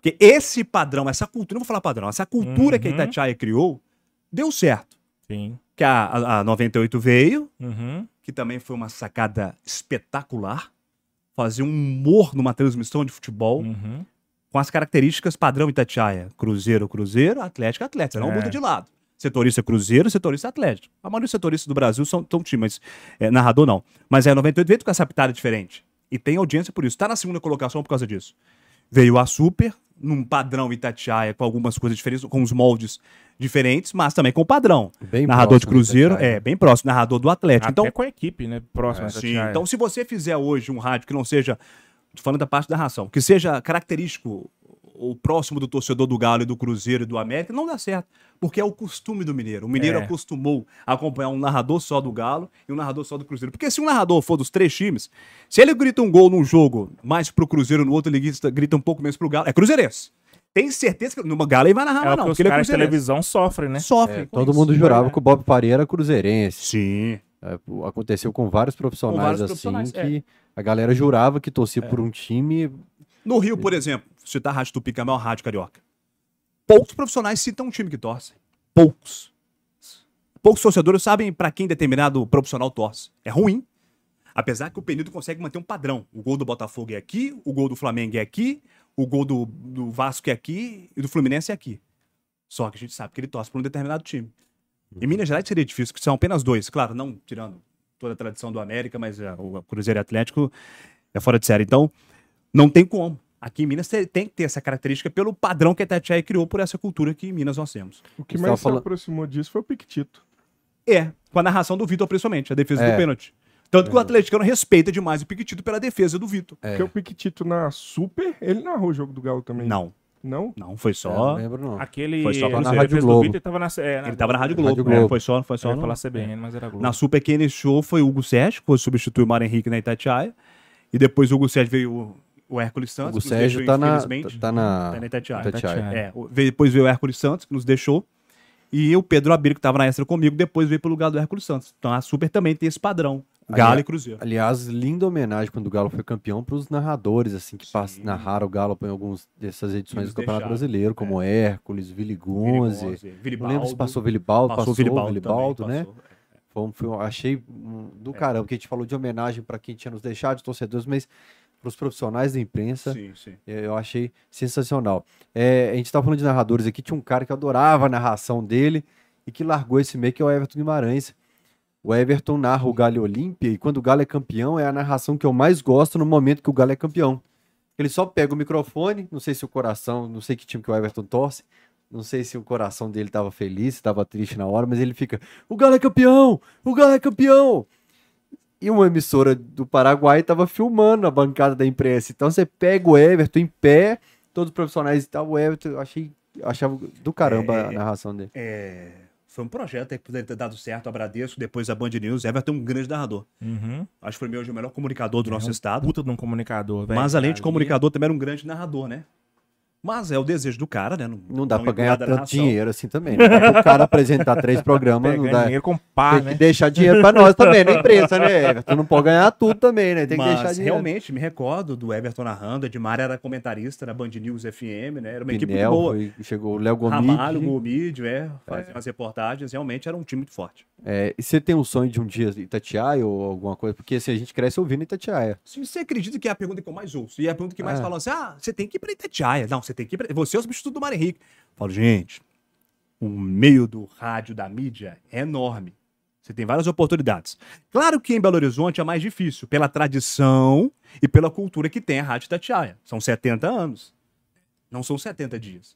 Porque esse padrão, essa cultura, não vou falar padrão, essa cultura que a Uhum. Itatiaia criou, deu certo. Sim. Que a, a, a 98 veio, Uhum. que também foi uma sacada espetacular, fazer um humor numa transmissão de futebol, Uhum. com as características padrão Itatiaia. Cruzeiro, Cruzeiro, Atlético, Atlético. Não É. muda de lado. Setorista Cruzeiro, setorista Atlético. A maioria dos setoristas do Brasil são, são time, mas é, narrador não. Mas é 98 veio com essa pitada diferente. E tem audiência por isso. Tá na segunda colocação por causa disso. Veio a Super, num padrão Itatiaia, com algumas coisas diferentes, com os moldes diferentes, mas também com o padrão. Bem narrador de próximo Cruzeiro, é, bem próximo. Narrador do Atlético. Até Então, com a equipe, né? Próxima. da Sim, então se você fizer hoje um rádio que não seja, tô falando da parte da ração, que seja característico ou próximo do torcedor do Galo e do Cruzeiro e do América, não dá certo, porque é o costume do mineiro. O mineiro É. acostumou a acompanhar um narrador só do Galo e um narrador só do Cruzeiro. Porque se um narrador for dos três times, se ele grita um gol num jogo mais pro Cruzeiro, no outro ele grita, um pouco menos pro Galo, é cruzeirense. Tem certeza que no Galo ele vai narrar, É não, que os porque ele é caras de televisão sofrem, né? Sofre. É, todo isso. mundo jurava É. que o Bob Faria era cruzeirense. Sim. É, aconteceu com vários profissionais Com vários assim profissionais, é. que a galera jurava que torcia por um time. No Rio, por exemplo, citar a Rádio Tupi, que é a maior rádio carioca. Poucos profissionais citam um time que torce. Poucos. Poucos torcedores sabem para quem determinado profissional torce. É ruim. Apesar que o Penido consegue manter um padrão. O gol do Botafogo é aqui, o gol do Flamengo é aqui, o gol do, do Vasco é aqui e do Fluminense é aqui. Só que a gente sabe que ele torce por um determinado time. Em Minas Gerais seria difícil, que são apenas dois. Claro, não tirando toda a tradição do América, mas é, o Cruzeiro e Atlético é fora de série. Então, não tem como. Aqui em Minas te- tem que ter essa característica pelo padrão que a Itatiaia criou por essa cultura que em Minas nós temos. O que mais se falando- aproximou disso foi o Piquetito. É, com a narração do Vitor, principalmente, a defesa É. do pênalti. Tanto que o atleticano respeita demais o Piquetito pela defesa do Vitor. É, Porque o Piquetito na Super, ele narrou o jogo do Galo também. Não, Não? não, foi é, só... não lembro não. Aquele. Foi só pra na Rádio do Globo. Vitor, Ele tava na. É, Ele tava na Rádio Globo, Rádio é, Globo. foi só, foi só no- falar CBN, mas era Globo. Na Super quem iniciou foi o Hugo Sérgio, que foi substituir o Mário Henrique na Itatiaia. E depois o Hugo Sérgio veio o- Hércules Santos. O Sérgio deixou, tá na, infelizmente. tá na, Tá na Itatiaia. Itatiaia. É, depois veio o Hércules Santos, que nos deixou. E o Pedro Abir, que estava na extra comigo, depois veio pro lugar do Hércules Santos. Então a Super também tem esse padrão. Galo Ali- e Cruzeiro. Aliás, linda homenagem quando o Galo foi campeão para os narradores, assim, que pass- Sim. narraram o Galo em algumas dessas edições do Campeonato deixaram, Brasileiro, como Hércules, Vili Gonze. Vili lembro se Baldo. passou Vilibaldo, Passou passou, Vilibaldo, Vilibaldo, né? passou. Foi, um- foi um- achei um, É. do caramba, que a gente falou de homenagem para quem tinha nos deixado, de torcedores, mas para os profissionais da imprensa, Sim, sim. eu achei sensacional. É, a gente estava falando de narradores aqui, tinha um cara que adorava a narração dele e que largou esse meio, que é o Everton Guimarães. O Everton narra o Galo Olímpia e quando o Galo é campeão é a narração que eu mais gosto no momento que o Galo é campeão. Ele só pega o microfone, não sei se o coração, não sei que time que o Everton torce, não sei se o coração dele estava feliz, estava triste na hora, mas ele fica: "O Galo é campeão! O Galo é campeão!" E uma emissora do Paraguai estava filmando a bancada da imprensa. Então você pega o Everton em pé, todos os profissionais e tal, o Everton, eu achei, eu achava do caramba É, a narração dele. É, foi um projeto aí que poderia ter dado certo. A Bradesco, depois a Band News. Everton é um grande narrador. Uhum. Acho que foi hoje o melhor comunicador do É nosso um estado. Puta de um comunicador, velho. Mas além de comunicador, também era um grande narrador, né? Mas é o desejo do cara, né? Não dá não pra ganhar incomodar a tanto dinheiro assim também. Dá pro cara apresentar três programas, não dá. dinheiro com pá, Tem né? que deixar dinheiro pra nós também, na imprensa, né, Everton? Não pode ganhar tudo também, né? Tem que Mas deixar dinheiro. realmente, me recordo do Everton narrando. Edmar era comentarista na Band News FM, né? Era uma equipe Pinel, muito boa. foi- chegou o Léo Ramalho, Gomide. Gomídio, é. Fazia as reportagens. Realmente era um time muito forte. É, e você tem um sonho de um dia Itatiaia ou alguma coisa? Porque assim, a gente cresce ouvindo Itatiaia. Se você acredita que é a pergunta que eu mais ouço, e é a pergunta que mais Ah. falam assim: ah, você tem que ir pra Itatiaia. Não, você tem que ir. Você é o substituto do Mário Henrique. Eu falo, gente, o meio do rádio, da mídia, é enorme. Você tem várias oportunidades. Claro que em Belo Horizonte é mais difícil, pela tradição e pela cultura que tem a Rádio Tatiaia. São 70 anos. Não são 70 dias.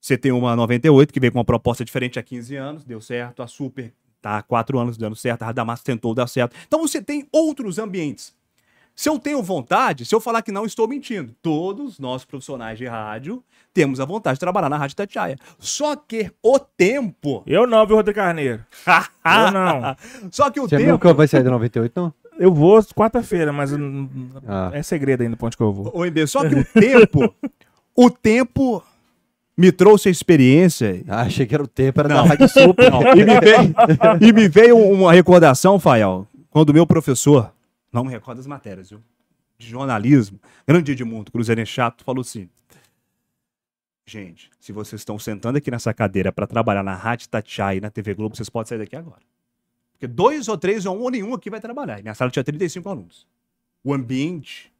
Você tem uma 98 que veio com uma proposta diferente há 15 anos, deu certo. A Super tá há 4 anos dando certo. A Radamassa tentou dar certo. Então você tem outros ambientes. Se eu tenho vontade, se eu falar que não estou mentindo, todos nós profissionais de rádio temos a vontade de trabalhar na Rádio Tatiaia. Só que o tempo. Eu não, viu, Rodrigo Carneiro? Eu não. Só que o Você tempo. nunca vai sair da 98, não? Eu vou quarta-feira, mas Ah. é segredo ainda pra onde que eu vou. Ô, MB, só que o tempo. o tempo me trouxe a experiência. Ah, achei que era o tempo, era Não. da Rádio Super. E me veio, e me veio uma recordação, Fael, quando o meu professor, não me recordo das matérias, viu? De jornalismo, grande Edmundo Cruzeirense Chato, falou assim: Gente, se vocês estão sentando aqui nessa cadeira para trabalhar na Rádio Tatiaia e na TV Globo, vocês podem sair daqui agora. Porque dois ou três ou um ou nenhum aqui vai trabalhar. E minha sala tinha 35 alunos. O ambiente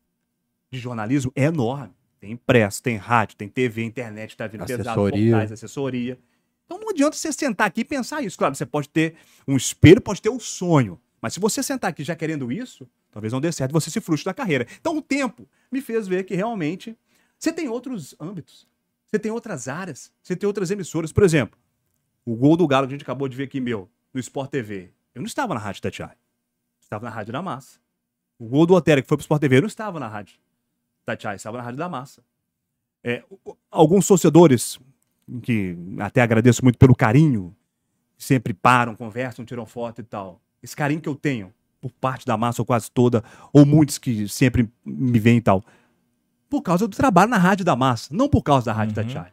de jornalismo é enorme. Tem impresso, tem rádio, tem TV, internet, tá vindo pesado, Assessoria. portais, assessoria. Então não adianta você sentar aqui e pensar isso. Claro, você pode ter um espelho, pode ter um sonho. Mas se você sentar aqui já querendo isso, talvez não dê certo, você se frustre na carreira. Então o tempo me fez ver que realmente você tem outros âmbitos. Você tem outras áreas. Você tem outras emissoras. Por exemplo, o gol do Galo que a gente acabou de ver aqui, meu, no Sport TV. Eu não estava na Rádio Tatiaia. Estava na Rádio da Massa. O gol do Otero que foi pro Sport TV, eu não estava na Rádio Tatiaia, estava na Rádio da Massa. É, alguns torcedores, que até agradeço muito pelo carinho, sempre param, conversam, tiram foto e tal. Esse carinho que eu tenho por parte da massa, ou quase toda, ou muitos que sempre me veem e tal, por causa do trabalho na Rádio da Massa, não por causa da Rádio Uhum. Tatiaia.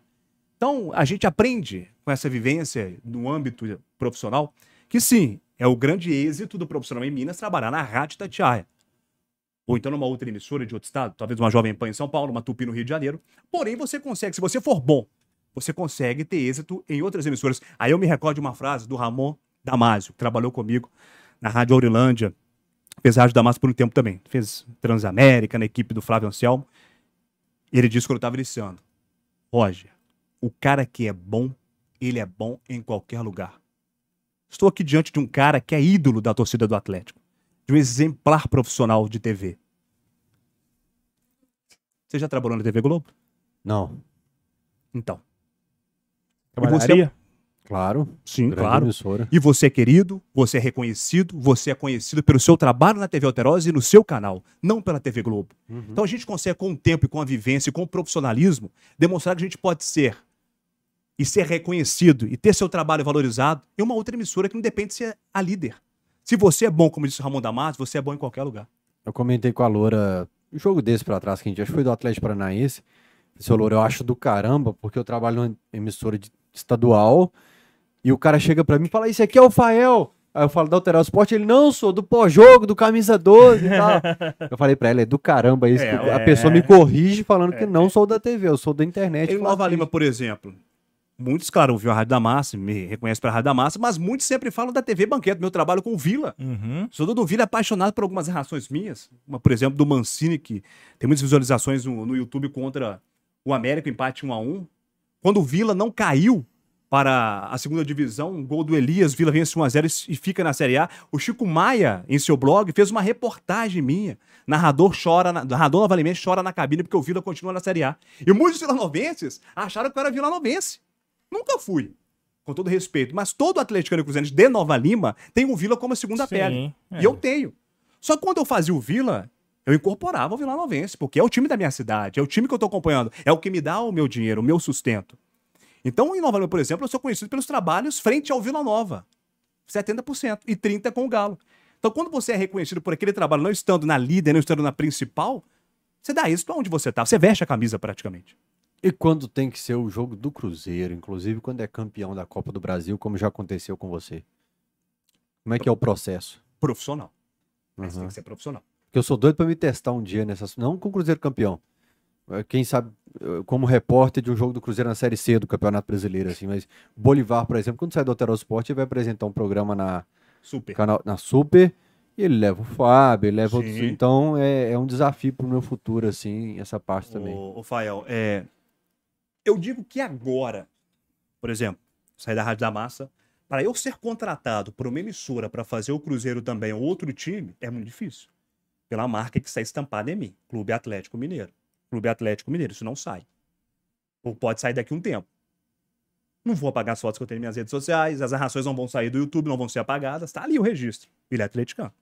Então, a gente aprende com essa vivência no âmbito profissional que sim, é o grande êxito do profissional em Minas trabalhar na Rádio Tatiaia. Ou então numa outra emissora de outro estado, talvez uma Jovem Pan em São Paulo, uma Tupi no Rio de Janeiro. Porém, você consegue, se você for bom, você consegue ter êxito em outras emissoras. Aí eu me recordo de uma frase do Ramon Damasio, que trabalhou comigo na Rádio Aurilândia, fez Rádio Damasio por um tempo também. Fez Transamérica, na equipe do Flávio Anselmo. Ele disse quando eu estava iniciando: Roger, o cara que é bom, ele é bom em qualquer lugar. Estou aqui diante de um cara que é ídolo da torcida do Atlético, de um exemplar profissional de TV. Você já trabalhou na TV Globo? Não, Então. Trabalharia? Claro. Sim, grande claro. emissora. E você é querido, você é reconhecido, você é conhecido pelo seu trabalho na TV Alterosa e no seu canal, não pela TV Globo. Uhum. Então a gente consegue, com o tempo e com a vivência e com o profissionalismo, demonstrar que a gente pode ser e ser reconhecido e ter seu trabalho valorizado em uma outra emissora que não depende de ser a líder. Se você é bom, como disse o Ramon Damasio, você é bom em qualquer lugar. Eu comentei com a Loura um jogo desse pra trás, que a gente acho que foi do Atlético Paranaense. Seu Loura, eu acho do caramba, porque eu trabalho numa emissora de- estadual e o cara chega pra mim e fala: Isso aqui é o Fael. Aí eu falo da Alteral Esporte, ele não, sou do pós-jogo, do camisa 12 e tal. eu falei pra ela, é do caramba isso. É, a é. pessoa me corrige falando que não sou da TV, eu sou da internet. Em Nova Lima, por exemplo, muitos, claro, ouviram a Rádio da Massa, me reconhecem pela Rádio da Massa, mas muitos sempre falam da TV Banquete, meu trabalho com o Vila. Uhum. Sou do Vila apaixonado por algumas narrações minhas. Uma, por exemplo, do Mancini, que tem muitas visualizações no, no YouTube contra o América, empate 1 a 1 Quando o Vila não caiu para a segunda divisão, um gol do Elias, Vila vence 1 a 0 e fica na Série A. O Chico Maia, em seu blog, fez uma reportagem minha. Narrador chora, na, narrador novamente chora na cabine porque o Vila continua na Série A. E muitos vilanovenses acharam que eu era vilanovense. Nunca fui. Com todo respeito. Mas todo atleticano e cruzeirense de Nova Lima tem o Vila como segunda Sim, pele. é. E eu tenho. Só que quando eu fazia o Vila, eu incorporava o Vila Novense, porque é o time da minha cidade, é o time que eu tô acompanhando, é o que me dá o meu dinheiro, o meu sustento. Então, em Nova Lima, por exemplo, eu sou conhecido pelos trabalhos frente ao Vila Nova. 70% e 30% com o Galo. Então, quando você é reconhecido por aquele trabalho, não estando na líder, não estando na principal, você dá isso pra onde você tá. Você veste a camisa praticamente. E quando tem que ser o jogo do Cruzeiro, inclusive quando é campeão da Copa do Brasil, como já aconteceu com você? Como é que é o processo? Profissional. Mas Uhum. tem que ser profissional. Porque eu sou doido pra me testar um dia nessas. Não com o Cruzeiro campeão. Eh, Quem sabe, eh, como repórter de um jogo do Cruzeiro na Série C do Campeonato Brasileiro, assim, mas Bolivar, por exemplo, quando sai do Alterosa Esporte, ele vai apresentar um programa na, Super. canal, na Super e ele leva o Fábio, ele leva outros. Então é, é um desafio pro meu futuro, assim, essa parte também. Ô, ô Fael, é, eu digo que agora, por exemplo, saí da Rádio da Massa. Para eu ser contratado por uma emissora para fazer o Cruzeiro também ou outro time, é muito difícil. Pela marca que está estampada em mim. Clube Atlético Mineiro. Clube Atlético Mineiro. Isso não sai. Ou pode sair daqui um tempo. Não vou apagar as fotos que eu tenho nas minhas redes sociais, as narrações não vão sair do YouTube, não vão ser apagadas. Tá ali o registro. Ele é atleticano.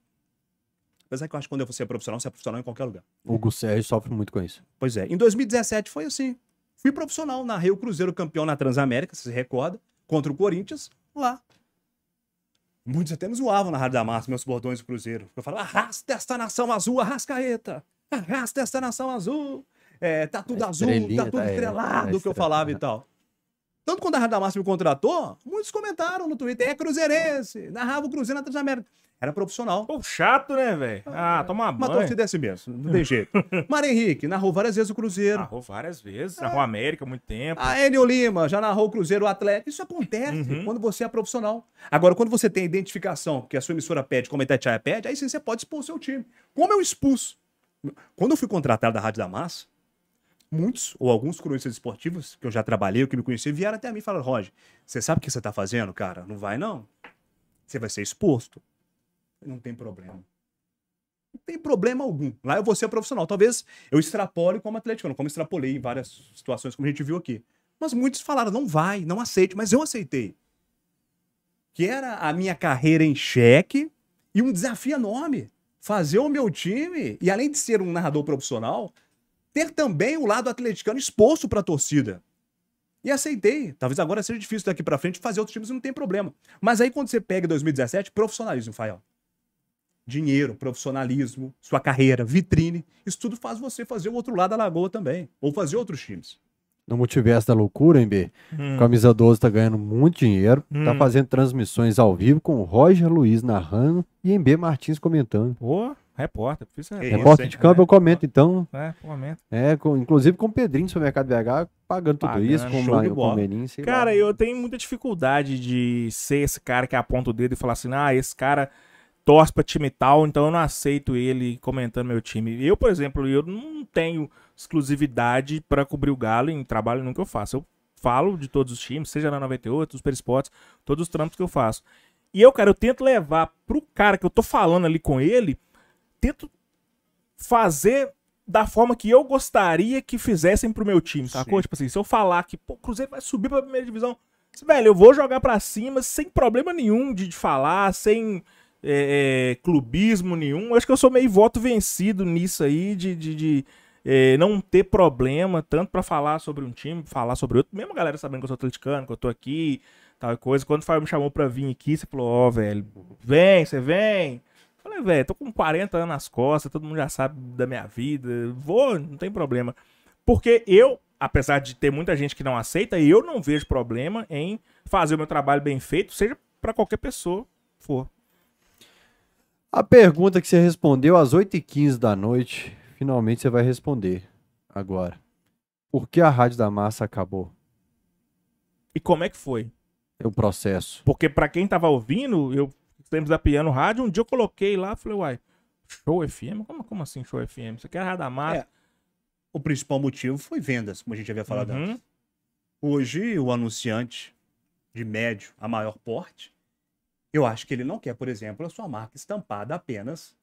Apesar que eu acho que quando você é profissional, você é profissional em qualquer lugar. O Hugo Sérgio sofre muito com isso. Pois é. Em 2017 foi assim. Fui profissional, narrei o Cruzeiro campeão na Transamérica, você se recorda, contra o Corinthians, lá. Muitos até me zoavam na Rádio da Massa, meus bordões do Cruzeiro. Eu falava, arrasta esta nação azul, arrascaeta! Arrasta esta nação azul! É, tá tudo A azul, tá tudo tá, é, estrelado, é, que eu falava e tal. Tanto quando a Rádio da Massa me contratou, muitos comentaram no Twitter, é cruzeirense, narrava o Cruzeiro na Transamérica. Era profissional. Pô, chato, né, velho? Ah, toma Uma banho. torcida é assim mesmo, não tem jeito. Mário Henrique narrou várias vezes o Cruzeiro. Narrou várias vezes, narrou América há muito tempo. A Enio Lima já narrou o Cruzeiro o Atlético. Isso acontece Uhum. quando você é profissional. Agora, quando você tem a identificação que a sua emissora pede, como a Itatiaia pede, aí sim você pode expor o seu time. Como eu expus? Quando eu fui contratado da Rádio da Massa, muitos ou alguns cronistas esportivos que eu já trabalhei, que me conheciam, vieram até mim e falaram: Roger, você sabe o que você tá fazendo, cara? Não vai, não. Você vai ser exposto. Não tem problema. Não tem problema algum. Lá eu vou ser profissional. Talvez eu extrapole como atleticano, como extrapolei em várias situações, como a gente viu aqui. Mas muitos falaram, não vai, não aceite. Mas eu aceitei. Que era a minha carreira em xeque e um desafio enorme. Fazer o meu time, e além de ser um narrador profissional, ter também o lado atleticano exposto para a torcida. E aceitei. Talvez agora seja difícil daqui para frente fazer outros times, não tem problema. Mas aí quando você pega 2017, profissionalismo, Fael. Dinheiro, profissionalismo, sua carreira, vitrine, isso tudo faz você fazer o outro lado da lagoa também. Ou fazer outros times. No multiverso da loucura, hein, B? Hum. Camisa 12 tá ganhando muito dinheiro. Tá Hum. fazendo transmissões ao vivo com o Roger Luiz narrando e MB Martins comentando. Pô, repórter. Que é. Repórter hein? de campo, eu comento então. É, momento. É, com- inclusive com o Pedrinho do Supermercado BH, pagando tudo Pagando, isso, com lá, com o Benin, sei lá. Cara, eu tenho muita dificuldade de ser esse cara que aponta o dedo e fala assim: ah, esse cara torce pra time tal, então eu não aceito ele comentando meu time. Eu, por exemplo, eu não tenho exclusividade pra cobrir o Galo em trabalho nunca eu faço. Eu falo de todos os times, seja na 98, dos Perispots, todos os trampos que eu faço. E eu, cara, eu tento levar pro cara que eu tô falando ali com ele, tento fazer da forma que eu gostaria que fizessem pro meu time, sacou? Sim. Tipo assim, se eu falar que o Cruzeiro vai subir pra primeira divisão, velho, eu vou jogar pra cima sem problema nenhum de, de falar, sem é, é, clubismo nenhum. Eu acho que eu sou meio voto vencido nisso aí, de, de, de, é, não ter problema, tanto pra falar sobre um time, falar sobre outro. Mesmo a galera sabendo que eu sou atleticano, que eu tô aqui, tal coisa. Quando o Fábio me chamou pra vir aqui, você falou, ó, velho, vem, você vem. Falei, velho, tô com 40 anos nas costas, todo mundo já sabe da minha vida, vou, não tem problema. Porque eu, apesar de ter muita gente que não aceita, eu não vejo problema em fazer o meu trabalho bem feito, seja pra qualquer pessoa for. A pergunta que você respondeu às 8h15 da noite, finalmente você vai responder agora. Por que a Rádio da Massa acabou? E como é que foi? O processo. Porque pra quem tava ouvindo, eu sempre da piano rádio, um dia eu coloquei lá, falei, uai, show FM? Como, como assim show FM? Isso aqui é a Rádio da Massa. É, O principal motivo foi vendas, como a gente havia falado Uhum. antes. Hoje, o anunciante de médio a maior porte, eu acho que ele não quer, por exemplo, a sua marca estampada apenas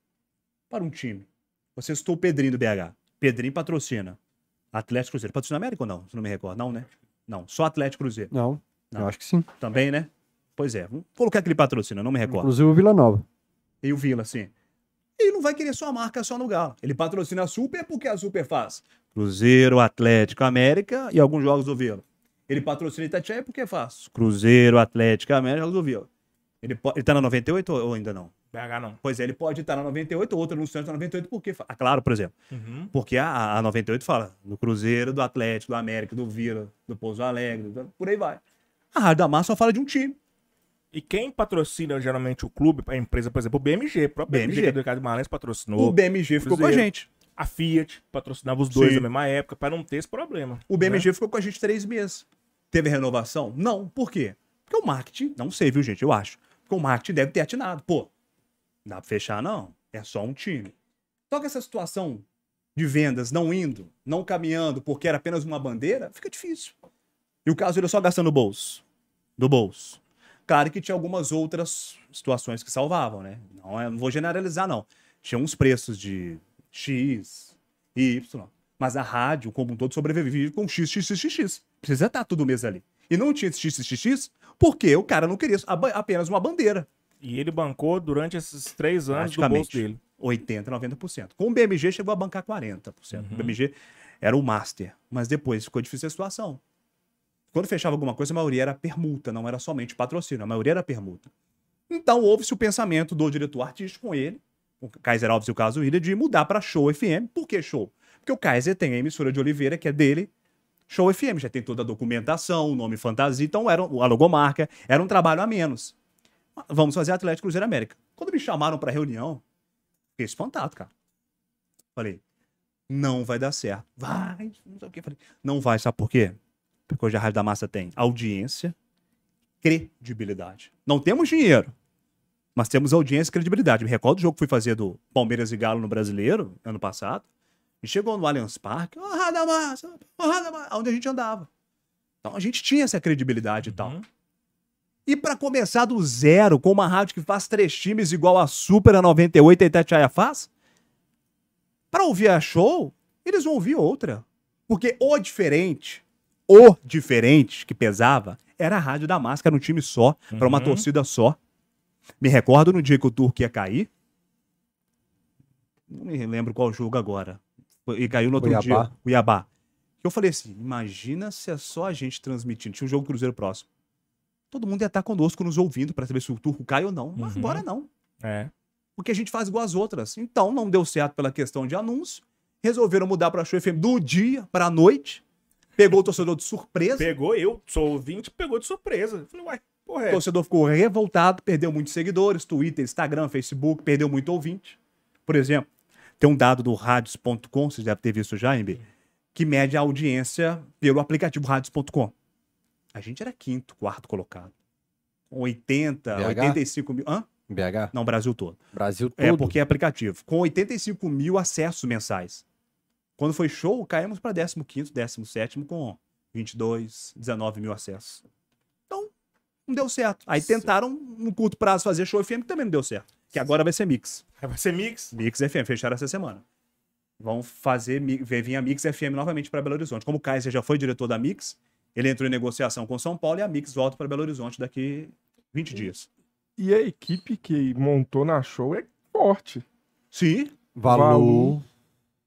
para um time. Você citou o Pedrinho do BH. Pedrinho patrocina. Atlético Cruzeiro. Patrocina América ou não? Se não me recordo. Não, né? Não, só Atlético Cruzeiro. Não, Não. eu acho que sim. Também, né? Pois é. Vamos colocar que ele patrocina, não me recordo. Inclusive o Vila Nova. E o Vila, assim. Ele não vai querer sua marca só no Galo. Ele patrocina a Super porque a Super faz Cruzeiro, Atlético, América e alguns jogos do Vila. Ele patrocina Itatiaia porque faz Cruzeiro, Atlético, América e jogos do Vila. Ele, ele tá na 98 ou ainda não? BH não. Pois é, ele pode estar na 98, outro anunciante tá na 98 porque... Ah, claro, por exemplo. Uhum. Porque a, a 98 fala do Cruzeiro, do Atlético, do América, do Vila, do Pouso Alegre, do- por aí vai. A Rádio da Massa só fala de um time. E quem patrocina geralmente o clube, a empresa, por exemplo, o BMG, o próprio BMG, BMG. do Ricardo Guimarães, patrocinou. O BMG ficou com a Cruzeiro. gente. A Fiat patrocinava os dois Sim. na mesma época, pra não ter esse problema. O BMG ficou com a gente três meses. Teve renovação? Não. Por quê? Porque o marketing, não sei, viu, gente? Eu acho. Porque o marketing deve ter atinado. Pô, não dá pra fechar, não. É só um time. Só que essa situação de vendas não indo, não caminhando, porque era apenas uma bandeira, fica difícil. E o caso ele só gastando no bolso. do bolso. Claro que tinha algumas outras situações que salvavam, né? Não, é- não vou generalizar, não. Tinha uns preços de X, Y, mas a rádio, como um todo, sobrevivia com X, X, X, X, X. Precisa estar tudo mês ali. E não tinha esse X, X, X, X, porque o cara não queria apenas uma bandeira. E ele bancou durante esses três anos do bolso dele. 80%, 90%. Com o BMG chegou a bancar 40%. Uhum. O BMG era o master, mas depois ficou difícil a situação. Quando fechava alguma coisa, a maioria era permuta, não era somente patrocínio, a maioria era permuta. Então houve-se o pensamento do diretor artístico com ele, o Kaiser Alves e o caso William, de mudar para Show FM. Por que Show? Porque o Kaiser tem a emissora de Oliveira, que é dele, Show FM, já tem toda a documentação, o nome fantasia, então era a logomarca, era um trabalho a menos. Vamos fazer Atlético Cruzeiro América. Quando me chamaram para reunião, Fiquei espantado, cara. Falei, não vai dar certo. Vai, não sei o quê. Falei, não vai, sabe por quê? Porque hoje a Rádio da Massa tem audiência, credibilidade. Não temos dinheiro, mas temos audiência e credibilidade. Me recordo do jogo que fui fazer do Palmeiras e Galo no Brasileiro, ano passado, e chegou no Allianz Parque, ó, Rádio da Massa, ó, Rádio da Massa, onde a gente andava. Então a gente tinha essa credibilidade e tal. Uhum. E pra começar do zero, com uma rádio que faz três times igual a Super, a 98 e a Itatiaia faz, pra ouvir a show, eles vão ouvir outra. Porque o diferente, o diferente que pesava, era a rádio da máscara, um time só, pra uma Uhum. torcida só. Me recordo no dia que o Turco ia cair. Não me lembro qual jogo agora. E caiu no outro Cuiabá. dia. Cuiabá. Eu falei assim: imagina se é só a gente transmitindo. Tinha um jogo do Cruzeiro próximo. Todo mundo ia estar conosco nos ouvindo pra saber se o turco cai ou não. Mas Uhum. agora não. É. Porque a gente faz igual as outras. Então não deu certo pela questão de anúncio. Resolveram mudar pra Show FM do dia pra noite. Pegou o torcedor de surpresa. Pegou eu, sou ouvinte, pegou de surpresa. Falei, uai, porra, O é. torcedor ficou revoltado, perdeu muitos seguidores, Twitter, Instagram, Facebook, perdeu muito ouvinte. Por exemplo, tem um dado do radios.com, vocês devem ter visto já, MB, que mede a audiência pelo aplicativo radios.com. A gente era quinto, quarto colocado. Com 80, BH? 85 mil. Hã? BH, Não, Brasil todo. Brasil todo. É, porque é aplicativo. Com 85 mil acessos mensais. Quando foi show, caímos para 15º, 17º com 22, 19 mil acessos. Então, não deu certo. Aí tentaram, no curto prazo, fazer show FM, que também não deu certo. Que agora vai ser Mix. Vai ser mix? Mix FM, fecharam essa semana. Vão fazer, vir a Mix FM novamente para Belo Horizonte. Como o Kaiser já foi diretor da Mix, ele entrou em negociação com São Paulo e a Mix volta para Belo Horizonte daqui 20 dias. E a equipe que montou na show é forte. Sim, Valu. Valu.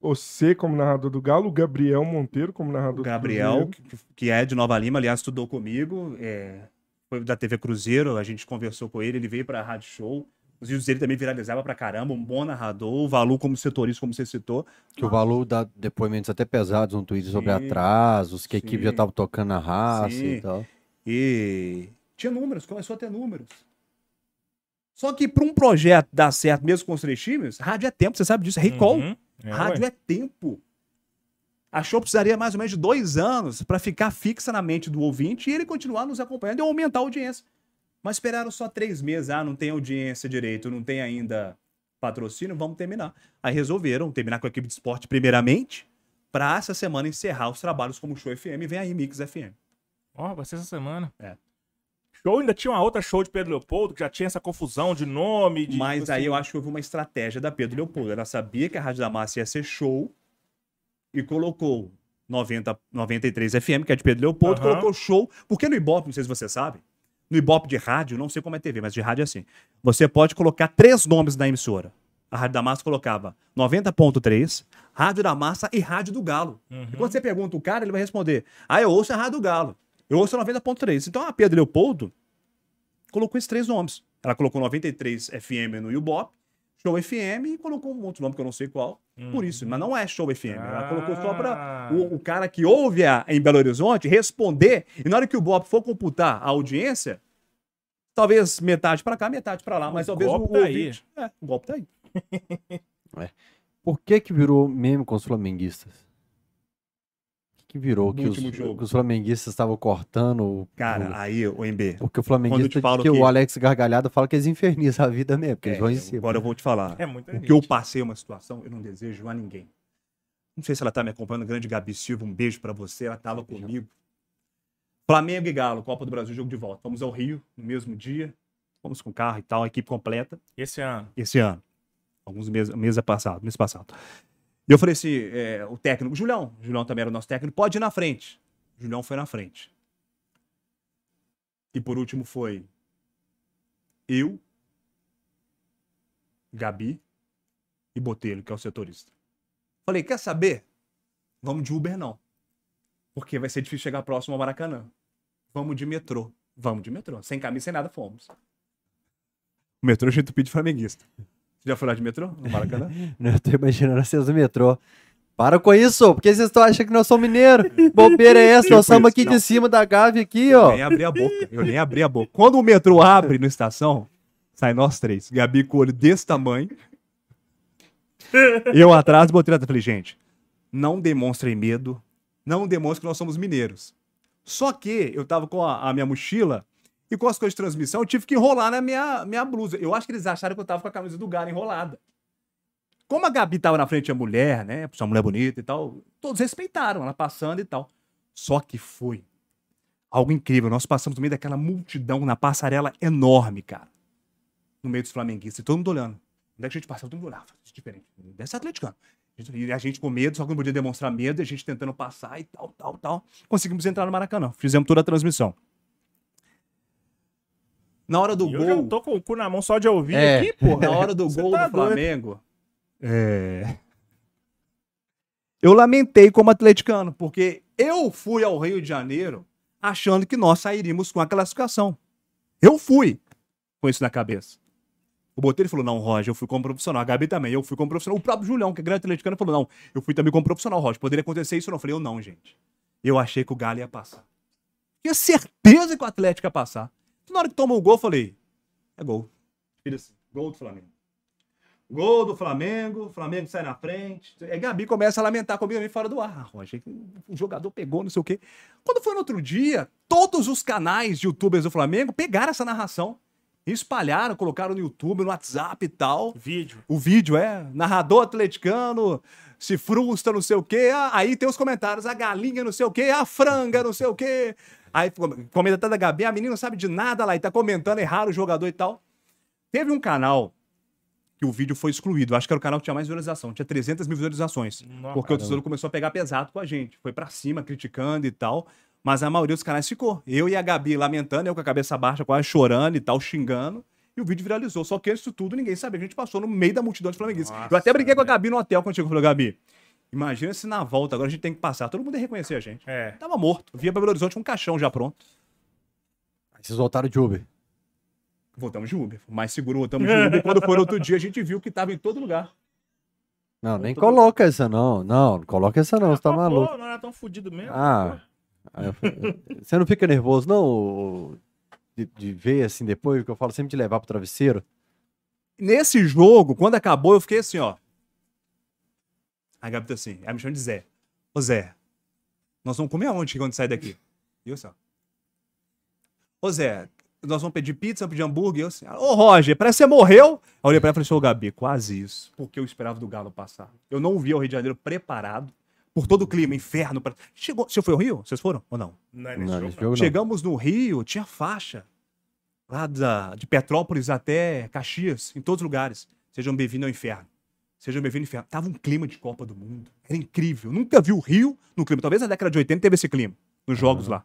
Você como narrador do Galo, o Gabriel Monteiro como narrador O do Gabriel, que, que é de Nova Lima, aliás, estudou comigo, é, foi da TV Cruzeiro, a gente conversou com ele, ele veio pra Rádio Show. Os vídeos dele também viralizavam pra caramba, um bom narrador, o Valu como setorista, como você citou. Que o Valu dá depoimentos até pesados no Twitter sobre Sim, atrasos, que a equipe já estava tocando na raça Sim. e tal. E tinha números, começou a ter números. Só que para um projeto dar certo, mesmo com os três times, rádio é tempo, você sabe disso, é recall. Uhum. É, rádio ué. é tempo. A show precisaria mais ou menos de dois anos para ficar fixa na mente do ouvinte e ele continuar nos acompanhando e aumentar a audiência. Mas esperaram só três meses, ah, não tem audiência direito, não tem ainda patrocínio, vamos terminar. Aí resolveram terminar com a equipe de esporte primeiramente, para essa semana encerrar os trabalhos como Show FM, vem aí Mix FM. Ó, vai ser essa semana. É. Show, ainda tinha uma outra show de Pedro Leopoldo, que já tinha essa confusão de nome. De, Mas tipo aí assim, eu acho que houve uma estratégia da Pedro Leopoldo. Ela sabia que a Rádio da Massa ia ser show e colocou 90, 93 FM, que é de Pedro Leopoldo, Aham. colocou show. Porque no Ibope, não sei se você sabe, no Ibope de rádio, não sei como é TV, mas de rádio é assim. Você pode colocar três nomes na emissora. A Rádio da Massa colocava 90.3, Rádio da Massa e Rádio do Galo. Uhum. E quando você pergunta o cara, ele vai responder: Ah, eu ouço a Rádio do Galo. Eu ouço a 90.3. Então a Pedro Leopoldo colocou esses três nomes. Ela colocou 93 FM no Ibope, Show FM e colocou um outro nome que eu não sei qual. Por isso, mas não é Show FM. Ela colocou só para Ah. o, o cara que ouve a, em Belo Horizonte responder. E na hora que o Ibope for computar a audiência, talvez metade para cá, metade para lá, mas talvez o, golpe o tá aí. ouvinte. É, o golpe tá aí. Por que que virou meme com os flamenguistas? Que, virou? Que os, que os flamenguistas estavam cortando o- Cara, o- aí, o MB. Porque o flamenguista que, que- o Alex Gargalhada fala que eles infernizam a vida mesmo, porque eles vão em É, cima. Agora eu vou te falar. É muita O gente. que eu passei uma situação, eu não desejo a ninguém. Não sei se ela tá me acompanhando, grande Gabi Silva, um beijo pra você, ela tava comigo. Flamengo e Galo, Copa do Brasil, jogo de volta. Fomos ao Rio no mesmo dia. Fomos com carro e tal, a equipe completa. Esse ano. esse ano. Alguns meses, mês passado, mês passado. E eu falei assim, é, o técnico, o Julião, o Julião também era o nosso técnico, pode ir na frente. O Julião foi na frente. E por último foi eu, Gabi e Botelho, que é o setorista. Falei, quer saber? Vamos de Uber não. Porque vai ser difícil chegar próximo ao Maracanã. Vamos de metrô. Vamos de metrô. Sem camisa, sem nada, fomos. O metrô a gente pede flamenguista. Você já foi lá de metrô? No Maracanã? Eu tô imaginando vocês no metrô. Para com isso, porque vocês estão achando que nós somos mineiros. Bobeira é essa? Nós Tipo estamos isso, aqui não. de cima da Gávea aqui, Eu ó. nem abri a boca. Eu nem abri a boca. Quando o metrô abre na estação, sai nós três. Gabi com o olho desse tamanho. Eu atrás, botei atrás. Falei, gente, não demonstrem medo. Não demonstrem que nós somos mineiros. Só que eu tava com a, a minha mochila e com as coisas de transmissão, eu tive que enrolar na minha, minha blusa. Eu acho que eles acharam que eu tava com a camisa do Galo enrolada. Como a Gabi tava na frente da mulher, né? Uma mulher bonita e tal, todos respeitaram ela passando e tal. Só que foi algo incrível. Nós passamos no meio daquela multidão na passarela enorme, cara. No meio dos flamenguistas. E todo mundo olhando. Onde é que a gente passava? Todo mundo olhava. Diferente. Deve ser atleticano. E a gente com medo, só que não podia demonstrar medo, e a gente tentando passar e tal, tal, tal. Conseguimos entrar no Maracanã. Fizemos toda a transmissão. Na hora do E eu já gol. tô com o cu na mão só de ouvir É. aqui, pô. Na hora do gol tá do doido. Flamengo. É. Eu lamentei como atleticano, porque eu fui ao Rio de Janeiro achando que nós sairíamos com a classificação. Eu fui com isso na cabeça. O Botelho falou: não, Roger, eu fui como profissional. A Gabi também, eu fui como profissional. O próprio Julião, que é grande atleticano, falou: não, eu fui também como profissional, Roger. Poderia acontecer isso ou não? Eu falei: eu não, gente. Eu achei que o Galo ia passar. Tinha certeza que o Atlético ia passar. Na hora que tomou o gol, eu falei: é gol. Assim, gol do Flamengo. Gol do Flamengo, Flamengo sai na frente. Aí Gabi começa a lamentar comigo fora do ar. Ah, Roger, o jogador pegou, não sei o quê. Quando foi no outro dia, todos os canais de youtubers do Flamengo pegaram essa narração. Espalharam, colocaram no YouTube, no WhatsApp e tal. Vídeo. O vídeo é narrador atleticano, se frustra, não sei o quê. Ah, aí tem os comentários, a galinha, não sei o quê, a franga, não sei o quê. Aí comenta até da Gabi, a menina não sabe de nada lá e tá comentando errado o jogador e tal. Teve um canal que o vídeo foi excluído. Acho que era o canal que tinha mais visualização. Tinha 300 mil visualizações. Nossa, porque o Tesouro começou a pegar pesado com a gente. Foi pra cima, criticando e tal. Mas a maioria dos canais ficou. Eu e a Gabi lamentando, eu com a cabeça baixa, quase chorando e tal, xingando. E o vídeo viralizou. Só que antes disso tudo, ninguém sabia a gente passou no meio da multidão de flamenguistas. Eu até brinquei com a Gabi no hotel quando chegou. Falei, Gabi, imagina se na volta agora a gente tem que passar. Todo mundo ia reconhecer a gente. É. Tava morto. Via pra Belo Horizonte com um caixão já pronto. Aí vocês voltaram de Uber. Voltamos de Uber. Mais seguro, voltamos de Uber. E quando foi no outro dia, a gente viu que tava em todo lugar. Não, nem coloca essa não. Não, não coloca essa não, você tá Pô, maluco. não era tão fudido mesmo. Ah, eu falei, você não fica nervoso não de, de ver assim depois, que eu falo sempre de levar pro travesseiro? Nesse jogo, quando acabou, eu fiquei assim, ó. A Gabi tá assim, ela me chama de Zé. Ô Zé, nós vamos comer aonde quando sair daqui? E eu assim, ó. Ô Zé, nós vamos pedir pizza, pedir hambúrguer? Eu assim, ô Roger, parece que você morreu. Aí eu olhei pra ela e falei assim, ô Gabi, quase isso. Porque eu esperava do Galo passar. Eu não vi o Rio de Janeiro preparado por todo o clima, inferno. pra- Chegou, você foi ao Rio? Vocês foram ou não? Não é Não, jogo, não. Chegamos no Rio, tinha faixa. Lá da, de Petrópolis até Caxias, em todos os lugares. Sejam bem-vindos ao inferno. Sejam bem-vindos ao inferno. Tava um clima de Copa do Mundo. Era incrível. Nunca vi o Rio no clima. Talvez na década de 80 teve esse clima. Nos jogos lá.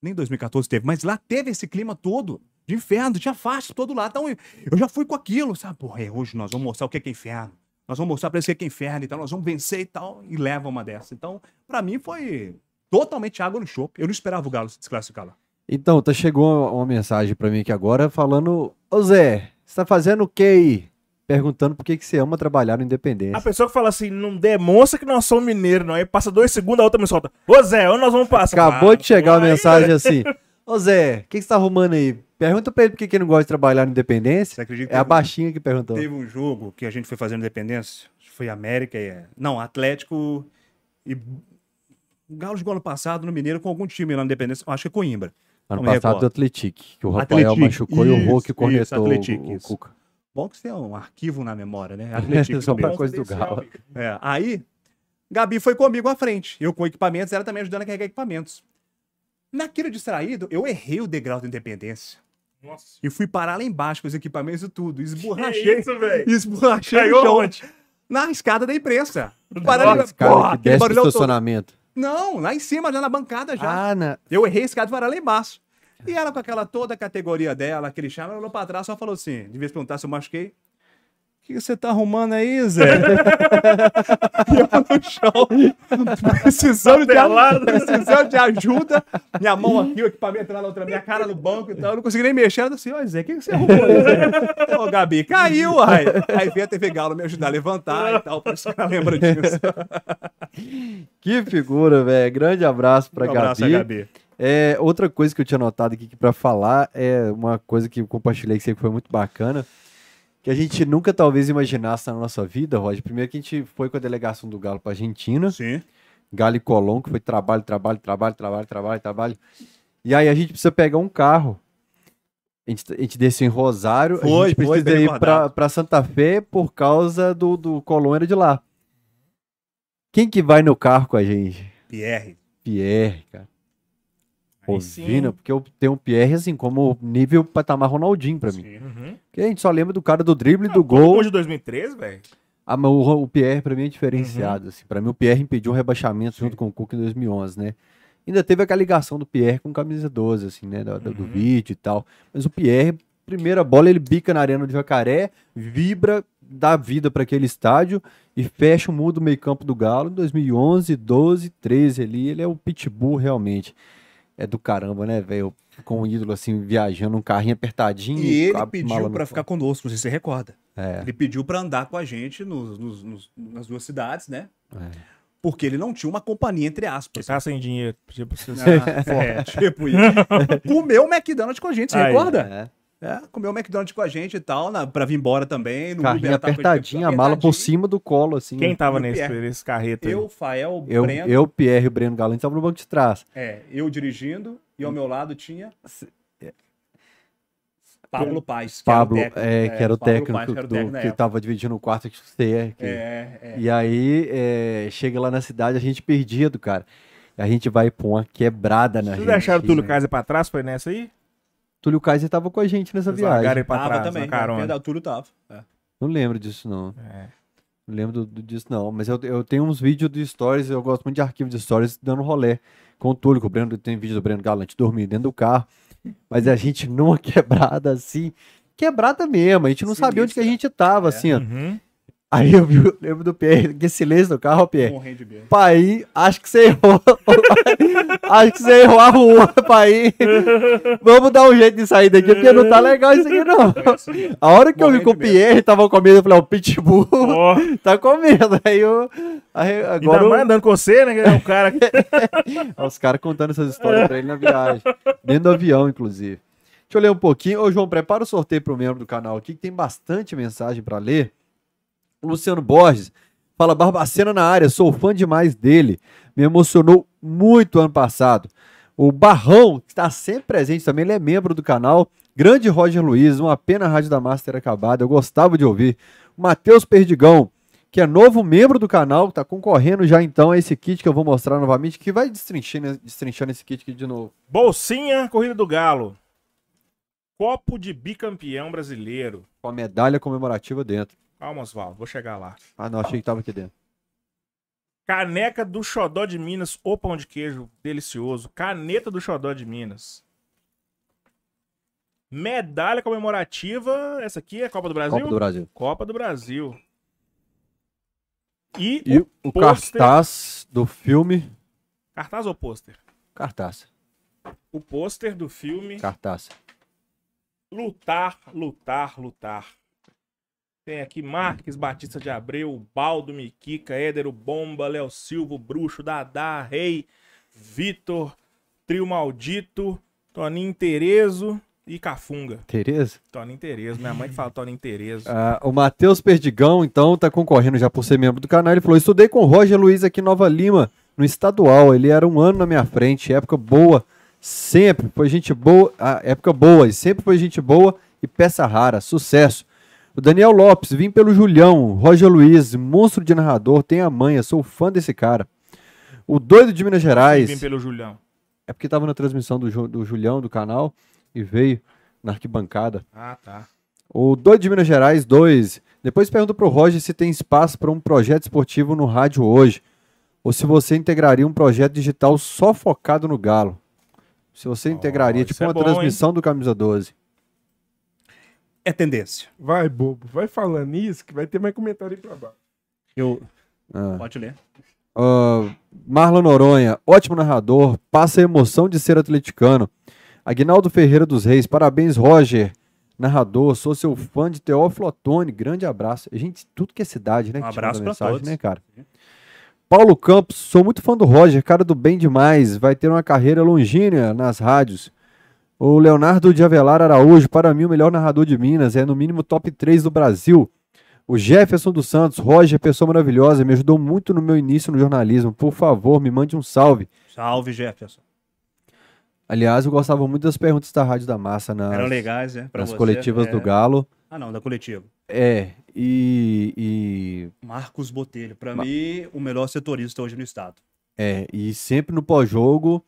Nem em 2014 teve, mas lá teve esse clima todo. De inferno, tinha faixa todo lá. Então eu eu já fui com aquilo, sabe? Porra, é, hoje nós vamos mostrar o que é, que é inferno. Nós vamos mostrar pra eles que é, que é inferno. Então nós vamos vencer e tal. E leva uma dessa. Então, pra mim foi totalmente água no chope. Eu não esperava o Galo se desclassificar lá. Então, tá, chegou uma mensagem pra mim aqui agora falando: Ô Zé, você tá fazendo o que aí? Perguntando por que, que você ama trabalhar no A Independência. pessoa que fala assim, não demonstra que nós somos mineiros, não. Aí passa dois segundos, a outra me solta. Ô Zé, onde nós vamos passar? Acabou Ah, de chegar uma aí- mensagem assim: Ô Zé, o que, que você tá arrumando aí? Pergunta pra ele por que, ele não gosta de trabalhar no Independência. É a um- baixinha que perguntou. Teve um jogo que a gente foi fazendo independência. acho que Foi América e. Não, Atlético e. O Galo jogou ano passado no Mineiro com algum time lá no Independência. Acho que é Coimbra. Ano passado do Atletic, que o Rafael Atletic, machucou e o Hulk isso, cornetou isso, Atletic, o, o isso. Cuca. Bom que você tem um arquivo na memória, né? Atlético Só pra coisa do Galo. É, aí, Gabi foi comigo à frente. Eu com equipamentos, ela também ajudando a carregar equipamentos. Naquele distraído, eu errei o degrau da independência. Nossa. E fui parar lá embaixo com os equipamentos e tudo. Que Esborrachei. isso, velho? Esborrachei no Caiu chão, onde? na escada da imprensa. Parei, Nossa, cara que desce todo. estacionamento. Não, lá em cima, já na bancada já. Ah, na... Eu errei esse cara de varar lá embaixo. E ela, com aquela toda a categoria dela, aquele charme, ela olhou pra trás e só falou assim: de vez em perguntar se eu machuquei. O que você tá arrumando aí, Zé? e eu no chão, precisando de, precisando de ajuda. Minha mão aqui, o equipamento lá na outra, minha cara no banco e tal. Eu não consegui nem mexer. Ela disse: Ô, Zé, o que você arrumou aí, Zé? Ô, Gabi, caiu, ai. Aí veio a TV Galo me ajudar a levantar e tal. Por isso que ela lembra disso. Que figura, velho. Grande abraço pra Um abraço, Gabi. Gabi. É, outra coisa que eu tinha notado aqui pra falar é uma coisa que eu compartilhei que sempre foi muito bacana, que a gente nunca talvez imaginasse na nossa vida, Roger. Primeiro que a gente foi com a delegação do Galo pra Argentina, Sim. Galo e Colón, que foi trabalho, trabalho, trabalho, trabalho, trabalho, trabalho. E aí a gente precisa pegar um carro. A gente, a gente desceu em Rosário, a Foi, gente foi, precisa bem ir pra Santa Fé por causa do, do Colón era de lá. Quem que vai no carro com a gente? Pierre. Pierre, cara. Sim. porque eu tenho um Pierre assim, como nível patamar Ronaldinho pra mim. Sim. Uhum. Porque a gente só lembra do cara do drible, do Gol gol. de 2013, velho. Ah, mas o, o Pierre pra mim é Uhum. diferenciado. Assim. Pra mim o Pierre impediu um rebaixamento junto com o Cuca em 2011, né? Ainda teve aquela ligação do Pierre com camisa 12, assim, né? Do, do- do Uhum. vídeo e tal. Mas o Pierre, primeira bola, ele bica na arena do Jacaré, vibra, dá vida pra aquele estádio e fecha o mundo do meio campo do Galo em 2011, 12, 13 ali. Ele é o pitbull realmente. É do caramba, né, velho? Com um ídolo assim, viajando, um carrinho apertadinho. E ele pediu colo. ficar conosco, não sei se você recorda. É, Ele pediu pra andar com a gente nos- nos- nos- nas duas cidades, né? é. Porque ele não tinha uma companhia, entre Ele aspas. tá sem dinheiro. Tipo. Ah, é, tipo isso. Comeu o McDonald's com a gente, você Aí. recorda? É. É, comeu o McDonald's com a gente e tal, na, pra vir embora também. No Carrinho tava ele, apertadinho, a mala por cima do colo, assim. Quem tava E o nesse, nesse carreto aí? Eu, Fael, Eu, Breno, eu, Pierre e o Breno Galante estavam no banco de trás. é, eu dirigindo e ao meu lado tinha Pablo Paz, que Pablo, era o técnico. é, que era o técnico Paz, que era o do- técnico que época. tava dividindo o quarto que você é. que- É, é. E aí, é, chega lá na cidade, a gente perdido, cara. A gente vai pôr uma quebrada na Vocês gente. deixaram o Túlio Kaiser pra trás? Foi nessa aí? Túlio Kaiser tava com a gente nessa viagem. pra Tava trás, também, na carona. verdade, o Túlio tava. É. Não lembro disso, não. É. Não lembro do- disso, não. Mas eu, eu tenho uns vídeos de stories, eu gosto muito de arquivo de stories, dando rolé com o Túlio, com o Breno, tem vídeo do Breno Galante dormindo dentro do carro. Mas a gente numa quebrada assim, quebrada mesmo, a gente não sabia onde que a Sinistra. gente tava, É. assim, ó. Uhum. Aí eu vi, eu lembro do Pierre, que silêncio no carro, Pierre. Morrendo de medo. Pai, acho que você errou. acho que você errou a rua, pai. Vamos dar um jeito de sair daqui, porque não tá legal isso aqui, não. A hora que eu vi Morrendo que o. Pierre tava com medo, eu falei, ó, o Pitbull Ó, tá com medo. Aí eu. Aí, ainda agora mais andando com você, né? é O cara os caras contando essas histórias pra ele na viagem. Dentro do avião, inclusive. Deixa eu ler um pouquinho. Ô, João, prepara o sorteio pro membro do canal aqui, que tem bastante mensagem pra ler. O Luciano Borges fala: Barbacena na área, sou fã demais dele. Me emocionou muito ano passado. O Barrão, que está sempre presente também, ele é membro do canal. Grande Roger Luiz, uma pena a Rádio da Master ter acabado, eu gostava de ouvir. O Matheus Perdigão, que é novo membro do canal, está concorrendo já então a esse kit que eu vou mostrar novamente, que vai destrinchando, destrinchando esse kit aqui de novo. Bolsinha, Corrida do Galo. Copo de bicampeão brasileiro. Com a medalha comemorativa dentro. Calma, Oswaldo, vou chegar lá. Ah, não, achei que tava aqui dentro. Caneca do Xodó de Minas, o pão de queijo delicioso. Caneta do Xodó de Minas. Medalha comemorativa, essa aqui é Copa do Brasil? Copa do Brasil. Copa do Brasil. E, E o o cartaz do filme. cartaz ou pôster? Cartaz. O pôster do filme Cartaz. Lutar, Lutar, Lutar. Tem aqui Marques, Batista de Abreu, Baldo, Miquica, Édero, Bomba, Léo Silva, Bruxo, Dadá, Rei, Vitor, Trio Maldito, Toninho Terezo e Cafunga. Tereza? Toninho Terezo, minha mãe fala Toninho Terezo. Ah, o Matheus Perdigão, então, tá concorrendo já por ser membro do canal. Ele falou: estudei com o Roger Luiz aqui em Nova Lima, no estadual. Ele era um ano na minha frente, época boa. Sempre foi gente boa, ah, época boa, e sempre foi gente boa e peça rara. Sucesso. O Daniel Lopes, vim pelo Julião. Roger Luiz, monstro de narrador, tem a manha, sou fã desse cara. O doido de Minas Gerais. Vim pelo Julião. É porque tava na transmissão do, Ju- do Julião, do canal, e veio na arquibancada. Ah, tá. O Doido de Minas Gerais 2. Depois pergunta pro Roger se tem espaço para um projeto esportivo no rádio hoje. Ou se você integraria um projeto digital só focado no Galo. Se você integraria, isso tipo é uma bom, transmissão do Camisa 12. É tendência. Vai, bobo. Vai falando nisso que vai ter mais comentário aí pra baixo. Eu. Ah. Pode ler. Ah, Marlon Noronha, ótimo narrador, passa a emoção de ser atleticano. Aguinaldo Ferreira dos Reis, parabéns, Roger. Narrador, sou seu fã de Teófilo Otoni, grande abraço. Gente, tudo que é cidade, né? Um abraço pra todos. né, cara? Paulo Campos, sou muito fã do Roger, cara do bem demais, vai ter uma carreira longínqua nas rádios. O Leonardo de Avelar Araújo, para mim o melhor narrador de Minas, é no mínimo top 3 do Brasil. O Jefferson dos Santos, Roger, pessoa maravilhosa, me ajudou muito no meu início no jornalismo. Por favor, me mande um salve. Salve, Jefferson. Aliás, eu gostava muito das perguntas da Rádio da Massa nas, Eram legais, né? Nas você. coletivas É. do Galo. Ah, não, da coletiva. É, e, e, Marcos Botelho. Pra mim, o melhor setorista hoje no estado. é, e sempre no pós-jogo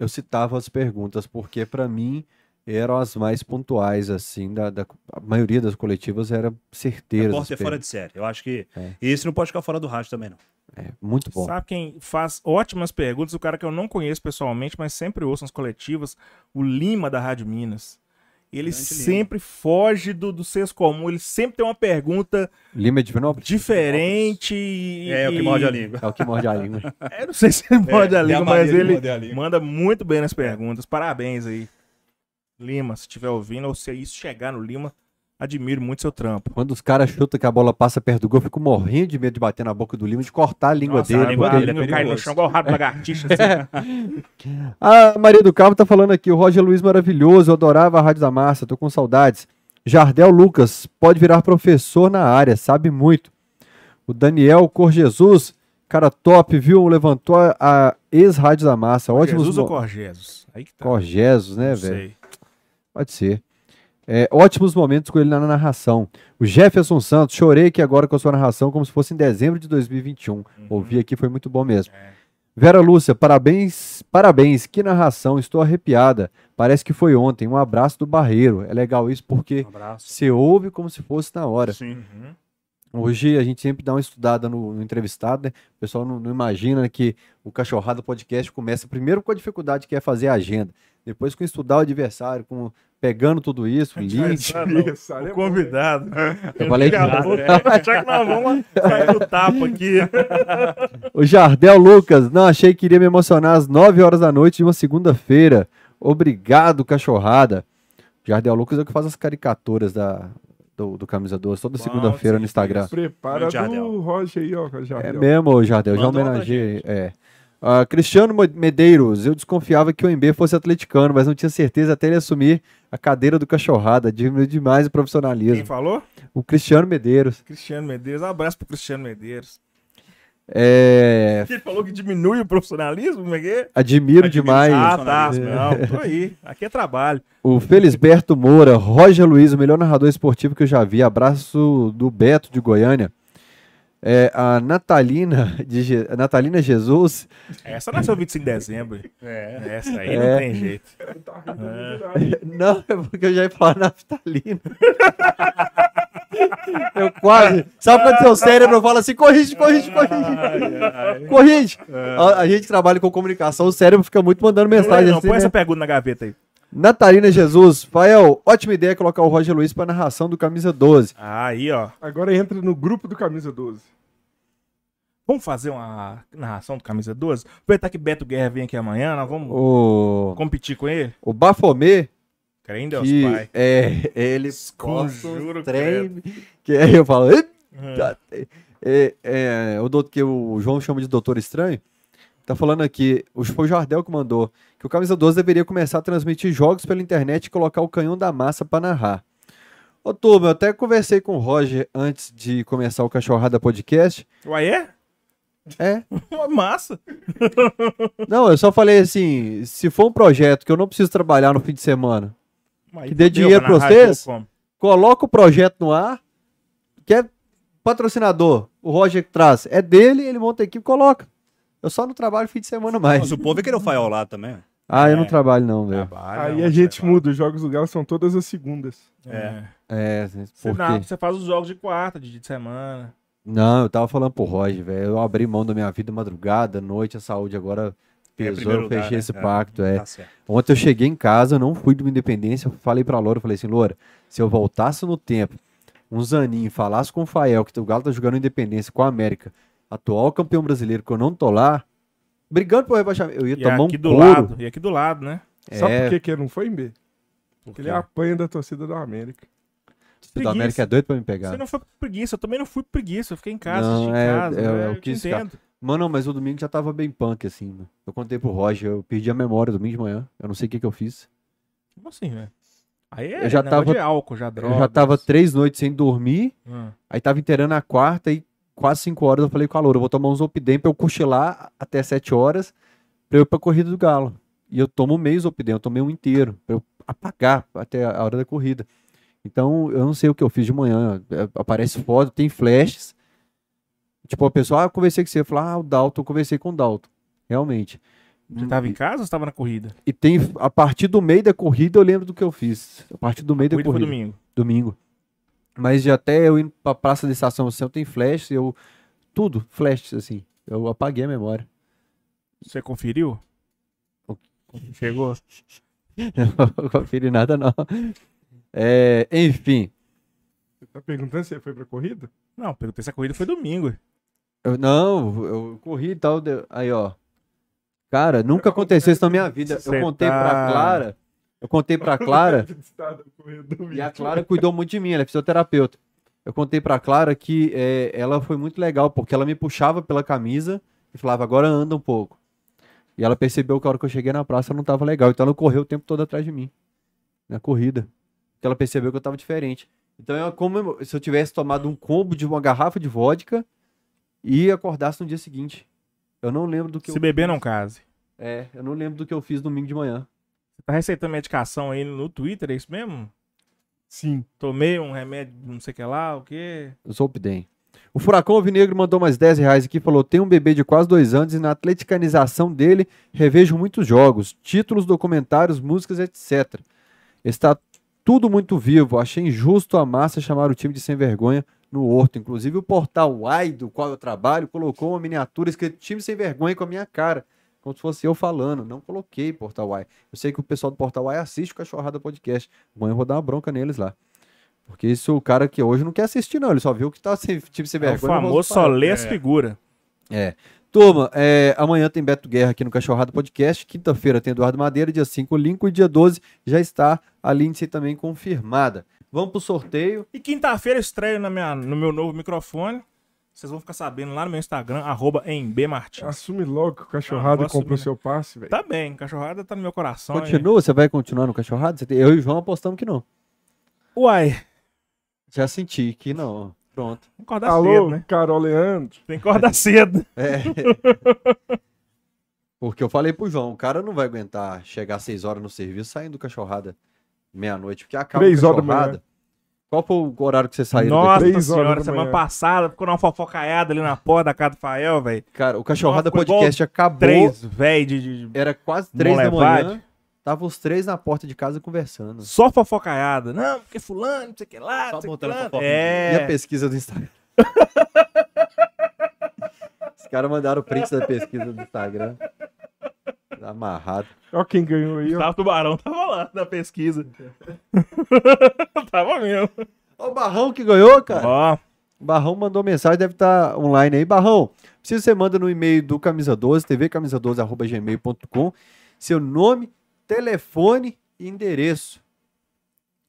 eu citava as perguntas, porque para mim eram as mais pontuais, assim, da, da- a maioria das coletivas era certeiras. Repórter as é fora de série. Eu acho que É. esse não pode ficar fora do rádio também, não. É, muito bom. Sabe quem faz ótimas perguntas? O cara que eu não conheço pessoalmente, mas sempre ouço nas coletivas, o Lima da Rádio Minas. Ele Grande Lima. sempre foge do, do senso comum, ele sempre tem uma pergunta Lima de Divinópolis? diferente. e- É, o que morde a língua. É o que morde a língua. Eu não sei se ele morde a É, a língua, mas de ele língua. manda muito bem nas perguntas. Parabéns aí. Lima, se estiver ouvindo, ou se isso chegar no Lima, admiro muito seu trampo. Quando os caras chutam que a bola passa perto do gol, eu fico morrendo de medo de bater na boca do Lima, de cortar a língua Nossa, dele. a língua porque- dele é cai no chão igual o rabo lagartixa. Assim. A Maria do Carmo tá falando aqui, o Roger Luiz maravilhoso, eu adorava a Rádio da Massa, tô com saudades. Jardel Lucas, pode virar professor na área, sabe muito. O Daniel Cor Jesus, cara top, viu? Levantou a, a ex-Rádio da Massa, ótimos Jesus ou mo- Cor Jesus? Aí que tá. Cor Jesus, né, velho? Pode ser. É, ótimos momentos com ele na narração. O Jefferson Santos, chorei que agora com a sua narração, como se fosse em dezembro de 2021. Ouvi aqui, foi muito bom mesmo. É. Vera Lúcia, parabéns, parabéns, que narração, estou arrepiada. Parece que foi ontem. Um abraço do Barreiro. É legal isso porque Um você ouve como se fosse na hora. Sim. Uhum. Hoje a gente sempre dá uma estudada no, no entrevistado, né? O pessoal não, não imagina que o Cachorrada Podcast começa primeiro com a dificuldade que é fazer a agenda, depois com estudar o adversário, com pegando tudo isso, link. Adversário é O convidado. Eu falei que vai achar que nós vamos sair do tapa aqui. O Jardel Lucas, não achei que iria me emocionar às 9 horas da noite de uma segunda-feira. Obrigado, cachorrada. Jardel Lucas é o que faz as caricaturas da, do, do Camisa 12 toda segunda-feira no Instagram. Prepara do Roger aí, ó. É Jardel. mesmo, ô, Jardel, já homenageei. É. Ah, Cristiano Medeiros, eu desconfiava que o MB fosse atleticano, mas não tinha certeza até ele assumir a cadeira do cachorrada. Diminuiu demais o Quem profissionalismo. falou? O Cristiano Medeiros. Cristiano Medeiros. Um abraço pro Cristiano Medeiros. É, Ele falou que diminui o profissionalismo, como é que é? admiro demais. Ah, tá. Não, tô aí. Aqui é trabalho. O Felisberto Moura, Roger Luiz, o melhor narrador esportivo que eu já vi. Abraço do Beto de Goiânia. É, a Natalina, de Je- Natalina Jesus. Essa nasceu 25 de dezembro. É. Essa aí É. não tem jeito. Miserável. Não, é porque eu já ia falar Naftalina. Eu quase. Sabe quando seu cérebro fala assim: corrige, corrige, corrige. Corrige. A, a gente trabalha com comunicação, o cérebro fica muito mandando Não, mensagem não, assim. põe né? essa pergunta na gaveta aí. Natalina Jesus, Fael, ótima ideia colocar o Roger Luiz para narração do Camisa 12. Aí, ó. Agora entra no grupo do Camisa 12. Vamos fazer uma narração do Camisa 12? Aproveitar que Beto Guerra vem aqui amanhã, nós vamos O, competir com ele? o Bafomê, Crê em Deus, que pai. é, ele posta Conjuro trem, que aí eu falo! Hum. é, é, o doutor que o João chama de Doutor Estranho, tá falando aqui, o- foi o Jardel que mandou, que o Camisa 12 deveria começar a transmitir jogos pela internet e colocar o canhão da massa para narrar. Ô, turma, eu até conversei com o Roger antes de começar o Cachorrada Podcast. Uai, é? É. Uma massa. Não, eu só falei assim, se for um projeto que eu não preciso trabalhar no fim de semana, Aí Que dê dinheiro pra vocês? coloca o projeto no ar, que é patrocinador, o Roger que traz, é dele, ele monta a equipe e coloca. Eu só não trabalho fim de semana mais. Mas o povo vai querer o Faiol lá também. Ah, eu não É. trabalho não, velho. Trabalha, Aí onde a gente vai. muda, os jogos do Galo são todas as segundas. É. É, Você, por não, quê? você faz os jogos de quarta, de, de semana. Não, eu tava falando pro Roger, velho. Eu abri mão da minha vida madrugada, noite, a saúde agora É, pesou, primeiro eu fechei lugar, né? esse É, pacto, é. Tá. Ontem eu cheguei em casa, não fui do Independência, eu falei pra Loura, eu falei assim, Loura, se eu voltasse no tempo, uns aninhos, falasse com o Fael, que o Galo tá jogando Independência com a América, atual campeão brasileiro, que eu não tô lá, brigando por rebaixamento, eu ia E tomar aqui um do couro. lado. E aqui do lado, né? Sabe É. por que, que ele não foi em B? Porque ele apanha da torcida da América. O Preguiça. América é doido pra me pegar. Você não foi por preguiça, eu também não fui por preguiça. Eu fiquei em casa, Não, assisti em é- casa. é- né? eu eu ficar- entendo. Mano, mas o domingo já tava bem punk, assim, mano. Eu contei pro Roger, eu perdi a memória domingo de manhã, eu não sei o que que eu fiz. Como assim, velho? Aí é Eu já tava- de álcool, já droga. Eu já tava três noites sem dormir, Hum. Aí tava inteirando a quarta e quase 5 horas eu falei com a Loura, eu vou tomar uns Opidem pra eu cochilar até 7 horas pra eu ir pra corrida do Galo. E eu tomo meio Opidem, eu tomei um inteiro, pra eu apagar até a hora da corrida. Então, eu não sei o que eu fiz de manhã. é, Aparece foto, tem flashes. Tipo, a pessoa, ah, eu conversei com você. Eu falo, ah, o Dalton, eu conversei com o Dalton. Realmente. Você tava em casa ou você tava na corrida? E tem, a partir do meio da corrida, eu lembro do que eu fiz. A partir do meio da corrida foi domingo. domingo. Mas já até eu indo pra praça da estação do centro tem flash, eu. Tudo, flash, assim. Eu apaguei a memória. Você conferiu? Chegou? não conferi nada, não. É, enfim. Você tá perguntando se foi pra corrida? Não, perguntei se a corrida foi domingo. Eu, não, eu corri e tal. Aí, ó. Cara, nunca aconteceu isso na minha vida. Eu contei tá- pra Clara. Eu contei pra Clara. E a. Clara cuidou muito de mim, ela é fisioterapeuta. Eu contei pra Clara que é, ela foi muito legal, porque ela me puxava pela camisa e falava, agora anda um pouco. E ela percebeu que a hora que eu cheguei na praça não tava legal. Então ela correu o tempo todo atrás de mim. Na corrida. Porque ela percebeu que eu tava diferente. Então é como se eu tivesse tomado um combo de uma garrafa de vodka e acordasse no dia seguinte. Eu não lembro do que Se eu beber, fiz. não case. É, eu não lembro do que eu fiz domingo de manhã. Você tá receitando medicação aí no Twitter, é isso mesmo? Sim. Tomei um remédio, não sei o que lá, o quê? Eu sou o Furacão Alvinegro mandou mais 10 reais aqui e falou: tem um bebê de quase dois anos e na atleticanização dele revejo muitos jogos, títulos, documentários, músicas, etc. Está tudo muito vivo. Achei injusto a massa chamar o time de sem vergonha no Horto. Inclusive o portal Uai, do qual eu trabalho, colocou uma miniatura escrito time sem vergonha com a minha cara. Como se fosse eu falando. Não coloquei portal Uai. Eu sei que o pessoal do portal Uai assiste o Cachorrada Podcast. Amanhã eu vou dar uma bronca neles lá. Porque isso o cara que hoje não quer assistir, não. Ele só viu que tá sem, time sem É o vergonha. famoso só lê as figuras. É. Turma, é, amanhã tem Beto Guerra aqui no Cachorrada Podcast. Quinta-feira tem Eduardo Madeira. Dia 5, Lincoln. E dia 12 já está a Lindsay também confirmada. Vamos pro sorteio. E quinta-feira eu estreio na minha, no meu novo microfone. Vocês vão ficar sabendo lá no meu Instagram, arroba embmartins. Assume logo que o Ah, vou comprou assumir, seu passe, velho. Tá bem, cachorrada tá no meu coração. Continua, você vai continuar no Cachorrada? Eu e o João apostamos que não. Uai, Já senti que não. Pronto. tem que acordar Alô, cedo, né? Carol Leandro. Tem que acordar cedo. É. Porque eu falei pro João, o cara não vai aguentar chegar às 6 horas no serviço saindo do Cachorrada meia-noite, porque acaba Três horas manhã. Cachorrada. Qual foi o horário que você saiu? Nossa três horas senhora, semana passada ficou numa fofocaiada ali na porta da casa do Fael, velho. Cara, o Cachorrada Nossa, Podcast acabou. Três, velho, de, de- Era quase três da manhã. Tava os três na porta de casa conversando. Só fofocaiada. Não, porque fulano, não sei o que lá, Só não sei o que botando lá. fofoca. E a É. pesquisa do Instagram? Os caras mandaram o print da pesquisa do Instagram. Amarrado. Ó quem ganhou aí, ó. Gustavo Tubarão tava lá na pesquisa. tava mesmo. Ó o Barrão que ganhou, cara. Ó, O Barrão mandou mensagem, deve estar online aí. Barrão, precisa você manda no e-mail do Camisa 12, tvcamisa12.gmail.com, seu nome, telefone e endereço.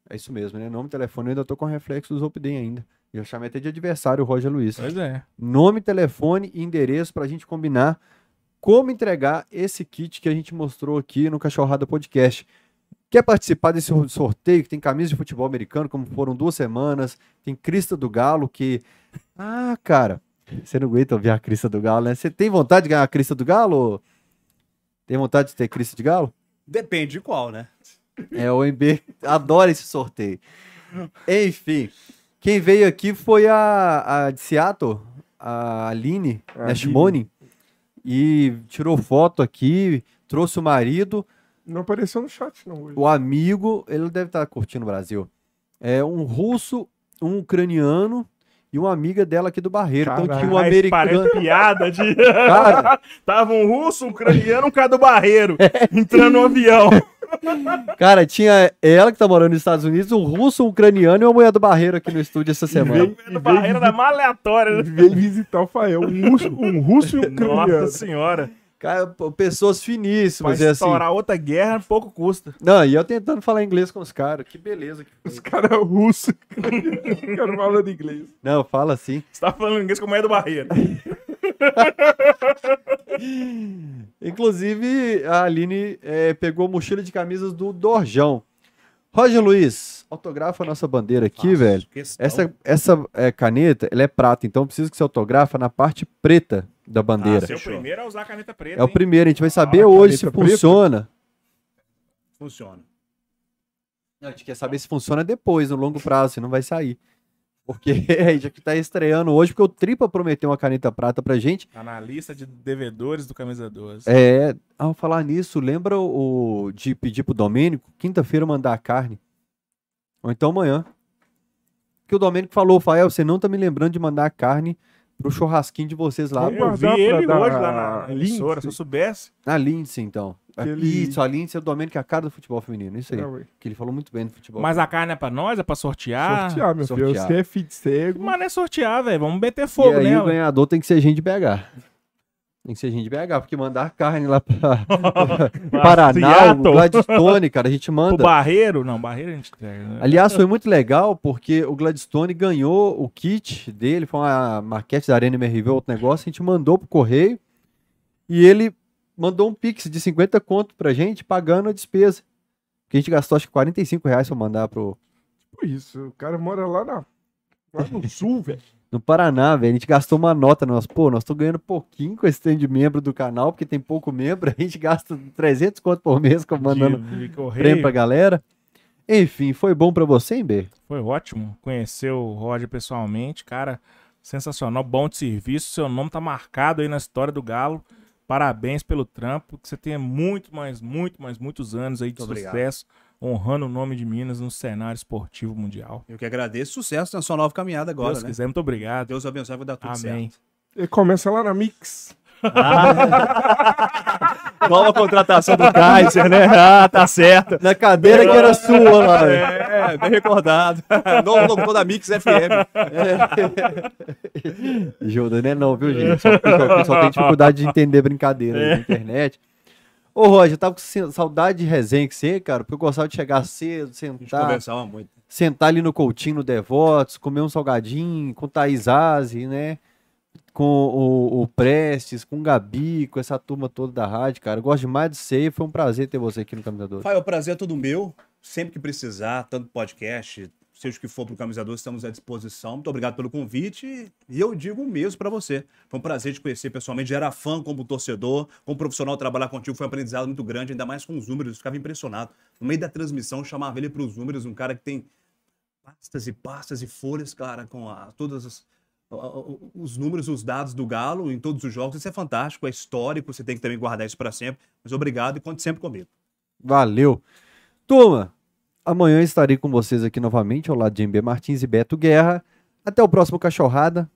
É isso mesmo, né? Nome, telefone, eu ainda tô com reflexo dos Opden ainda. Eu chamei até de adversário o Roger Luiz. pois é. Nome, telefone e endereço pra gente combinar como entregar esse kit que a gente mostrou aqui no Cachorrada Podcast. Quer participar desse sorteio que tem camisa de futebol americano, como foram duas semanas, tem Crista do Galo, que. Ah, cara, você não aguenta ouvir a Crista do Galo, né? Você tem vontade de ganhar a Crista do Galo? Tem vontade de ter Crista de Galo? Depende de qual, né? É, o MB adora esse sorteio. Enfim, quem veio aqui foi a, a de Seattle, a Aline A Nashmone, e tirou foto aqui, trouxe o marido. Não apareceu no chat, não. Hoje. O amigo, ele deve estar curtindo o Brasil. É um russo, um ucraniano e uma amiga dela aqui do Barreiro. Então tinha um americano. Piada de. Cara, Tava um russo, um ucraniano, um cara do barreiro. entrando no avião. cara, tinha ela que tá morando nos Estados Unidos, um russo, um ucraniano e uma mulher do Barreiro aqui no estúdio essa semana. veio- Do barreiro da mais aleatória. né? Veio visitar o Fael. Um russo, um russo e um ucraniano. Nossa senhora. Cara, pessoas finíssimas. E assim, estourar outra guerra, pouco custa. não, e eu tentando falar inglês com os caras. Que beleza. que. Os caras russos. Os caras falando inglês. Não, fala assim. Você tá falando inglês como é do barreiro. Inclusive, a Aline eh, pegou a mochila de camisas do Dorjão. Roger Luiz, autografa a nossa bandeira aqui, velho. questão. Essa, essa eh, caneta, ela é prata, então precisa que você autografa na parte preta da bandeira. Seu Fechou. primeiro a usar a caneta preta. é o hein? primeiro, a gente vai saber Ah, hoje se preta? funciona. Funciona. Não, a gente quer saber se funciona depois, no longo prazo, se não vai sair. Porque a gente aqui tá estreando hoje, porque o Tripa prometeu uma caneta prata pra gente. Tá na lista de devedores do Camisa 12. É, ao falar nisso, lembra o, o de pedir pro Domênico, quinta-feira, mandar a carne? Ou então amanhã. Porque o Domênico falou, Fael, você não tá me lembrando de mandar a carne pro churrasquinho de vocês lá Vamos Eu vi ele dar hoje lá na- Lindsay. emissora, se eu soubesse. na Lindsay, então. Aquele- Isso, a Lindsay é o Domênico, que é a cara do futebol feminino, isso aí. É, que ele falou muito bem do futebol. Mas a carne é pra nós, é pra sortear. sortear, meu filho. sortear. Você é filho de cego. Mas não é sortear, velho. Vamos meter e fogo aí o nela. ganhador tem que ser gente de BH. Tem que ser gente de BH, porque mandar carne lá pra Paraná, o. Gladstone, cara, a gente manda. barreiro? Não, barreiro a gente entrega. né? Aliás, foi muito legal porque o Gladstone ganhou o kit dele, foi uma maquete da Arena MRV, outro negócio, a gente mandou pro correio e ele mandou um pix de 50 conto pra gente, pagando a despesa. Que a gente gastou acho que 45 reais pra mandar pro, Tipo isso. O cara mora lá, na, lá no sul, velho. No Paraná, velho. A gente gastou uma nota, nós, pô, nós estamos ganhando pouquinho com esse tanto de membro do canal, porque tem pouco membro, a gente gasta 300 conto por mês com- mandando De- de prêmio pra galera. Enfim, foi bom pra você, hein, B? Foi ótimo conhecer o Roger pessoalmente, cara. Sensacional, bom de serviço. Seu nome tá marcado aí na história do Galo. Parabéns pelo trampo. Que você tenha muito, mais, muito, mais, muitos anos aí de Muito obrigado. Honrando o nome de Minas no cenário esportivo mundial. Eu que agradeço. Sucesso na sua nova caminhada agora, Deus né? quiser, muito obrigado. Deus abençoe, vai dar tudo Amém. certo. Ele começa lá na Mix. Nova contratação do Kaiser, né? Ah, tá certo. Na cadeira que era sua lá, velho. É, bem recordado. Novo locutor da Mix FM. Júlio, né? Não, viu, gente? Só o pessoal, o pessoal tem dificuldade de entender brincadeira aí na internet. Ô, Roger, eu tava com saudade de resenha que você, cara, porque eu gostava de chegar cedo, A sentar, conversava muito. sentar ali no Coutinho, no Devotos, comer um salgadinho com o Thaís Aze, né? Com o, o Prestes, com o Gabi, com essa turma toda da rádio, cara. Eu gosto demais de você e foi um prazer ter você aqui no Caminhador. Fael, o prazer é todo meu. Sempre que precisar, tanto podcast, seja o que for pro Camisador, estamos à disposição. Muito obrigado pelo convite. E eu digo o mesmo pra você. Foi um prazer te conhecer pessoalmente. Já era fã como torcedor, como profissional, trabalhar contigo foi um aprendizado muito grande, ainda mais com os números. Eu ficava impressionado. No meio da transmissão, chamava ele pros números, um cara que tem pastas e pastas e folhas, cara, com a, todas as os números, os dados do Galo em todos os jogos. Isso é fantástico, é histórico, você tem que também guardar isso pra sempre. Mas obrigado e conte sempre comigo. Valeu. Turma, amanhã estarei com vocês aqui novamente, ao lado de MB Martins e Beto Guerra. Até o próximo Cachorrada.